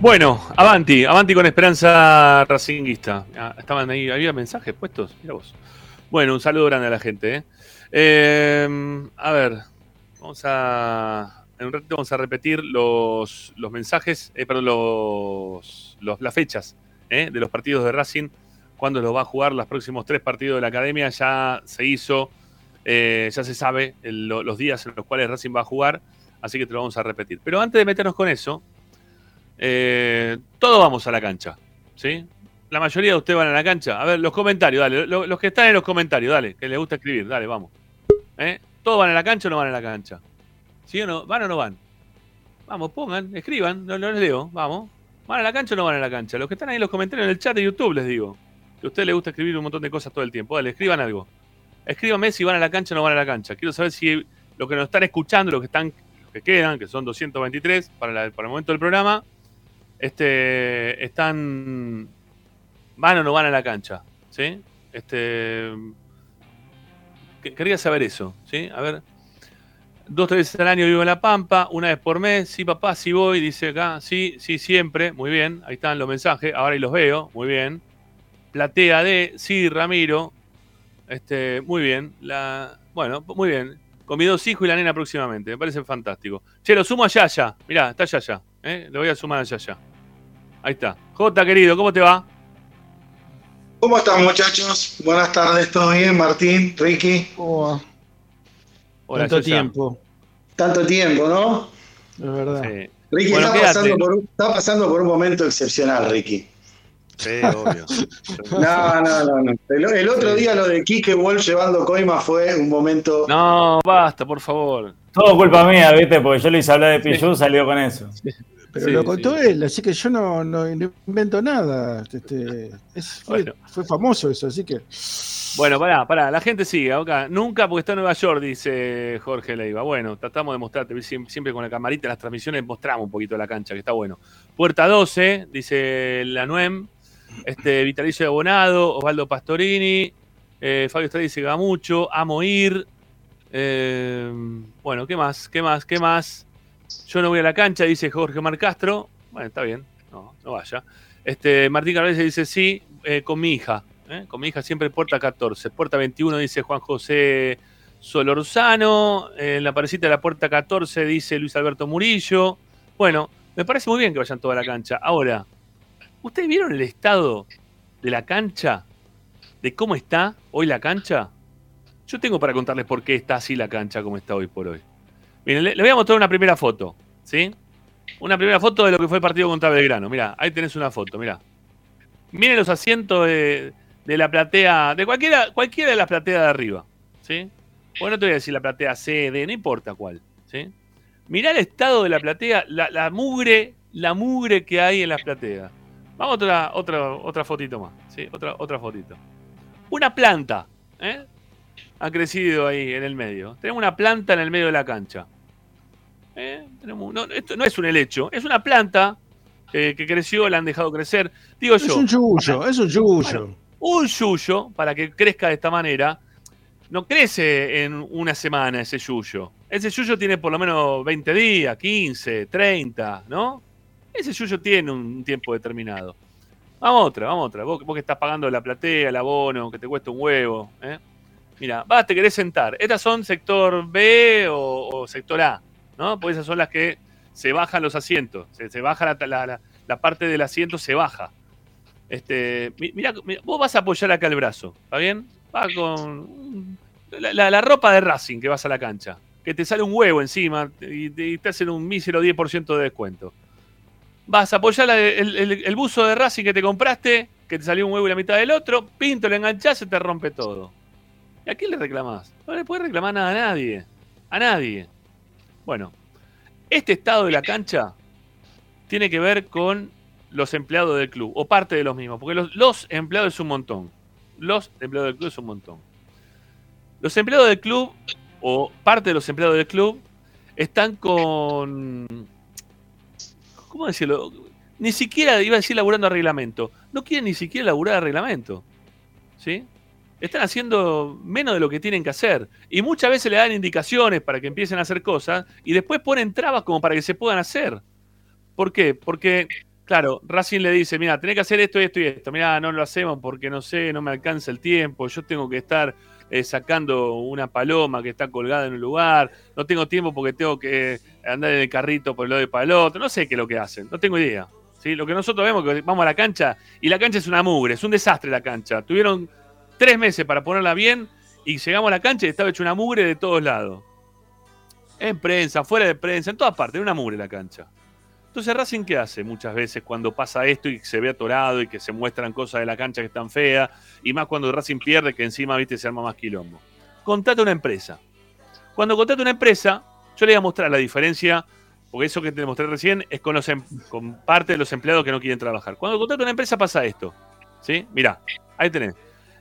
Bueno, avanti, avanti con Esperanza Racinguista. Ah, estaban ahí, había mensajes puestos, mira vos. Bueno, un saludo grande a la gente. ¿eh? Eh, a ver, vamos a. En un ratito vamos a repetir los, los mensajes, eh, perdón, los, los- las fechas ¿eh? de los partidos de Racing, cuándo los va a jugar, los próximos tres partidos de la academia. Ya se hizo, eh, ya se sabe los días en los cuales Racing va a jugar, así que te lo vamos a repetir. Pero antes de meternos con eso, eh, todos vamos a la cancha, ¿sí? La mayoría de ustedes van a la cancha. A ver, los comentarios, dale. lo- Los que están en los comentarios, dale, que les gusta escribir, dale, vamos. ¿Eh? ¿Todos van a la cancha o no van a la cancha? ¿Sí o no? ¿Van o no van? Vamos, pongan, escriban, no, les leo, vamos. ¿Van a la cancha o no van a la cancha? Los que están ahí en los comentarios en el chat de YouTube les digo. Que a ustedes les gusta escribir un montón de cosas todo el tiempo. Dale, escriban algo. Escríbanme si van a la cancha o no van a la cancha. Quiero saber si los que nos están escuchando, los que están, los que quedan, que son 223 para, para el momento del programa, este, están, van o no van a la cancha, ¿sí? Este, que- quería saber eso, ¿sí? A ver, dos, tres veces al año vivo en La Pampa, una vez por mes, sí papá, sí voy, dice acá, sí, sí siempre, muy bien, ahí están los mensajes, ahora ahí los veo, muy bien. Platea de, sí, Ramiro, este, muy bien, la, bueno, muy bien, con mis dos hijos y la nena próximamente, me parece fantástico. Che, lo sumo a Yaya, mirá, está Yaya, ¿eh? lo voy a sumar a Yaya. Ahí está. Jota, querido, ¿cómo te va? ¿Cómo están muchachos? Buenas tardes, ¿todo bien? Martín, Ricky. ¿Cómo va? Hola, Tanto tiempo, Tanto tiempo, ¿no? es verdad. Sí. Ricky Bueno, está, pasando por, un- está pasando por un momento excepcional, Ricky. Sí, obvio. No, no, no. no. El, el otro día lo de Quique Wolf llevando coima fue un momento. No, basta, por favor. Todo culpa mía, ¿viste? Porque yo le hice hablar de Pichu, salió con eso. Pero Sí, lo contó sí. él, así que yo no, no invento nada. Este, es- fue, Bueno. fue famoso eso, así que. Bueno, pará, pará, la gente sigue acá. Nunca porque está en Nueva York, dice Jorge Leiva. Bueno, tratamos de mostrarte, siem- siempre con la camarita, en las transmisiones mostramos un poquito la cancha, que está bueno. Puerta 12, dice la NUEM. Este, Vitalicio de Abonado, Osvaldo Pastorini, eh, Fabio Estrada dice Gamucho, Amo Ir. Eh, bueno, ¿qué más? ¿Qué más? ¿Qué más? Yo no voy a la cancha, dice Jorge Mar Castro. Bueno, está bien, no, no vaya. Este, Martín Carvalho dice sí, eh, con mi hija. ¿eh? Con mi hija siempre puerta 14. Puerta 21 dice Juan José Solorzano. eh, en la parecita de la puerta 14 dice Luis Alberto Murillo. Bueno, me parece muy bien que vayan toda la cancha. Ahora, ¿ustedes vieron el estado de la cancha? ¿De cómo está hoy la cancha? Yo tengo para contarles por qué está así la cancha como está hoy por hoy. Miren, le, voy a mostrar una primera foto, ¿sí? Una primera foto de lo que fue el partido contra Belgrano. Mira, ahí tenés una foto, mira. Miren los asientos de, de la platea, de cualquiera, cualquiera de las plateas de arriba, ¿sí? Bueno, no te voy a decir la platea C, D, no importa cuál, ¿sí? Mirá el estado de la platea, la, la mugre, la mugre que hay en las plateas. Vamos a otra, otra, otra fotito más, ¿sí? Otra, otra fotito. Una planta, ¿eh? Ha crecido ahí en el medio. Tenemos una planta en el medio de la cancha. ¿Eh? Tenemos- no, esto no es un helecho, es una planta eh, que creció, la han dejado crecer. Digo Es yo, un yuyo, es un yuyo. un yuyo, para que crezca de esta manera, no crece en una semana ese yuyo. Ese yuyo tiene por lo menos 20 días, 15, 30, ¿no? Ese yuyo tiene un tiempo determinado. Vamos a otra, vamos otra. Vos, vos que estás pagando la platea, el abono, que te cuesta un huevo. ¿eh? Mira, vas, te querés sentar. Estas son sector B o, sector A, ¿no? Porque esas son las que se bajan los asientos. Se, baja la, la- la- parte del asiento, se baja. Este, mi- mira, vos vas a apoyar acá el brazo, ¿está bien? Va con la, ropa de Racing que vas a la cancha, que te sale un huevo encima y te, hacen un mísero 10% de descuento. Vas a apoyar el buzo de Racing que te compraste, que te salió un huevo y la mitad del otro, pinto, le enganchás, se te rompe todo. ¿Y a quién le reclamás? No le puedes reclamar nada a nadie. A nadie. Bueno, este estado de la cancha tiene que ver con los empleados del club, o parte de los mismos, porque los, los empleados es un montón. Los empleados del club es un montón. Los empleados del club, o parte de los empleados del club, están con. ¿Cómo decirlo? Ni siquiera iba a decir laburando a reglamento. No quieren ni siquiera laburar a reglamento. ¿Sí? Están haciendo menos de lo que tienen que hacer. Y muchas veces le dan indicaciones para que empiecen a hacer cosas y después ponen trabas como para que se puedan hacer. ¿Por qué? Porque, claro, Racing le dice, mira, tenés que hacer esto y esto y esto. Mira, no lo hacemos porque no sé, no me alcanza el tiempo. Yo tengo que estar eh, sacando una paloma que está colgada en un lugar. No tengo tiempo porque tengo que andar en el carrito por el lado de palote. No sé qué es lo que hacen. No tengo idea. ¿sí? Lo que nosotros vemos que vamos a la cancha y la cancha es una mugre, es un desastre la cancha. Tuvieron tres meses para ponerla bien y llegamos a la cancha y estaba hecho una mugre de todos lados. En prensa, fuera de prensa, en todas partes, una mugre la cancha. Entonces Racing qué hace muchas veces cuando pasa esto y se ve atorado y que se muestran cosas de la cancha que están feas y más cuando Racing pierde que encima viste se arma más quilombo. Contrata una empresa. Cuando contrata una empresa, yo le voy a mostrar la diferencia, porque eso que te mostré recién es con, los em- con parte de los empleados que no quieren trabajar. Cuando contrata una empresa pasa esto. ¿Sí? Mirá, ahí tenés.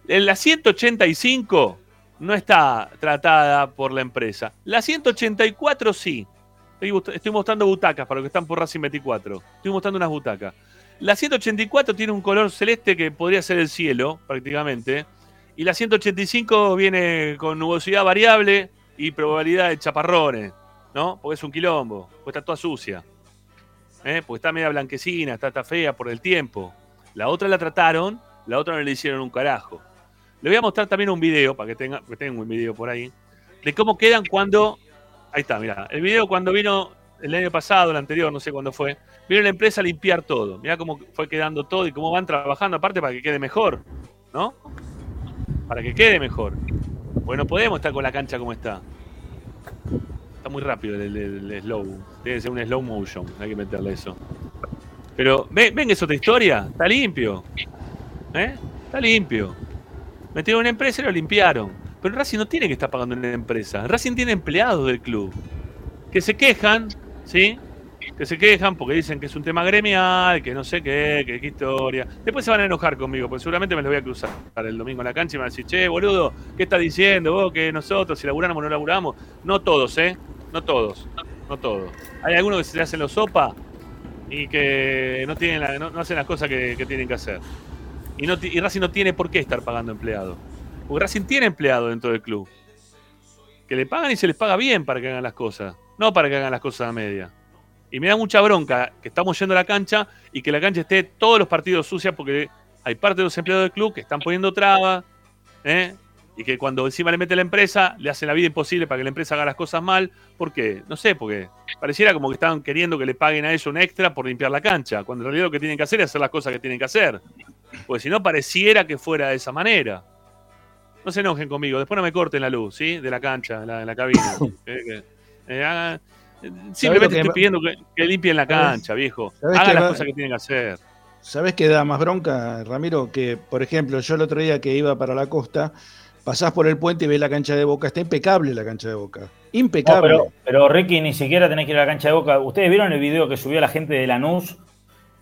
La 185 no está tratada por la empresa. La 184 sí. Estoy, mostrando butacas para los que están por Racing 24. Estoy mostrando unas butacas. La 184 tiene un color celeste que podría ser el cielo, prácticamente. Y la 185 viene con nubosidad variable y probabilidad de chaparrones, ¿no? Porque es un quilombo, porque está toda sucia. ¿eh? Porque está media blanquecina, está, está fea por el tiempo. La otra la trataron, la otra no le hicieron un carajo. Le voy a mostrar también un video, para que tenga, que tengo un video por ahí, de cómo quedan cuando. Ahí está, mira. El video cuando vino el año pasado, el anterior, no sé cuándo fue, vino la empresa a limpiar todo. Mirá cómo fue quedando todo y cómo van trabajando, aparte para que quede mejor, ¿no? Para que quede mejor. Porque no podemos estar con la cancha como está. Está muy rápido el, slow. Debe ser un slow motion, hay que meterle eso. Pero, ¿ven, ven que es otra historia? Está limpio. ¿Eh? Está limpio. Metieron una empresa y lo limpiaron. Pero Racing no tiene que estar pagando una empresa. Racing tiene empleados del club. Que se quejan, ¿sí? Que se quejan porque dicen que es un tema gremial, que no sé qué, que qué historia. Después se van a enojar conmigo, porque seguramente me los voy a cruzar el domingo en la cancha y me van a decir, che, boludo, ¿qué estás diciendo vos? Que nosotros, si laburamos o no laburamos. No todos, ¿eh? No todos. No todos. Hay algunos que se hacen los sopa y que no, tienen la- no, hacen las cosas que tienen que hacer. Y, no, y Racing no tiene por qué estar pagando empleados. Porque Racing tiene empleados dentro del club. Que le pagan y se les paga bien para que hagan las cosas. No para que hagan las cosas a media. Y me da mucha bronca que estamos yendo a la cancha y que la cancha esté todos los partidos sucias porque hay parte de los empleados del club que están poniendo trabas. ¿eh? Y que cuando encima le mete la empresa, le hacen la vida imposible para que la empresa haga las cosas mal. ¿Por qué? No sé, porque pareciera como que estaban queriendo que le paguen a ellos un extra por limpiar la cancha. Cuando en realidad lo que tienen que hacer es hacer las cosas que tienen que hacer. Porque si no, pareciera que fuera de esa manera. No se enojen conmigo, después no me corten la luz, ¿sí? De la cancha, en la, cabina. Eh, eh, hagan- eh, simplemente que estoy pidiendo que, que limpien la ¿Sabes? cancha, viejo. ¿Sabes Hagan que las va- cosas que tienen que hacer. ¿Sabés qué da más bronca, Ramiro? Que, por ejemplo, yo el otro día que iba para la costa, pasás por el puente y ves la cancha de Boca. Está impecable la cancha de Boca. No, Impecable. pero, pero Ricky, ni siquiera tenés que ir a la cancha de Boca. ¿Ustedes vieron el video que subió la gente de Lanús?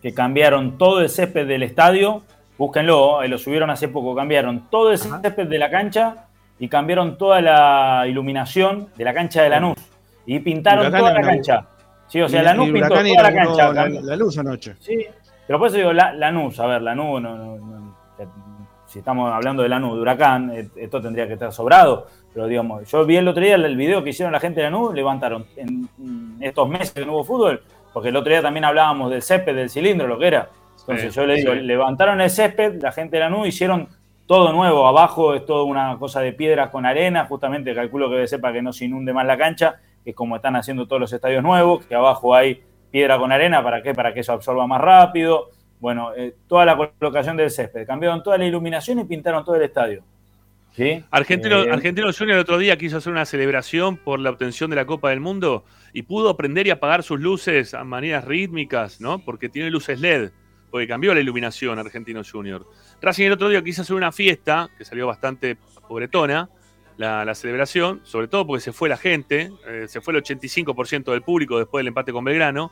Que cambiaron todo el césped del estadio. Búsquenlo, ahí lo subieron hace poco. Cambiaron todo el césped de la cancha y cambiaron toda la iluminación de la cancha de Lanús. Y pintaron Huracán toda la cancha. Sí, o sea, Y- Lanús y pintó toda la cancha. La, la luz anoche. Sí, pero por eso digo, la- Lanús, a ver, Lanús, no, no- no- si estamos hablando de Lanús, de Huracán, eh, esto tendría que estar sobrado, pero digamos, yo vi el otro día el, video que hicieron la gente de Lanús, levantaron en estos meses que no hubo fútbol, porque el otro día también hablábamos del césped, del cilindro, lo que era. Entonces Sí, yo le digo, sí. levantaron el césped, la gente de la nube hicieron todo nuevo. Abajo es toda una cosa de piedras con arena, justamente calculo que sepa que no se inunde más la cancha, que es como están haciendo todos los estadios nuevos, que abajo hay piedra con arena, ¿para qué? Para que eso absorba más rápido. Bueno, eh, toda la colocación del césped. Cambiaron toda la iluminación y pintaron todo el estadio. ¿Sí? Argentino, Eh, Argentino Junior el otro día quiso hacer una celebración por la obtención de la Copa del Mundo y pudo aprender y apagar sus luces a maneras rítmicas, ¿no? Porque tiene luces LED, porque cambió la iluminación Argentino Junior. Racing el otro día quiso hacer una fiesta, que salió bastante pobretona, la, celebración, sobre todo porque se fue la gente, eh, se fue el 85% del público después del empate con Belgrano.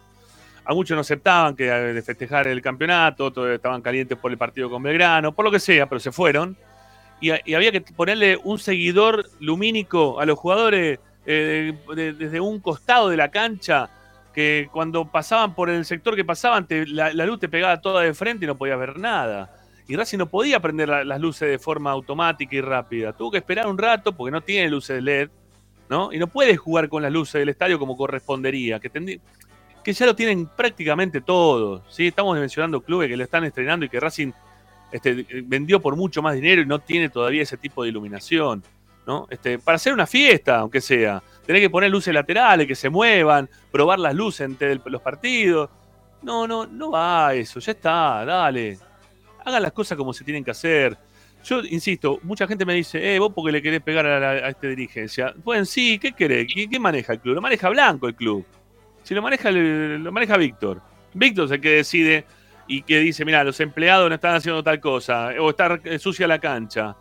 A muchos no aceptaban que de festejar el campeonato, todos estaban calientes por el partido con Belgrano, por lo que sea, pero se fueron y, había que ponerle un seguidor lumínico a los jugadores eh, de- desde un costado de la cancha que cuando pasaban por el sector que pasaban la, luz te pegaba toda de frente y no podías ver nada. Y Racing no podía prender la- las luces de forma automática y rápida. Tuvo que esperar un rato porque no tiene luces LED, ¿no? Y no puede jugar con las luces del estadio como correspondería, que, que ya lo tienen prácticamente todos. ¿sí? Estamos mencionando clubes que lo están estrenando y que Racing este, vendió por mucho más dinero y no tiene todavía ese tipo de iluminación. ¿no? Este, para hacer una fiesta, aunque sea, tener que poner luces laterales que se muevan, probar las luces entre los partidos. No, no, no va eso, ya está, dale. Hagan las cosas como se tienen que hacer. Yo insisto, mucha gente me dice, eh, vos porque le querés pegar a, la, esta dirigencia. Pues sí, ¿qué querés? ¿Qué, qué maneja el club? Lo maneja Blanco el club. Si lo maneja, lo maneja Víctor. Víctor es el que decide y que dice, mira, los empleados no están haciendo tal cosa, o está eh, sucia la cancha.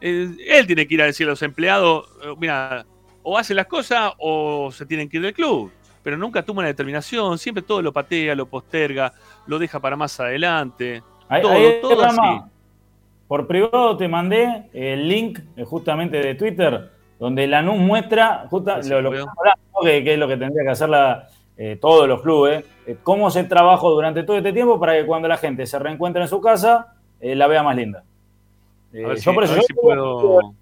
Él tiene que ir a decir a los empleados, eh, mira, o hacen las cosas o se tienen que ir del club. Pero nunca toma una determinación, siempre todo lo patea, lo posterga, lo deja para más adelante. Ahí- todo, ahí, todo así. Por privado te mandé el link eh, justamente de Twitter, donde Lanús muestra justa- Sí, lo, lo que, hablando, ¿no? que, que es lo que tendría que hacer la, eh, todos los clubes, eh, cómo se trabajó durante todo este tiempo para que cuando la gente se reencuentre en su casa, eh, la vea más linda. Eh, yo si- por eso yo si puedo-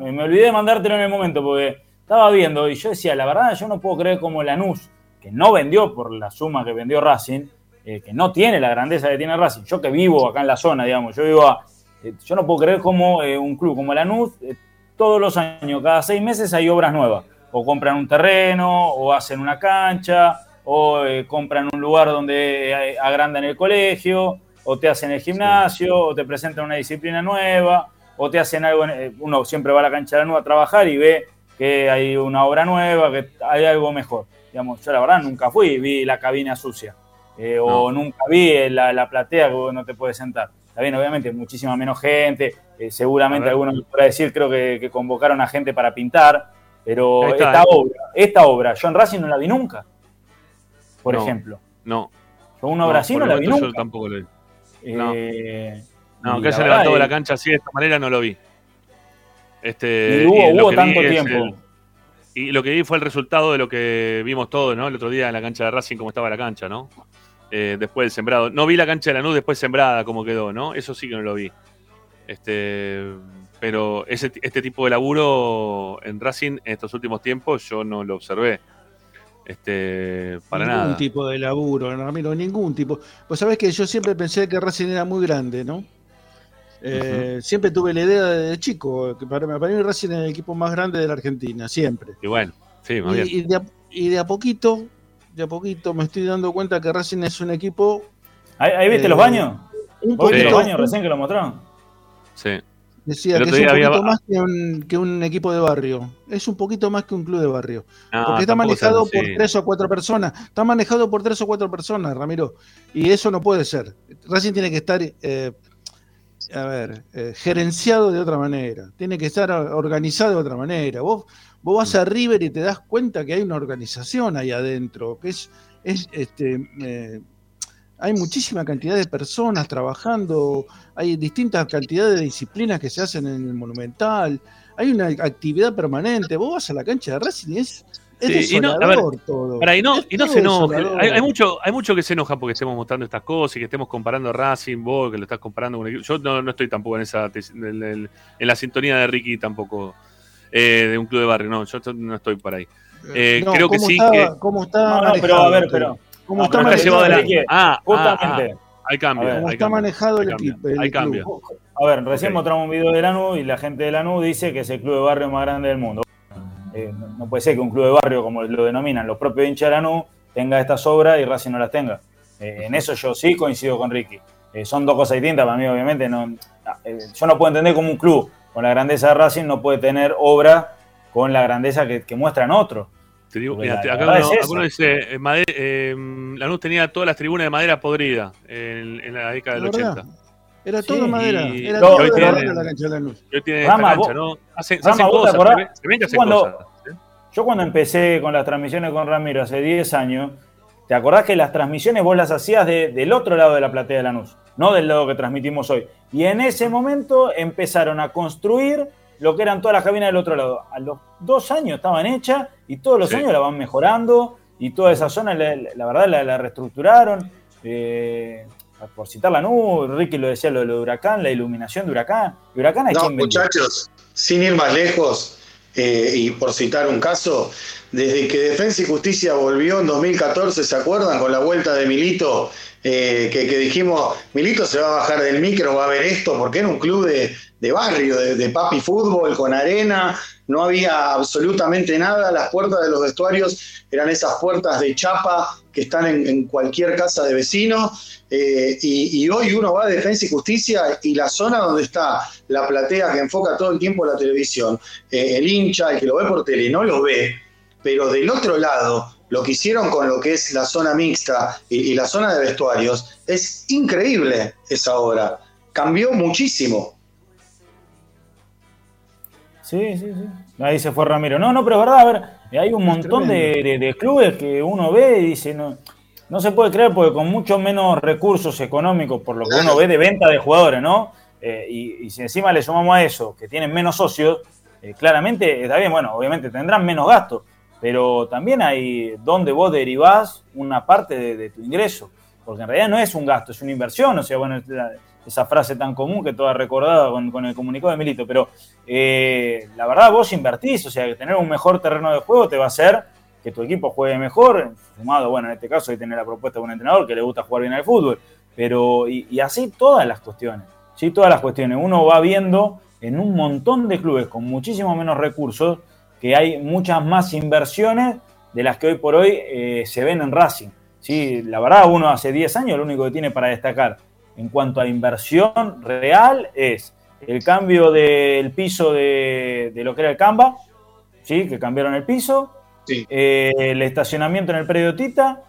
me me olvidé de mandártelo en el momento porque estaba viendo y yo decía, la verdad, yo no puedo creer como Lanús, que no vendió por la suma que vendió Racing, eh, que no tiene la grandeza que tiene Racing. Yo que vivo acá en la zona, digamos, yo vivo a- eh, yo no puedo creer como eh, un club como Lanús, todos los años, cada seis meses hay obras nuevas. O compran un terreno, o hacen una cancha, o compran un lugar donde agrandan el colegio, o te hacen el gimnasio, o te presentan una disciplina nueva, o te hacen algo. en- uno siempre va a la cancha de la nueva a trabajar y ve que hay una obra nueva, que hay algo mejor. Digamos, yo la verdad nunca fui, vi la cabina sucia. eh, O nunca vi eh, la, la platea que no te puedes sentar. Está bien, obviamente, muchísima menos gente. eh, seguramente A ver. alguno me podrá decir, creo que, que convocaron a gente para pintar. Pero está, esta eh. obra, esta obra, John Racing no la vi nunca. Por No, ejemplo. No. Yo una obra así por no la vi nunca. Yo tampoco lo vi. No. No, que la haya levantado la cancha así de esta manera no lo vi. Este, Y hubo- y tanto tiempo. el- y lo que vi fue el resultado de lo que vimos todos, ¿no? El otro día en la cancha de Racing, cómo estaba la cancha, ¿no? Eh, después del sembrado. No vi la cancha de la Lanús después sembrada, cómo quedó, ¿no? Eso sí que no lo vi. Este, pero ese, este tipo de laburo en Racing en estos últimos tiempos yo no lo observé. Este, para ningún nada. tipo de laburo, Ramiro, ningún tipo. Pues sabés que yo siempre pensé que Racing era muy grande, ¿no? Eh, Siempre tuve la idea de chico, que para, para mí Racing era el equipo más grande de la Argentina, siempre. Y bueno, sí, bien. Y, de a, y de a poquito, de a poquito me estoy dando cuenta que Racing es un equipo. ¿Ahí, ahí viste eh, los baños? Un ¿Vos viste poquito, los baños recién que lo mostraron? Sí. Decía que es un había- poquito más que un, que un equipo de barrio. Es un poquito más que un club de barrio. No, Porque está manejado por tres o cuatro personas. Está manejado por tres o cuatro personas, Ramiro. Y eso no puede ser. Racing tiene que estar, eh, a ver, eh, gerenciado de otra manera. Tiene que estar organizado de otra manera. Vos, vos vas a River y te das cuenta que hay una organización ahí adentro, que es, es este, eh, hay muchísima cantidad de personas trabajando, hay distintas cantidades de disciplinas que se hacen en el Monumental, hay una actividad permanente. Vos vas a la cancha de Racing y es, es y no, a ver, desolador todo. Y no, y no se. Hay, hay mucho, hay mucho que se enoja porque estemos mostrando estas cosas y que estemos comparando a Racing, vos que lo estás comparando con un equipo. Yo no, no estoy tampoco en esa en, el- en la sintonía de Ricky tampoco eh, de un club de barrio. No, yo no estoy por ahí. Eh, No, creo que ¿cómo sí está- que. ¿Cómo está No, no, pero manejado a ver, pero. ¿Cómo está manejado? Ricky, Ah, ah, justamente. Hay cambio. A ver, Como hay está manejado el equipo. el Hay club. cambio. A ver, recién mostramos un video de Lanús y la gente de Lanús dice que es el club de barrio más grande del mundo. Eh, no, no puede ser que un club de barrio, como lo denominan los propios hinchas de Lanús, tenga estas obras y Racing no las tenga. Eh, en eso yo sí coincido con Ricky. Eh, son dos cosas distintas para mí, obviamente. No, eh, yo no puedo entender cómo un club con la grandeza de Racing no puede tener obra con la grandeza que, que muestran otros. Te digo, Porque mira, la- te- la acá uno, es acá esa. uno dice, eh, eh, Lanús tenía todas las tribunas de madera podrida en, en la década del Es verdad. 80. Era Sí, todo madera. y- Era No, todo hoy madera la cancha de Lanús. Y hoy tiene Rama, esta cancha, vos- ¿no? Hacen, se Rama, hacen vos te cosas, acordás se ven, se ven que hacen cuando- cosas. ¿eh? Yo cuando empecé con las transmisiones con Ramiro hace 10 años, ¿te acordás que las transmisiones vos las hacías de- del otro lado de la platea de Lanús? No del lado que transmitimos hoy. Y en ese momento empezaron a construir lo que eran todas las cabinas del otro lado. A los dos años estaban hechas y todos los Sí. años la van mejorando y toda esa zona, la, la verdad, la, la reestructuraron. Eh, por citar Lanús, Ricky lo decía, lo, lo de Huracán, la iluminación de Huracán. ¿Y Huracán es No, muchachos, sin ir más lejos, eh, y por citar un caso, desde que Defensa y Justicia volvió en 2014, ¿se acuerdan? Con la vuelta de Milito, eh, que, que dijimos, Milito se va a bajar del micro, va a ver esto, porque era un club de, de barrio, de, de papi fútbol, con arena, no había absolutamente nada, las puertas de los vestuarios eran esas puertas de chapa que están en, cualquier casa de vecino, eh, y, y hoy uno va a Defensa y Justicia y la zona donde está la platea que enfoca todo el tiempo la televisión, eh, el hincha, el que lo ve por tele, no lo ve, pero del otro lado, lo que hicieron con lo que es la zona mixta y, y la zona de vestuarios, es increíble esa obra. Cambió muchísimo. Sí, sí, sí. Ahí se fue Ramiro. No, no, pero es verdad, a ver, hay un montón de, de- de clubes que uno ve y dice, no, no se puede creer porque con mucho menos recursos económicos, por lo que uno ve de venta de jugadores, ¿no? Eh, y, y si encima le sumamos a eso, que tienen menos socios, eh, claramente está bien, bueno, obviamente tendrán menos gastos, pero también hay donde vos derivás una parte de, de tu ingreso, porque en realidad no es un gasto, es una inversión, o sea, bueno, esa frase tan común que toda recordada con, con el comunicado de Milito, pero eh, la verdad vos invertís, o sea, que tener un mejor terreno de juego te va a hacer que tu equipo juegue mejor, sumado, bueno, en este caso hay tener la propuesta de un entrenador que le gusta jugar bien al fútbol, pero y, y así todas las cuestiones, sí, todas las cuestiones, uno va viendo en un montón de clubes con muchísimo menos recursos que hay muchas más inversiones de las que hoy por hoy eh, se ven en Racing. Sí, la verdad, uno hace 10 años lo único que tiene para destacar en cuanto a inversión real es el cambio del piso de, de lo que era el Canva, ¿sí? que cambiaron el piso, eh, el estacionamiento en el predio Tita,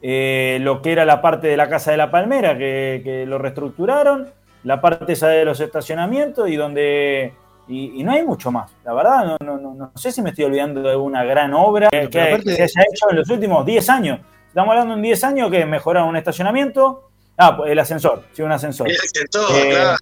eh, lo que era la parte de la Casa de la Palmera, que, que lo reestructuraron, la parte esa de los estacionamientos y donde... Y, y no hay mucho más, la verdad, no, no, no, no sé si me estoy olvidando de alguna gran obra que se haya hecho en los últimos 10 años. Estamos hablando en 10 años que mejoraron un estacionamiento, ah, pues el ascensor, sí, un ascensor. El ascensor, Eh, claro.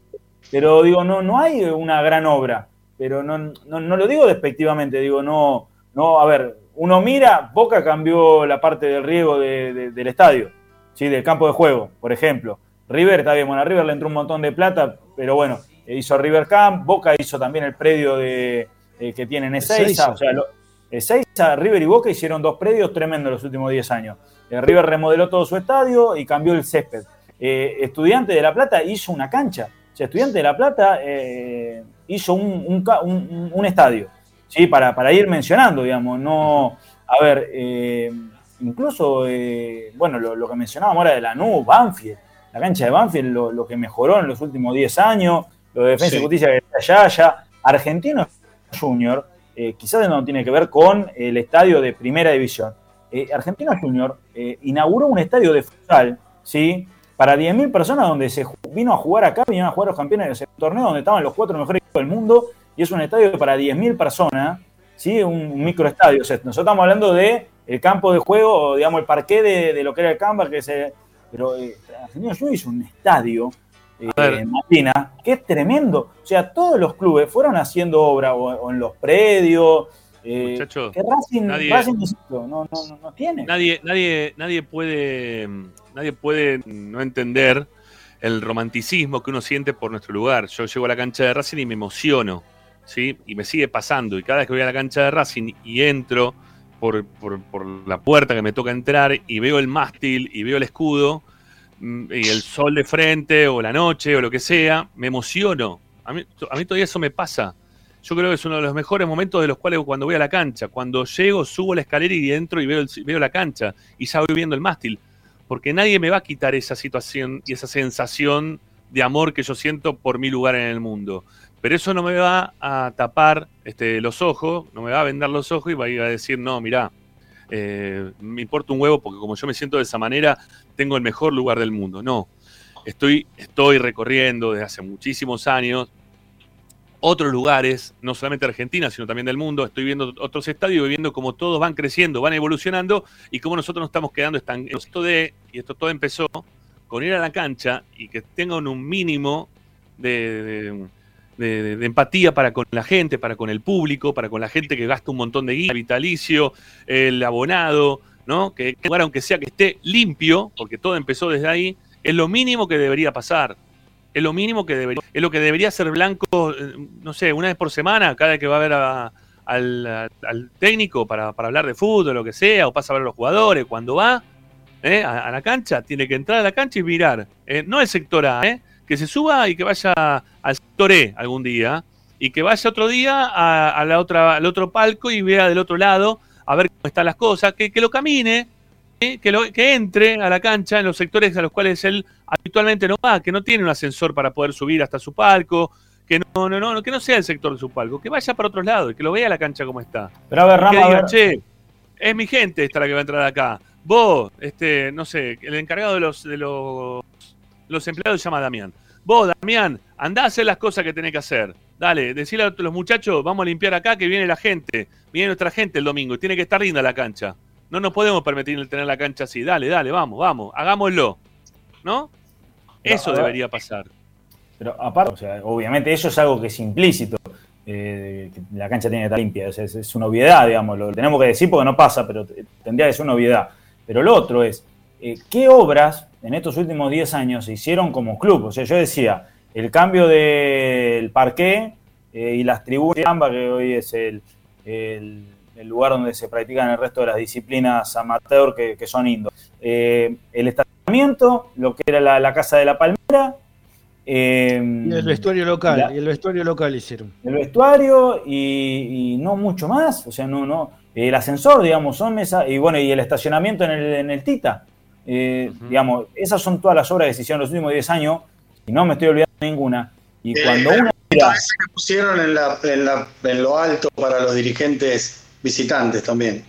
Pero digo, no, no hay una gran obra. Pero no, no, no lo digo despectivamente, digo, no, no, a ver, uno mira, Boca cambió la parte del riego de- de- del estadio, ¿sí? del campo de juego, por ejemplo. River, está bien, bueno, a River le entró un montón de plata, pero bueno, hizo River Camp, Boca hizo también el predio de, eh, que tienen Ezeiza, Ezeiza. o sea, lo- Ezeiza, River y Boca hicieron dos predios tremendos los últimos 10 años. Eh, River remodeló todo su estadio y cambió el césped. Eh, Estudiante de La Plata hizo una cancha. O sea, Estudiante de La Plata eh, hizo un, un ca- un- un estadio, ¿sí? Para, para ir mencionando, digamos. No, a ver, eh, incluso, bueno, lo, lo que mencionábamos ahora de la NU, Banfield, la cancha de Banfield, lo, lo que mejoró en los últimos 10 años, lo de Defensa y. Justicia que está allá, allá. Argentino Junior, quizás no tiene que ver con el estadio de primera división. Eh, Argentino Junior eh, inauguró un estadio de futsal, ¿sí? Para 10.000 personas donde se vino a jugar acá, vinieron a jugar los campeones de ese torneo donde estaban los cuatro mejores equipos del mundo y es un estadio para 10.000 personas, ¿sí? Un, microestadio. O sea, nosotros estamos hablando de el campo de juego, o, digamos, el parqué de, de lo que era el Canva, que es el- pero eh, Junior hizo un estadio eh, Martina, que es tremendo. O sea, todos los clubes fueron haciendo obra o, o en los predios. eh, Muchachos, que Racing, nadie- Racing, no, no, no, no tiene. Nadie, nadie, nadie puede, nadie puede no entender el romanticismo que uno siente por nuestro lugar. Yo llego a la cancha de Racing y me emociono, ¿sí? Y me sigue pasando. Y cada vez que voy a la cancha de Racing y entro por, por- por la puerta que me toca entrar y veo el mástil y veo el escudo, mm, y el sol de frente o la noche o lo que sea, me emociono. A mí, a mí todavía eso me pasa. Yo creo que es uno de los mejores momentos de los cuales cuando voy a la cancha, cuando llego, subo la escalera y entro y veo, el- veo la cancha y ya voy viendo el mástil. Porque nadie me va a quitar esa situación y esa sensación de amor que yo siento por mi lugar en el mundo. Pero eso no me va a tapar este, los ojos, no me va a vendar los ojos y va a ir a decir, no, mirá, eh, me importa un huevo porque como yo me siento de esa manera, tengo el mejor lugar del mundo. No, estoy, estoy recorriendo desde hace muchísimos años otros lugares, no solamente Argentina, sino también del mundo. Estoy viendo otros estadios y viendo cómo todos van creciendo, van evolucionando y cómo nosotros nos estamos quedando. Esto de, y esto todo empezó con ir a la cancha y que tengan un mínimo de, empatía para con la gente, para con el público, para con la gente que gasta un montón de guía, vitalicio, el abonado, ¿no? Que que aunque sea que esté limpio, porque todo empezó desde ahí, es lo mínimo que debería pasar. Es lo mínimo que debería, es lo que debería ser blanco, eh, no sé, una vez por semana, cada vez que va a ver a- al, al- técnico para, para hablar de fútbol, lo que sea, o pasa a ver a los jugadores, cuando va ¿eh? a, a la cancha, tiene que entrar a la cancha y mirar, eh, no el sector A, ¿eh? que se suba y que vaya al sector E algún día, y que vaya otro día a, a la otra, al otro palco y vea del otro lado a ver cómo están las cosas, que, que lo camine, ¿eh? que, lo- que entre a la cancha en los sectores a los cuales él habitualmente no va, que no tiene un ascensor para poder subir hasta su palco, que no, no, no, que no sea el sector de su palco, que vaya para otros lados y que lo vea la cancha como está. Pero a ver, Que Rama, a diga, ver. che, es mi gente esta la que va a entrar acá. Vos, este, no sé, el encargado de los, de los, los empleados se llama Damián. Vos, Damián, andá a hacer las cosas que tenés que hacer. Dale, decirle a los muchachos, vamos a limpiar acá que viene la gente, viene nuestra gente el domingo y tiene que estar linda la cancha. No nos podemos permitir tener la cancha así. Dale, dale, vamos, vamos, hagámoslo. ¿No? Eso debería pasar. Pero aparte, o sea, obviamente eso es algo que es implícito. eh, que la cancha tiene que estar limpia. o sea, es, es una obviedad, digamos. Lo tenemos que decir porque no pasa, pero tendría que ser una obviedad. Pero lo otro es, eh, ¿qué obras en estos últimos 10 años se hicieron como club? O sea, yo decía, el cambio del parqué eh, y las tribunas de que hoy es el, el- el lugar donde se practican el resto de las disciplinas amateur que, que son indoor. Eh, el estacionamiento, lo que era la, la Casa de la Palmera. eh, Y el vestuario local, la- y el vestuario local hicieron. el vestuario y, y no mucho más, o sea, no, no, el ascensor, digamos, son esa, y bueno, y el estacionamiento en el, en el Tita, Eh, digamos, esas son todas las obras que se hicieron en los últimos 10 años, y no me estoy olvidando de ninguna, y Eh, cuando uno mira, que pusieron en, la, en, la- en lo alto para los dirigentes visitantes también.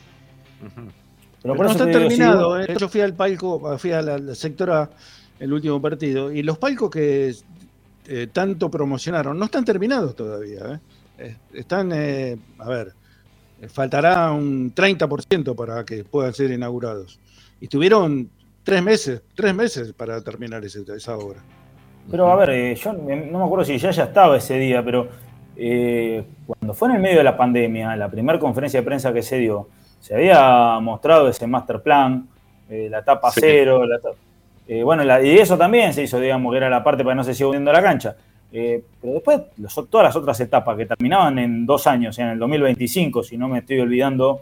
pero no por eso está te digo, terminado. si- ¿eh? Yo fui al palco, fui al, al sector A, el último partido, y los palcos que eh, tanto promocionaron no están terminados todavía. ¿eh? Están, eh, a ver, faltará un 30% para que puedan ser inaugurados. Y tuvieron tres meses, tres meses para terminar ese- esa obra. Pero a ver, eh, yo no me acuerdo si ya ya estaba ese día, pero eh, cuando fue en el medio de la pandemia, la primera conferencia de prensa que se dio, se había mostrado ese master plan, eh, la etapa Sí. cero, la eh, bueno, la- y eso también se hizo, digamos, que era la parte para que no se siga hundiendo la cancha. Eh, pero después, los- todas las otras etapas que terminaban en dos años, en el 2025, si no me estoy olvidando,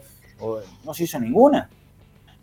no se hizo ninguna.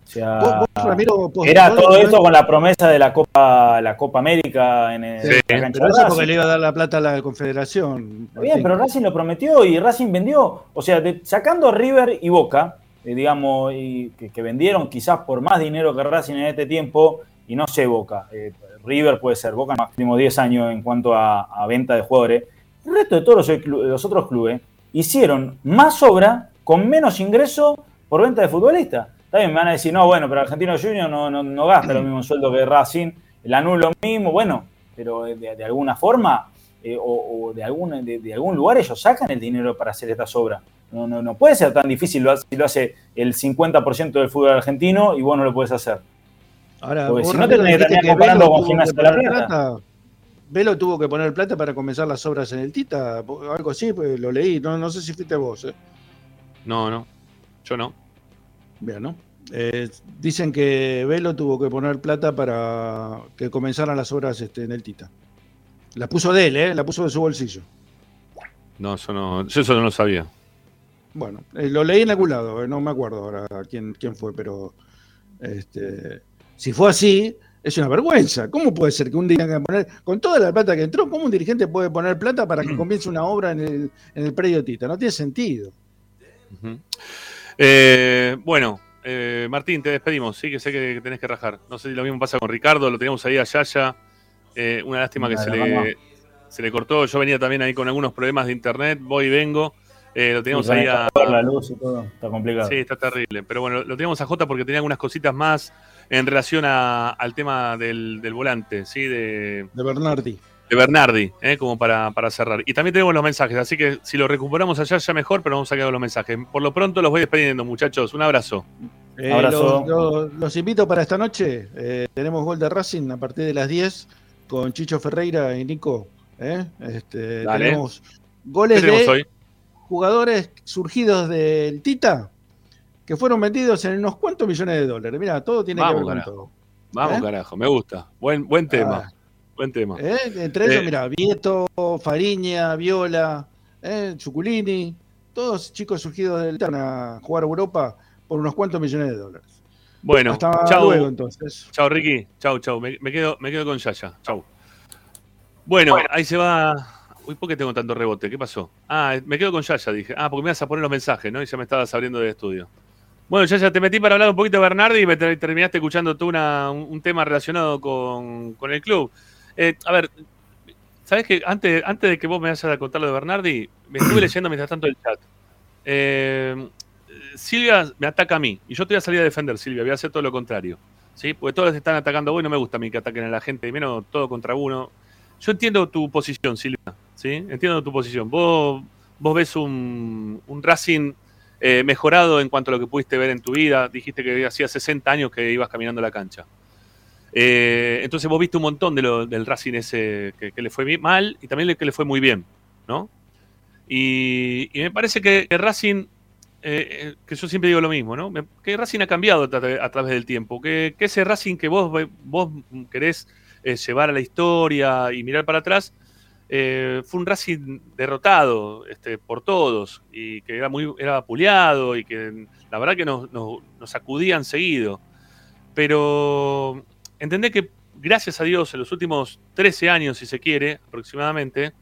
O sea, Vos- vos, Ramiro, vos- era todo esto con la promesa de la Copa, la Copa América en el, Sí, la cancha pero de eso Racing. porque le iba a dar la plata a la Confederación. Bien, pero Racing lo prometió y Racing vendió. O sea, de- sacando a River y Boca, eh, digamos, y que, que vendieron quizás por más dinero que Racing en este tiempo, y no sé Boca. eh, River puede ser Boca en los últimos 10 años en cuanto a, a venta de jugadores. El resto de todos los, clu- los otros clubes hicieron más obra con menos ingreso por venta de futbolistas. También me van a decir, no, bueno, pero Argentino Junior no, no, no gasta lo mismo sueldo que Racing, el ANU lo mismo, bueno, pero de, de alguna forma eh, o, o de, algún, de, de algún lugar ellos sacan el dinero para hacer estas obras. No, no, no puede ser tan difícil lo hace- si lo hace el 50% del fútbol argentino y vos no lo puedes hacer. Ahora, Porque si no Ramiro, tenés que comparando con tuvo Gimnasia que de la poner Plata. plata. Velo tuvo que poner plata para comenzar las obras en el Tita, algo así, pues lo leí, no, no sé si fuiste vos. ¿eh? No, no. Yo no. Bien, ¿no? Eh, dicen que Velo tuvo que poner plata para que comenzaran las obras este, en el Tita. La puso de él, ¿eh? La puso de su bolsillo. No, eso no, yo eso no lo sabía. Bueno, eh, lo leí en algún lado, eh, no me acuerdo ahora quién, quién fue, pero este, si fue así, es una vergüenza. ¿Cómo puede ser que un dirigente poner, con toda la plata que entró, cómo un dirigente puede poner plata para que comience una obra en el, en el predio Tita? No tiene sentido. Eh, bueno, eh, Martín, te despedimos. Sí, que sé que tenés que rajar. No sé si lo mismo pasa con Ricardo, lo teníamos ahí a Yaya. Eh, una lástima que se le, se le cortó. Yo venía también ahí con algunos problemas de internet, voy y vengo. Eh, lo teníamos Sí, ahí a. la luz y todo, está complicado. Sí, está terrible. Pero bueno, lo teníamos a Jota porque tenía algunas cositas más en relación a- al tema del, del volante, ¿sí? De, De Bernardi. De Bernardi, ¿eh? como para, para cerrar. Y también tenemos los mensajes, así que si lo recuperamos allá ya mejor, pero vamos a quedar con los mensajes. Por lo pronto los voy despidiendo, muchachos. Un abrazo. Eh, Abrazo. Los, los- los invito para esta noche. Eh, tenemos gol de Racing a partir de las 10 con Chicho Ferreira y Nico. ¿eh? Este, tenemos ¿Qué goles tenemos de hoy? jugadores surgidos del Tita que fueron vendidos en unos cuantos millones de dólares. Mira, todo tiene Vamos, que ver con carajo. todo. Vamos, ¿Eh? carajo, me gusta. Buen, buen tema. Ah. Buen tema. ¿Eh? Entre ellos, Eh. mira, Vieto, Fariña, Viola, ¿eh? Chuculini, todos chicos surgidos del van a jugar a Europa por unos cuantos millones de dólares. Bueno, Hasta chau. luego entonces. Chao, Ricky. Chau, chau. Me, me quedo, me quedo con Yaya. Chau. Bueno, ahí se va. Uy, ¿por qué tengo tanto rebote? ¿Qué pasó? Ah, me quedo con Yaya, dije. Ah, porque me vas a poner los mensajes, ¿no? Y ya me estabas abriendo del estudio. Bueno, Yaya, te metí para hablar un poquito de Bernardi y me ter- terminaste escuchando tú una, un, un tema relacionado con, con el club. Eh, a ver, ¿sabes que antes, antes de que vos me vayas a contar lo de Bernardi, me estuve leyendo mientras tanto el chat. Eh, Silvia me ataca a mí y yo te voy a salir a defender, Silvia, voy a hacer todo lo contrario. ¿sí? Porque todos están atacando a vos y no me gusta a mí que ataquen a la gente, y menos todo contra uno. Yo entiendo tu posición, Silvia, ¿sí? Entiendo tu posición. Vos, vos ves un, un Racing eh, mejorado en cuanto a lo que pudiste ver en tu vida. Dijiste que hacía 60 años que ibas caminando la cancha. Eh, entonces vos viste un montón de lo- del Racing ese que, que le fue mal y también que le fue muy bien, ¿no? Y, y me parece que, que Racing, eh, eh, que yo siempre digo lo mismo, ¿no? Que Racing ha cambiado a, tra- a través del tiempo, que, que ese Racing que vos, vos querés eh, llevar a la historia y mirar para atrás, eh, fue un Racing derrotado este, por todos y que era muy era vapuleado y que la verdad que nos, nos, nos sacudían seguido. Pero entendé que gracias a Dios en los últimos 13 años, si se quiere, aproximadamente,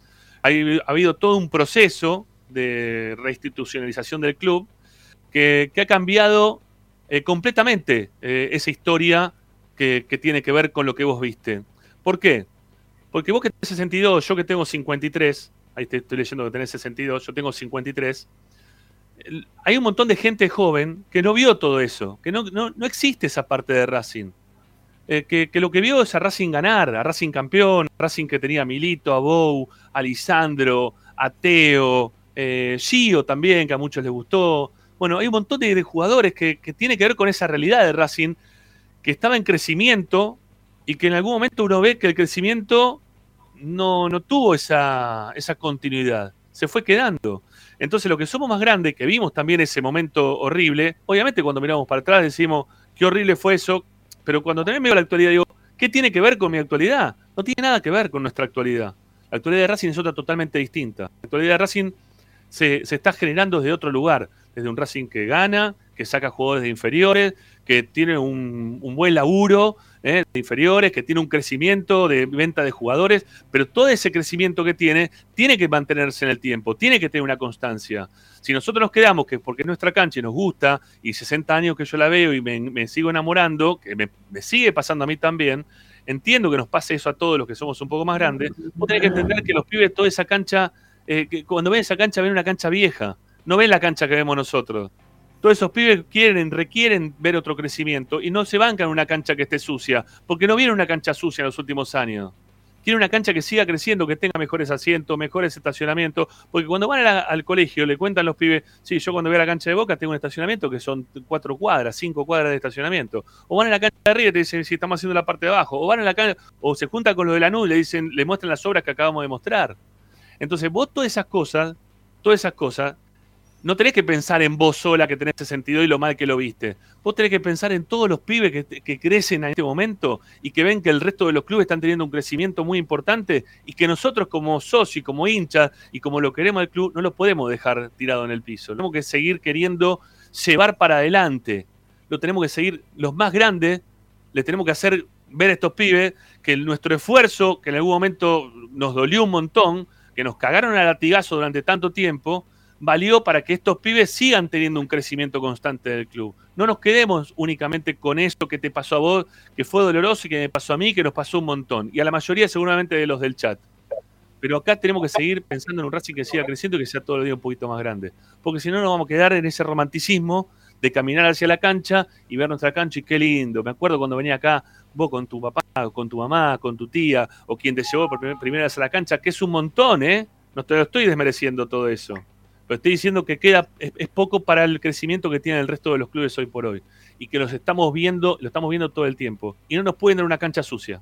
ha habido todo un proceso de reinstitucionalización del club que, ha cambiado eh, completamente eh, esa historia que, que tiene que ver con lo que vos viste. ¿Por qué? Porque vos que tenés 62, yo que tengo 53, ahí te estoy leyendo que tenés 62, yo tengo 53, el- hay un montón de gente joven que no vio todo eso, que no, no, no existe esa parte de Racing. Eh, que, lo que vio es a Racing ganar, a Racing campeón, a Racing que tenía a Milito, a Bou, a Lisandro, a Teo, eh, Gio también, que a muchos les gustó. Bueno, hay un montón de, jugadores que, que tiene que ver con esa realidad de Racing, que estaba en crecimiento y que en algún momento uno ve que el crecimiento no, no tuvo esa, esa continuidad, se fue quedando. Entonces, lo que somos más grandes, que vimos también ese momento horrible, obviamente cuando miramos para atrás decimos, qué horrible fue eso, pero cuando también veo la actualidad digo, ¿qué tiene que ver con mi actualidad? No tiene nada que ver con nuestra actualidad. La actualidad de Racing es otra totalmente distinta. La actualidad de Racing se, se está generando desde otro lugar, desde un Racing que gana, que saca jugadores de inferiores, que tiene un, un buen laburo ¿eh? de inferiores, que tiene un crecimiento de venta de jugadores, pero todo ese crecimiento que tiene tiene que mantenerse en el tiempo, tiene que tener una constancia. Si nosotros nos quedamos, que porque es nuestra cancha y nos gusta, y 60 años que yo la veo y me, sigo enamorando, que me, me sigue pasando a mí también, entiendo que nos pase eso a todos los que somos un poco más grandes, vos tenés que entender que los pibes, toda esa cancha, eh, que cuando ven esa cancha, ven una cancha vieja, no ven la cancha que vemos nosotros. Todos esos pibes quieren, requieren ver otro crecimiento y no se bancan una cancha que esté sucia, porque no viene una cancha sucia en los últimos años. Quieren una cancha que siga creciendo, que tenga mejores asientos, mejores estacionamientos, porque cuando van al colegio le cuentan los pibes, sí, yo cuando voy a la cancha de Boca tengo un estacionamiento que son cuatro cuadras, cinco cuadras de estacionamiento. O van a la cancha de River y te dicen, si estamos haciendo la parte de abajo. O van a la cancha, o se juntan con los de la NU y le dicen, le muestran las obras que acabamos de mostrar. Entonces, vos todas esas cosas, todas esas cosas, no tenés que pensar en vos sola que tenés 62 y lo mal que lo viste. Vos tenés que pensar en todos los pibes que, crecen en este momento y que ven que el resto de los clubes están teniendo un crecimiento muy importante y que nosotros como socios, como hinchas y como lo queremos al club, no lo podemos dejar tirado en el piso. Tenemos que seguir queriendo llevar para adelante. Lo tenemos que seguir, los más grandes, le tenemos que hacer ver a estos pibes que nuestro esfuerzo, que en algún momento nos dolió un montón, que nos cagaron a latigazo durante tanto tiempo, valió para que estos pibes sigan teniendo un crecimiento constante del club. No nos quedemos únicamente con esto que te pasó a vos, que fue doloroso y que me pasó a mí, que nos pasó un montón. Y a la mayoría seguramente de los del chat. Pero acá tenemos que seguir pensando en un Racing que siga creciendo y que sea todo el día un poquito más grande. Porque si no, nos vamos a quedar en ese romanticismo de caminar hacia la cancha y ver nuestra cancha y qué lindo. Me acuerdo cuando venía acá vos con tu papá, con tu mamá, con tu tía o quien te llevó por primera vez a la cancha, que es un montón, ¿eh? No te lo estoy desmereciendo todo eso. Estoy diciendo que queda, es, poco para el crecimiento que tiene el resto de los clubes hoy por hoy. Y que los estamos viendo, lo estamos viendo todo el tiempo. Y no nos pueden dar una cancha sucia.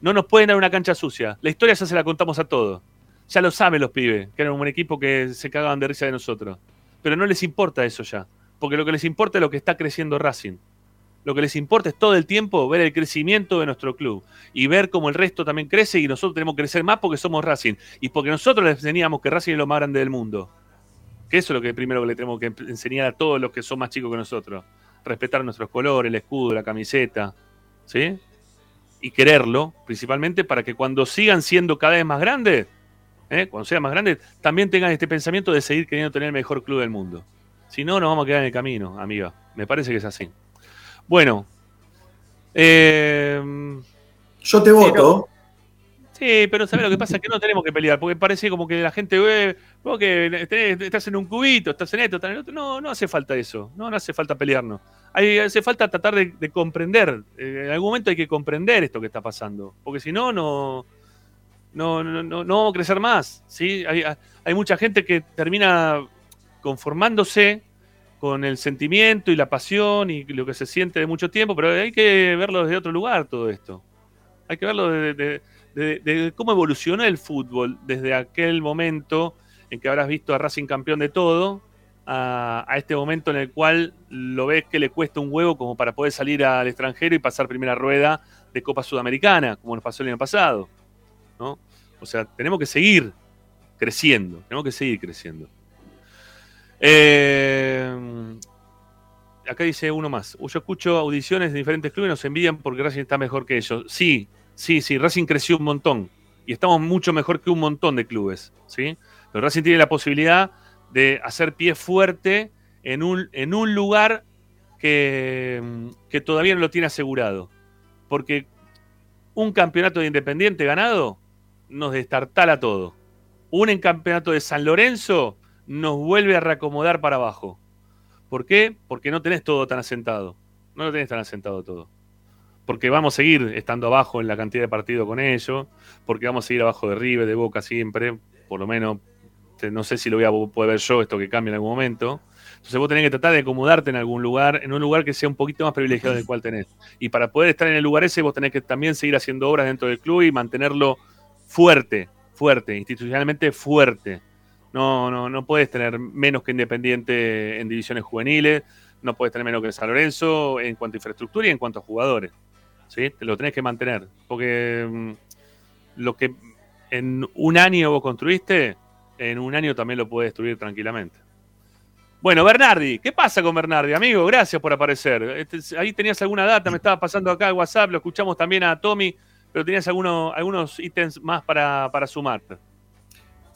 No nos pueden dar una cancha sucia. La historia ya se la contamos a todos. Ya lo saben los pibes, que eran un equipo que se cagaban de risa de nosotros. Pero no les importa eso ya. Porque lo que les importa es lo que está creciendo Racing. Lo que les importa es todo el tiempo ver el crecimiento de nuestro club y ver cómo el resto también crece y nosotros tenemos que crecer más porque somos Racing y porque nosotros les enseñamos que Racing es lo más grande del mundo. Que eso es lo que primero que le tenemos que enseñar a todos los que son más chicos que nosotros. Respetar nuestros colores, el escudo, la camiseta, ¿sí? Y quererlo, principalmente para que cuando sigan siendo cada vez más grandes, ¿eh? cuando sean más grandes, también tengan este pensamiento de seguir queriendo tener el mejor club del mundo. Si no, nos vamos a quedar en el camino, amiga. Me parece que es así. Bueno. Eh, Yo te voto. Sí, pero ¿sabes lo que pasa? Que no tenemos que pelear, porque parece como que la gente ve, vos que estás en un cubito, estás en esto, estás en el otro. No, no hace falta eso, no, no hace falta pelearnos. Hay, hace falta tratar de, de comprender, eh, en algún momento hay que comprender esto que está pasando, porque si no, no, no, no, no, no vamos a crecer más. ¿sí? Hay, hay mucha gente que termina conformándose con el sentimiento y la pasión y lo que se siente de mucho tiempo, pero hay que verlo desde otro lugar todo esto. Hay que verlo de, de, de, de, cómo evolucionó el fútbol desde aquel momento en que habrás visto a Racing campeón de todo, a, a, este momento en el cual lo ves que le cuesta un huevo como para poder salir al extranjero y pasar primera rueda de Copa Sudamericana, como nos pasó el año pasado. ¿no? O sea, tenemos que seguir creciendo, tenemos que seguir creciendo. Eh, acá dice uno más. Yo escucho audiciones de diferentes clubes y nos envidian porque Racing está mejor que ellos. Sí, sí, sí, Racing creció un montón. Y estamos mucho mejor que un montón de clubes. ¿sí? Pero Racing tiene la posibilidad de hacer pie fuerte en un, en un lugar que, que todavía no lo tiene asegurado. Porque un campeonato de Independiente ganado nos destartala todo. Un en campeonato de San Lorenzo nos vuelve a reacomodar para abajo. ¿Por qué? Porque no tenés todo tan asentado. No lo tenés tan asentado todo. Porque vamos a seguir estando abajo en la cantidad de partidos con ellos. Porque vamos a seguir abajo de River, de Boca siempre. Por lo menos, no sé si lo voy a poder ver yo, esto que cambia en algún momento. Entonces vos tenés que tratar de acomodarte en algún lugar, en un lugar que sea un poquito más privilegiado del cual tenés. Y para poder estar en el lugar ese, vos tenés que también seguir haciendo obras dentro del club y mantenerlo fuerte, fuerte, institucionalmente fuerte. No, no, no puedes tener menos que Independiente en divisiones juveniles, no puedes tener menos que San Lorenzo en cuanto a infraestructura y en cuanto a jugadores. ¿sí? Te lo tenés que mantener. Porque mm, lo que en un año vos construiste, en un año también lo puedes destruir tranquilamente. Bueno, Bernardi, ¿qué pasa con Bernardi, amigo? Gracias por aparecer. Este, ahí tenías alguna data, me estaba pasando acá el WhatsApp, lo escuchamos también a Tommy, pero tenías algunos, algunos ítems más para, para sumar.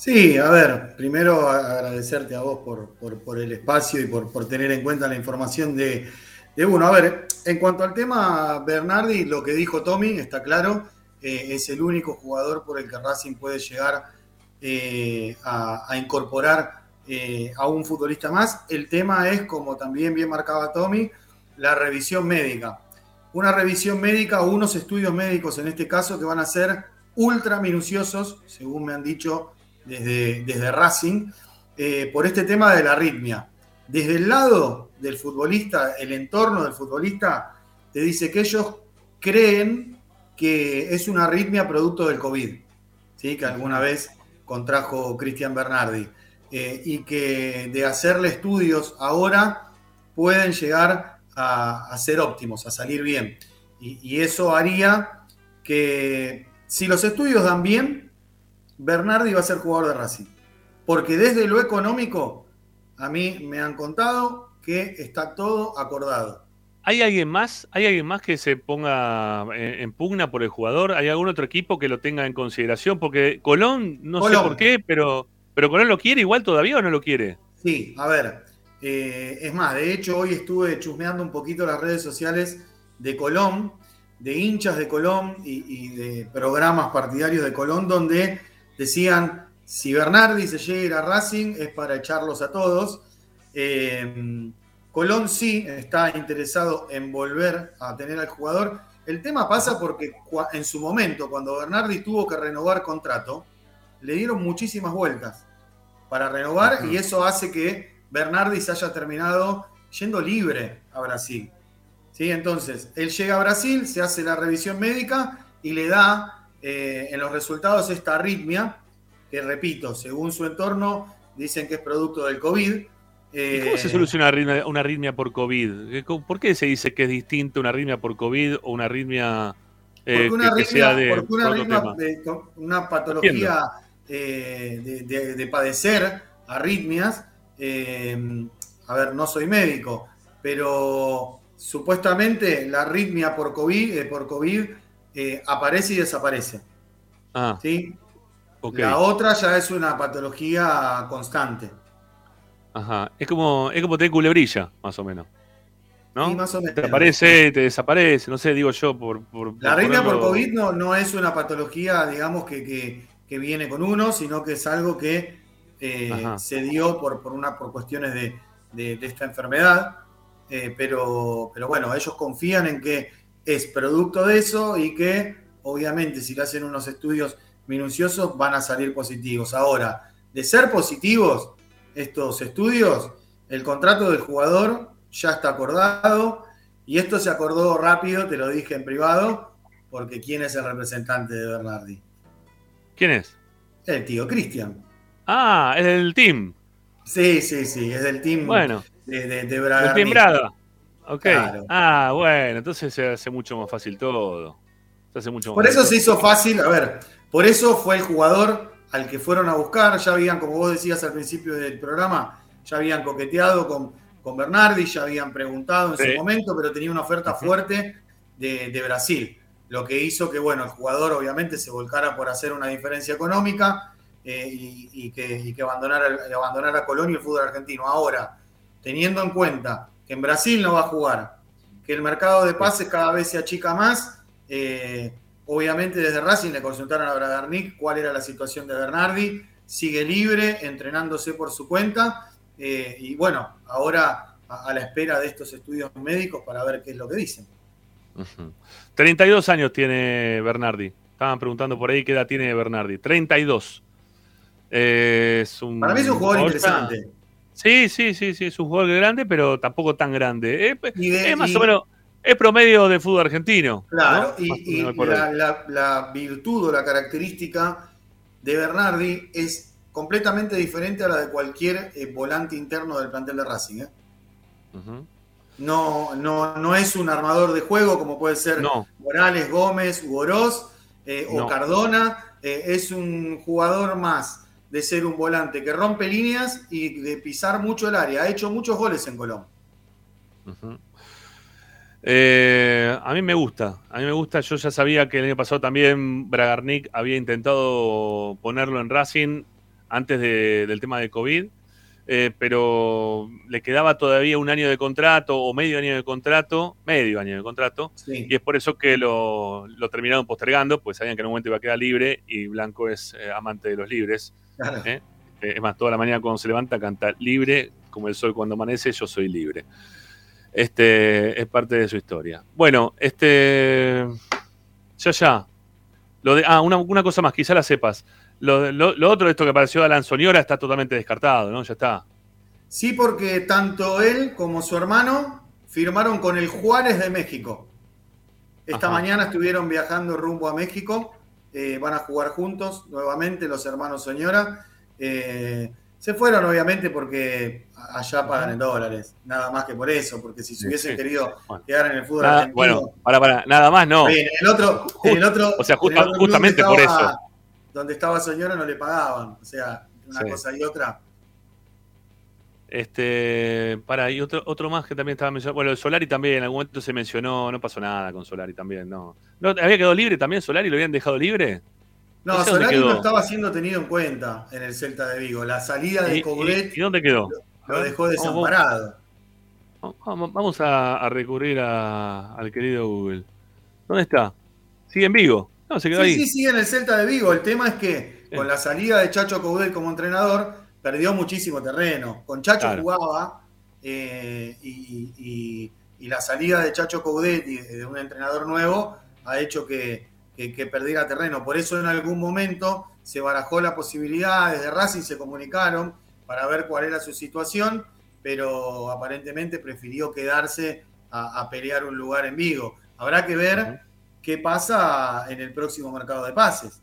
Sí, a ver, primero agradecerte a vos por, por, el espacio y por, por, tener en cuenta la información de, de, uno. A ver, en cuanto al tema Bernardi, lo que dijo Tommy está claro, eh, es el único jugador por el que Racing puede llegar eh, a, a, incorporar eh, a un futbolista más. El tema es, como también bien marcaba Tommy, la revisión médica. Una revisión médica o unos estudios médicos en este caso que van a ser ultra minuciosos, según me han dicho desde, desde Racing, eh, por este tema de la arritmia. Desde el lado del futbolista, el entorno del futbolista, te dice que ellos creen que es una arritmia producto del COVID, ¿sí? que alguna vez contrajo Cristian Bernardi, eh, y que de hacerle estudios ahora pueden llegar a, a ser óptimos, a salir bien. Y, y eso haría que si los estudios dan bien, Bernardi va a ser jugador de Racing. Porque desde lo económico, a mí me han contado que está todo acordado. ¿Hay alguien más? ¿Hay alguien más que se ponga en, en pugna por el jugador? ¿Hay algún otro equipo que lo tenga en consideración? Porque Colón, no sé por qué, pero, pero Colón lo quiere igual todavía o no lo quiere. Sí, a ver. eh, es más, de hecho, hoy estuve chusmeando un poquito las redes sociales de Colón, de hinchas de Colón y, y de programas partidarios de Colón, donde decían: si Bernardi se llega a ir a Racing es para echarlos a todos. Eh, Colón sí está interesado en volver a tener al jugador. El tema pasa porque en su momento, cuando Bernardi tuvo que renovar contrato, le dieron muchísimas vueltas para renovar y eso hace que Bernardi se haya terminado yendo libre a Brasil. ¿Sí? Entonces, él llega a Brasil, se hace la revisión médica y le da eh, en los resultados esta arritmia, que repito, según su entorno, dicen que es producto del COVID. ¿Y cómo se Eh, soluciona una arritmia, una arritmia por COVID? ¿Qué- cómo- ¿Por qué se dice que es distinto una arritmia por COVID o una arritmia eh, Porque una que, que sea arritmia, de porque una, arritmia de- patología de, de- de padecer arritmias, a ver, no soy médico, pero supuestamente la arritmia por COVID, eh, por COVID eh, aparece y desaparece. Ah, ¿sí? La otra ya es una patología constante. Ajá. Es como, es como tener culebrilla, más o menos. ¿No? Sí, más o menos. Te aparece, te desaparece, no sé, digo yo por. por La arritmia por COVID no, no es una patología, digamos, que, que- que viene con uno, sino que es algo que eh, se dio por, por, una, por cuestiones de, de- de esta enfermedad. Eh, pero, pero bueno, ellos confían en que es producto de eso y que obviamente si le hacen unos estudios minuciosos van a salir positivos. Ahora, de ser positivos estos estudios, el contrato del jugador ya está acordado y esto se acordó rápido, te lo dije en privado, porque ¿quién es el representante de Bernardi? ¿Quién es? El tío Cristian. Ah, es del team. Sí, sí, sí, es del team Bueno. de, de, team Brada. Ok. Claro. Ah, bueno, entonces se hace mucho más fácil todo. Se hace mucho más Por eso se hizo fácil, a ver, por eso fue el jugador al que fueron a buscar, ya habían, como vos decías al principio del programa, ya habían coqueteado con, con Bernardi, ya habían preguntado en Sí. su momento, pero tenía una oferta fuerte de, de Brasil, lo que hizo que, bueno, el jugador obviamente se volcara por hacer una diferencia económica eh, y, y que, y que abandonara, abandonara Colón y el fútbol argentino. Ahora, teniendo en cuenta que en Brasil no va a jugar, que el mercado de pases cada vez se achica más, eh, obviamente desde Racing le consultaron a Bragarnik cuál era la situación de Bernardi, sigue libre, entrenándose por su cuenta, eh, y bueno, ahora a, a la espera de estos estudios médicos para ver qué es lo que dicen. Ujú. 32 años tiene Bernardi. Estaban preguntando por ahí qué edad tiene Bernardi. 32. Eh, es un Para mí es un jugador- interesante. Sí, sí, sí, sí, es un jugador grande, pero tampoco tan grande. Es, Y de- es más y- o menos, es promedio de fútbol argentino. Claro, y, la, ahí. la- la virtud o la característica de Bernardi es completamente diferente a la de cualquier eh, volante interno del plantel de Racing. ¿eh? No, no, no es un armador de juego como puede ser No. Morales, Gómez, u Oroz eh, o. Cardona. Es un jugador más de ser un volante que rompe líneas y de pisar mucho el área. Ha hecho muchos goles en Colón. Eh, a mí me gusta, a mí me gusta. Yo ya sabía que el año pasado también Bragarnik había intentado ponerlo en Racing antes de- del tema de COVID, eh, pero le quedaba todavía un año de contrato o medio año de contrato, medio año de contrato, Sí. y es por eso que lo, lo terminaron postergando, pues sabían que en un momento iba a quedar libre y Blanco es eh, amante de los libres. Claro. ¿eh? Eh, Es más, toda la mañana cuando se levanta canta libre, como el sol cuando amanece, yo soy libre. Este es parte de su historia. Bueno, este. Ya, ya. Lo de, ah, una, una cosa más, quizá la sepas. Lo, lo, lo otro de esto que apareció de Alan Soñora está totalmente descartado, ¿no? Ya está. Sí, porque tanto él como su hermano firmaron con el Juárez de México. Esta Ajá. mañana estuvieron viajando rumbo a México, eh, van a jugar juntos nuevamente los hermanos Soñora. Eh, se fueron obviamente porque allá pagan en dólares, nada más que por eso, porque si se hubiesen sí. querido Bueno. quedar en el fútbol Nada- argentino, bueno, para, para, nada más no. Bien, en el otro, el otro, o sea, el otro justamente por eso. Donde estaba Soñora no le pagaban, o sea, una Sí. cosa y otra. Este, para, y otro, otro más que también estaba mencionando. Bueno, el Solari también, en algún momento se mencionó, no pasó nada con Solari también, no. ¿No ¿Había quedado libre también Solari? ¿Lo habían dejado libre? No, sé Solari no estaba siendo tenido en cuenta en el Celta de Vigo. La salida de ¿Y, Coudet y- dónde quedó? lo dejó Vamos, desamparado. Vamos, vamos a, a recurrir a- al querido Google. ¿Dónde está? ¿Sigue en Vigo? No, se quedó Sí, ahí. sí, sí, en el Celta de Vigo. El tema es que con la salida de Chacho Coudet como entrenador, perdió muchísimo terreno. Con Chacho Claro. jugaba eh, y, y- y la salida de Chacho Coudet y de un entrenador nuevo ha hecho que, que- que perdiera terreno. Por eso en algún momento se barajó la posibilidad, desde Racing se comunicaron para ver cuál era su situación, pero aparentemente prefirió quedarse a, a pelear un lugar en Vigo. Habrá que ver qué pasa en el próximo mercado de pases,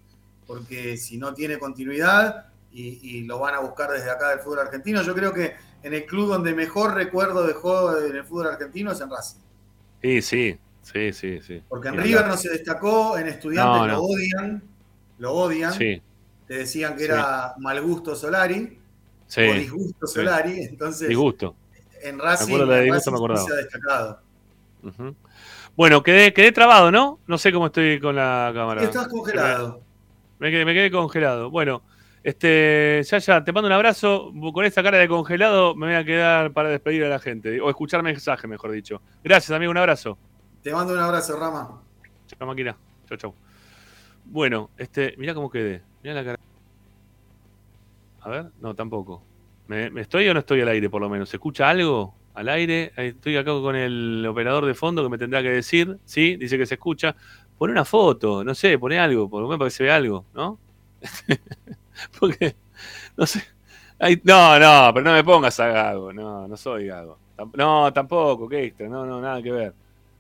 porque si no tiene continuidad y, y lo van a buscar desde acá del fútbol argentino, yo creo que en el club donde mejor recuerdo dejó en el fútbol argentino es en Racing, Sí, sí, sí, sí, sí. porque en River no se destacó, en Estudiantes No, lo odian, lo odian, Sí, te decían que Sí. era mal gusto Solari sí. o disgusto. Solari, entonces Disgusto. en Me Racing, de la en Racing me se ha destacado. Ujú. Bueno, quedé, quedé trabado, ¿no? No sé cómo estoy con la cámara. Estás congelado. Me quedé, me quedé congelado. Bueno, este, ya, ya, te mando un abrazo. Con esta cara de congelado me voy a quedar para despedir a la gente. O escuchar mensaje, mejor dicho. Gracias, amigo, un abrazo. Te mando un abrazo, Rama. Chao, máquina. Chau, chau. Bueno, este, mirá cómo quedé. Mirá la cara. A ver, no, tampoco. ¿Me, me estoy o no estoy al aire, por lo menos? ¿Se escucha algo al aire? Estoy acá con el operador de fondo que me tendrá que decir. Sí, dice que se escucha. Pone una foto, no sé, pone algo, por lo menos para que se vea algo, ¿no? Porque, no sé. No, no, pero no me pongas a Gago. No, no soy Gago. No, tampoco, qué extra. No, no, nada que ver.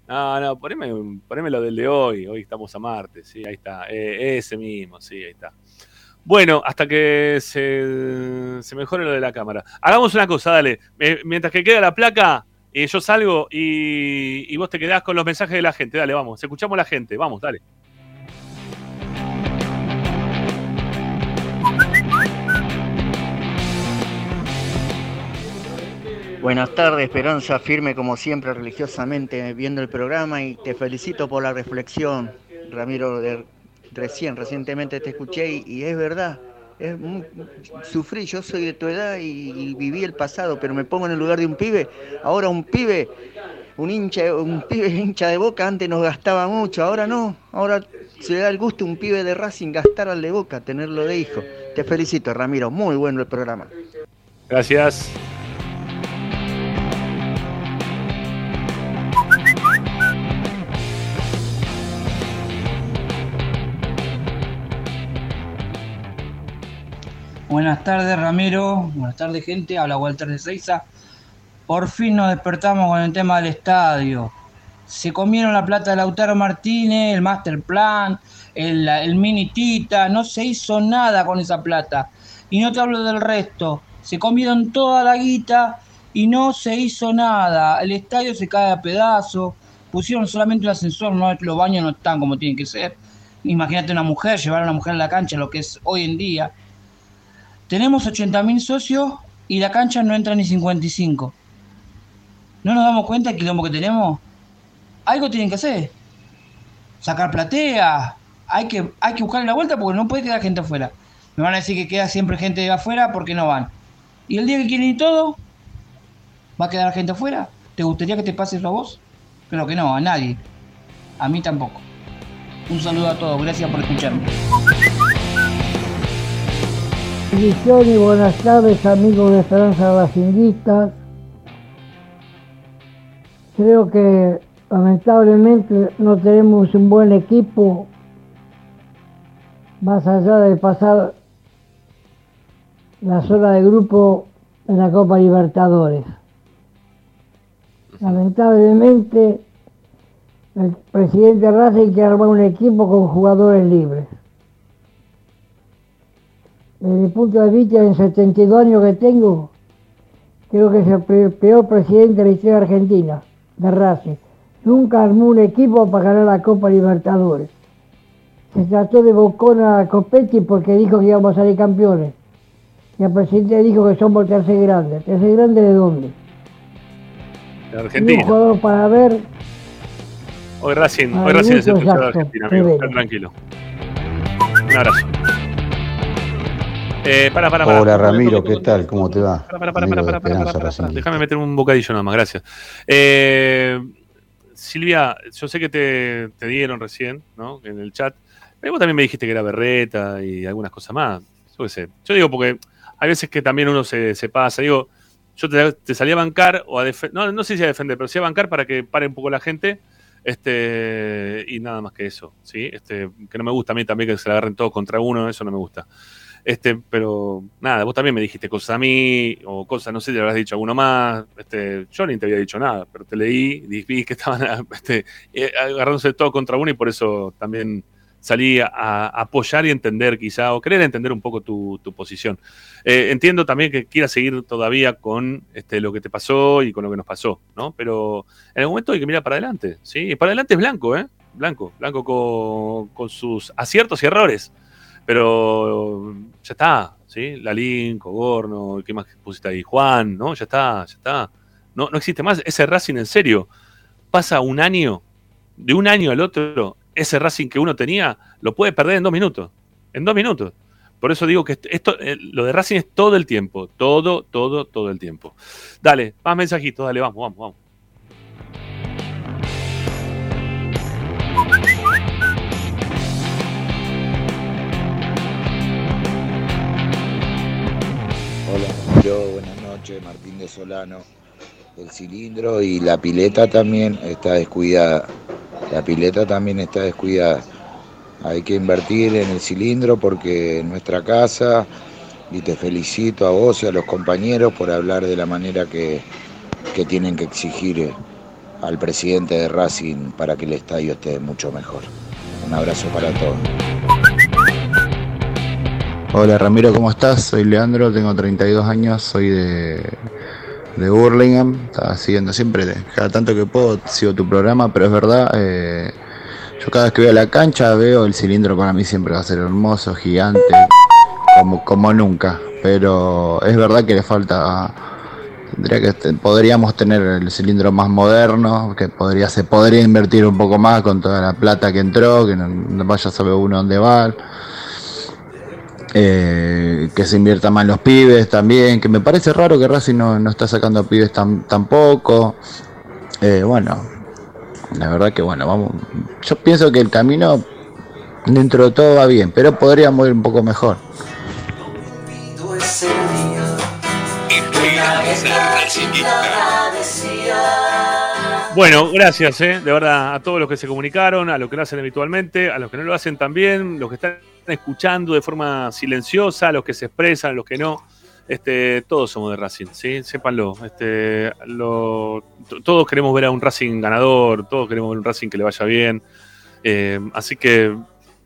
No, no, poneme, poneme lo del de hoy. Hoy estamos a martes, sí, ahí está. Eh, ese mismo, sí, ahí está. Bueno, hasta que se, mejore lo de la cámara. Hagamos una cosa, dale. Eh, mientras que queda la placa, eh, yo salgo y, vos te quedás con los mensajes de la gente. Dale, vamos. Escuchamos la gente. Vamos, dale. Buenas tardes, Esperanza, firme como siempre, religiosamente viendo el programa y te felicito por la reflexión, Ramiro. recién, recientemente te escuché y, es verdad, es sufrí, yo soy de tu edad y, viví el pasado, pero me pongo en el lugar de un pibe. Ahora un pibe, un hincha, un pibe hincha de boca, antes nos gastaba mucho, ahora no, ahora se da el gusto un pibe de Racing gastar al de boca, tenerlo de hijo. Te felicito, Ramiro, muy bueno el programa. Gracias. Buenas tardes, Ramiro. Buenas tardes, gente. Habla Walter de Seiza. Por fin nos despertamos con el tema del estadio. Se comieron la plata de Lautaro Martínez, el master plan, el, el mini Tita. No se hizo nada con esa plata. Y no te hablo del resto. Se comieron toda la guita y no se hizo nada. El estadio se cae a pedazos. Pusieron solamente un ascensor, los baños no están como tienen que ser. Imagínate una mujer, llevar a una mujer a la cancha, lo que es hoy en día. Tenemos 80.000 socios y la cancha no entra ni 55. ¿No nos damos cuenta del quilombo que tenemos? Algo tienen que hacer. Sacar platea. Hay que, hay que buscarle la vuelta porque no puede quedar gente afuera. Me van a decir que queda siempre gente de afuera porque no van. Y el día que quieren ir todo, ¿va a quedar gente afuera? ¿Te gustaría que te pase eso a vos? Creo que no, a nadie. A mí tampoco. Un saludo a todos, gracias por escucharme. Bendiciones y buenas tardes amigos de Esperanza Racinguistas. Creo que lamentablemente no tenemos un buen equipo más allá de pasar la zona de grupo en la Copa Libertadores. Lamentablemente el presidente Racing quiere armar un equipo con jugadores libres. Desde mi punto de vista, en 72 años que tengo, creo que es el pe- peor presidente de la historia argentina, de Racing. Nunca armó un equipo para ganar la Copa Libertadores. Se trató de Bocona a Copetti porque dijo que íbamos a salir campeones. Si el presidente dijo que somos tercer grande. ¿Tercer grande de dónde? De Y Argentina. Un jugador para ver. Hoy Racing, hoy Racing es el de. Argentina, amigo. Está tranquilo. Un abrazo. Eh, para, para, para. Hola Ramiro, ¿qué tal? ¿Cómo te va? Para, para, para, para, para, para, para, Racing. Déjame meter un bocadillo nada más, gracias. Eh, Silvia, yo sé que te, te dieron recién, ¿no? En el chat. Pero vos también me dijiste que era berreta y algunas cosas más. Yo qué sé. Yo digo porque hay veces que también uno se, se pasa. Digo, yo te, te salí a bancar o a defender. No, no sé si a defender, pero sí a bancar para que pare un poco la gente. Este, y nada más que eso, ¿sí? Este, que no me gusta a mí también que se la agarren todos contra uno, eso no me gusta. Este, pero nada, vos también me dijiste cosas a mí, o cosas, no sé le habrás dicho alguno más. Este, yo ni te había dicho nada, pero te leí, vi que estaban este, eh, agarrándose todo contra uno y por eso también salí a, apoyar y entender quizá, o querer entender un poco tu, tu posición. Eh, entiendo también que quieras seguir todavía con este, lo que te pasó y con lo que nos pasó, ¿no? Pero en el momento hay que mirar para adelante, ¿sí? Y para adelante es blanco, ¿eh? Blanco, blanco con, con sus aciertos y errores. Pero ya está, ¿sí? Lalín, Cogorno, ¿qué más pusiste ahí? Juan, ¿no? Ya está, ya está. No, no existe más. Ese Racing en serio. Pasa un año, de un año al otro, ese Racing que uno tenía, lo puede perder en dos minutos. En dos minutos. Por eso digo que esto, eh, lo de Racing es todo el tiempo. Todo, todo, todo el tiempo. Dale, más mensajitos, dale, vamos, vamos, vamos. Buenas noches, Martín de Solano. El cilindro y la pileta también está descuidada. La pileta también está descuidada. Hay que invertir en el cilindro porque en nuestra casa, y te felicito a vos y a los compañeros por hablar de la manera que, que tienen que exigir eh, al presidente de Racing para que el estadio esté mucho mejor. Un abrazo para todos. Hola Ramiro, ¿cómo estás? Soy Leandro, tengo 32 años, soy de, de Burlingame. Estaba siguiendo siempre, cada tanto que puedo, sigo tu programa, pero es verdad, eh, yo cada vez que a la cancha veo el cilindro para mí siempre va a ser hermoso, gigante, como, como nunca. Pero es verdad que le falta, tendría que, podríamos tener el cilindro más moderno, que podría, se podría invertir un poco más con toda la plata que entró, que no vaya a saber uno dónde va. Eh, que se invierta más en los pibes también, que me parece raro que Racing no, no está sacando pibes tan, tampoco. Eh, bueno, la verdad que bueno, vamos. Yo pienso que el camino dentro de todo va bien, pero podríamos ir un poco mejor. Bueno, gracias, eh, de verdad, a todos los que se comunicaron, a los que lo hacen habitualmente, a los que no lo hacen también, los que están escuchando de forma silenciosa, a los que se expresan, a los que no. Este, todos somos de Racing, ¿sí? Sépanlo. Este, lo- todos queremos ver a un Racing ganador, todos queremos ver un Racing que le vaya bien. Eh, así que,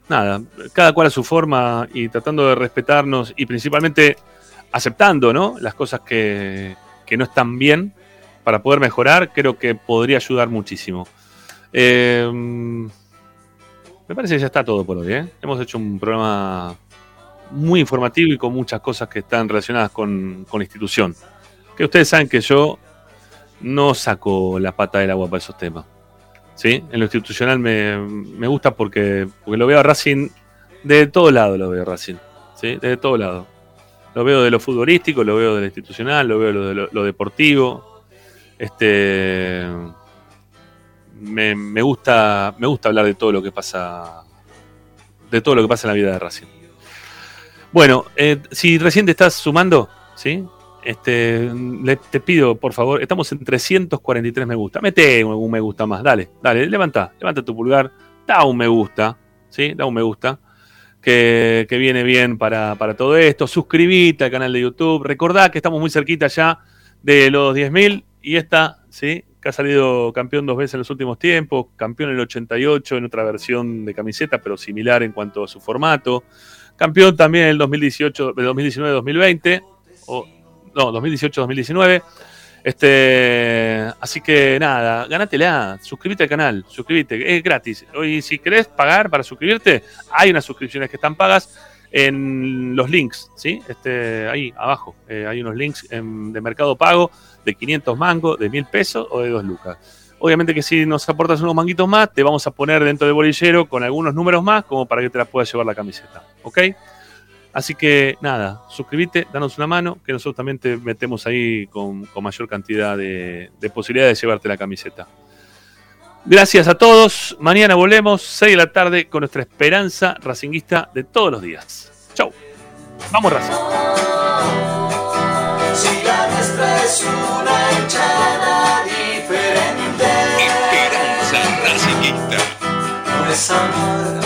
nada, cada cual a su forma y tratando de respetarnos y principalmente aceptando ¿no? las cosas que, que no están bien para poder mejorar, creo que podría ayudar muchísimo. Eh, me parece que ya está todo por hoy. ¿eh? Hemos hecho un programa muy informativo y con muchas cosas que están relacionadas con, con la institución. Que ustedes saben que yo no saco la pata del agua para esos temas. ¿sí? En lo institucional me, me gusta porque, porque lo veo a Racing de todo lado, lo veo a Racing. ¿sí? De todo lado. Lo veo de lo futbolístico, lo veo de lo institucional, lo veo de lo, de lo- lo deportivo. Este me, gusta me gusta hablar de todo lo que pasa de todo lo que pasa en la vida de Racing. Bueno, eh, si recién te estás sumando, ¿sí? Este, te pido, por favor, estamos en 343 me gusta. Mete un me gusta más, dale, dale, levanta, levanta tu pulgar, da un me gusta, ¿sí? Da un me gusta, que, que viene bien para, para todo esto. Suscribite al canal de YouTube. Recordá que estamos muy cerquita ya de los 10.000 y esta, ¿sí? Que ha salido campeón dos veces en los últimos tiempos, campeón en el 88 en otra versión de camiseta, pero similar en cuanto a su formato. Campeón también en el 2018, 2019-2020, o no, 2018-2019. Este, así que nada, ganátela, suscríbete al canal, suscríbete, es gratis. Y si querés pagar para suscribirte, hay unas suscripciones que están pagas. en los links, ¿sí? Este, ahí abajo eh, hay unos links de Mercado Pago de 500 mangos, de 1000 pesos o de 2 lucas. Obviamente que si nos aportas unos manguitos más, te vamos a poner dentro del bolillero con algunos números más, como para que te la puedas llevar la camiseta. ¿Ok? Así que nada, suscríbete, danos una mano, que nosotros también te metemos ahí con, con mayor cantidad de, de posibilidades de llevarte la camiseta. Gracias a todos. Mañana volvemos, 6 de la tarde, con nuestra esperanza racinguista de todos los días. Chau. Vamos, Racing. Es una hinchada diferente. Esperanza Racingista. No es amor,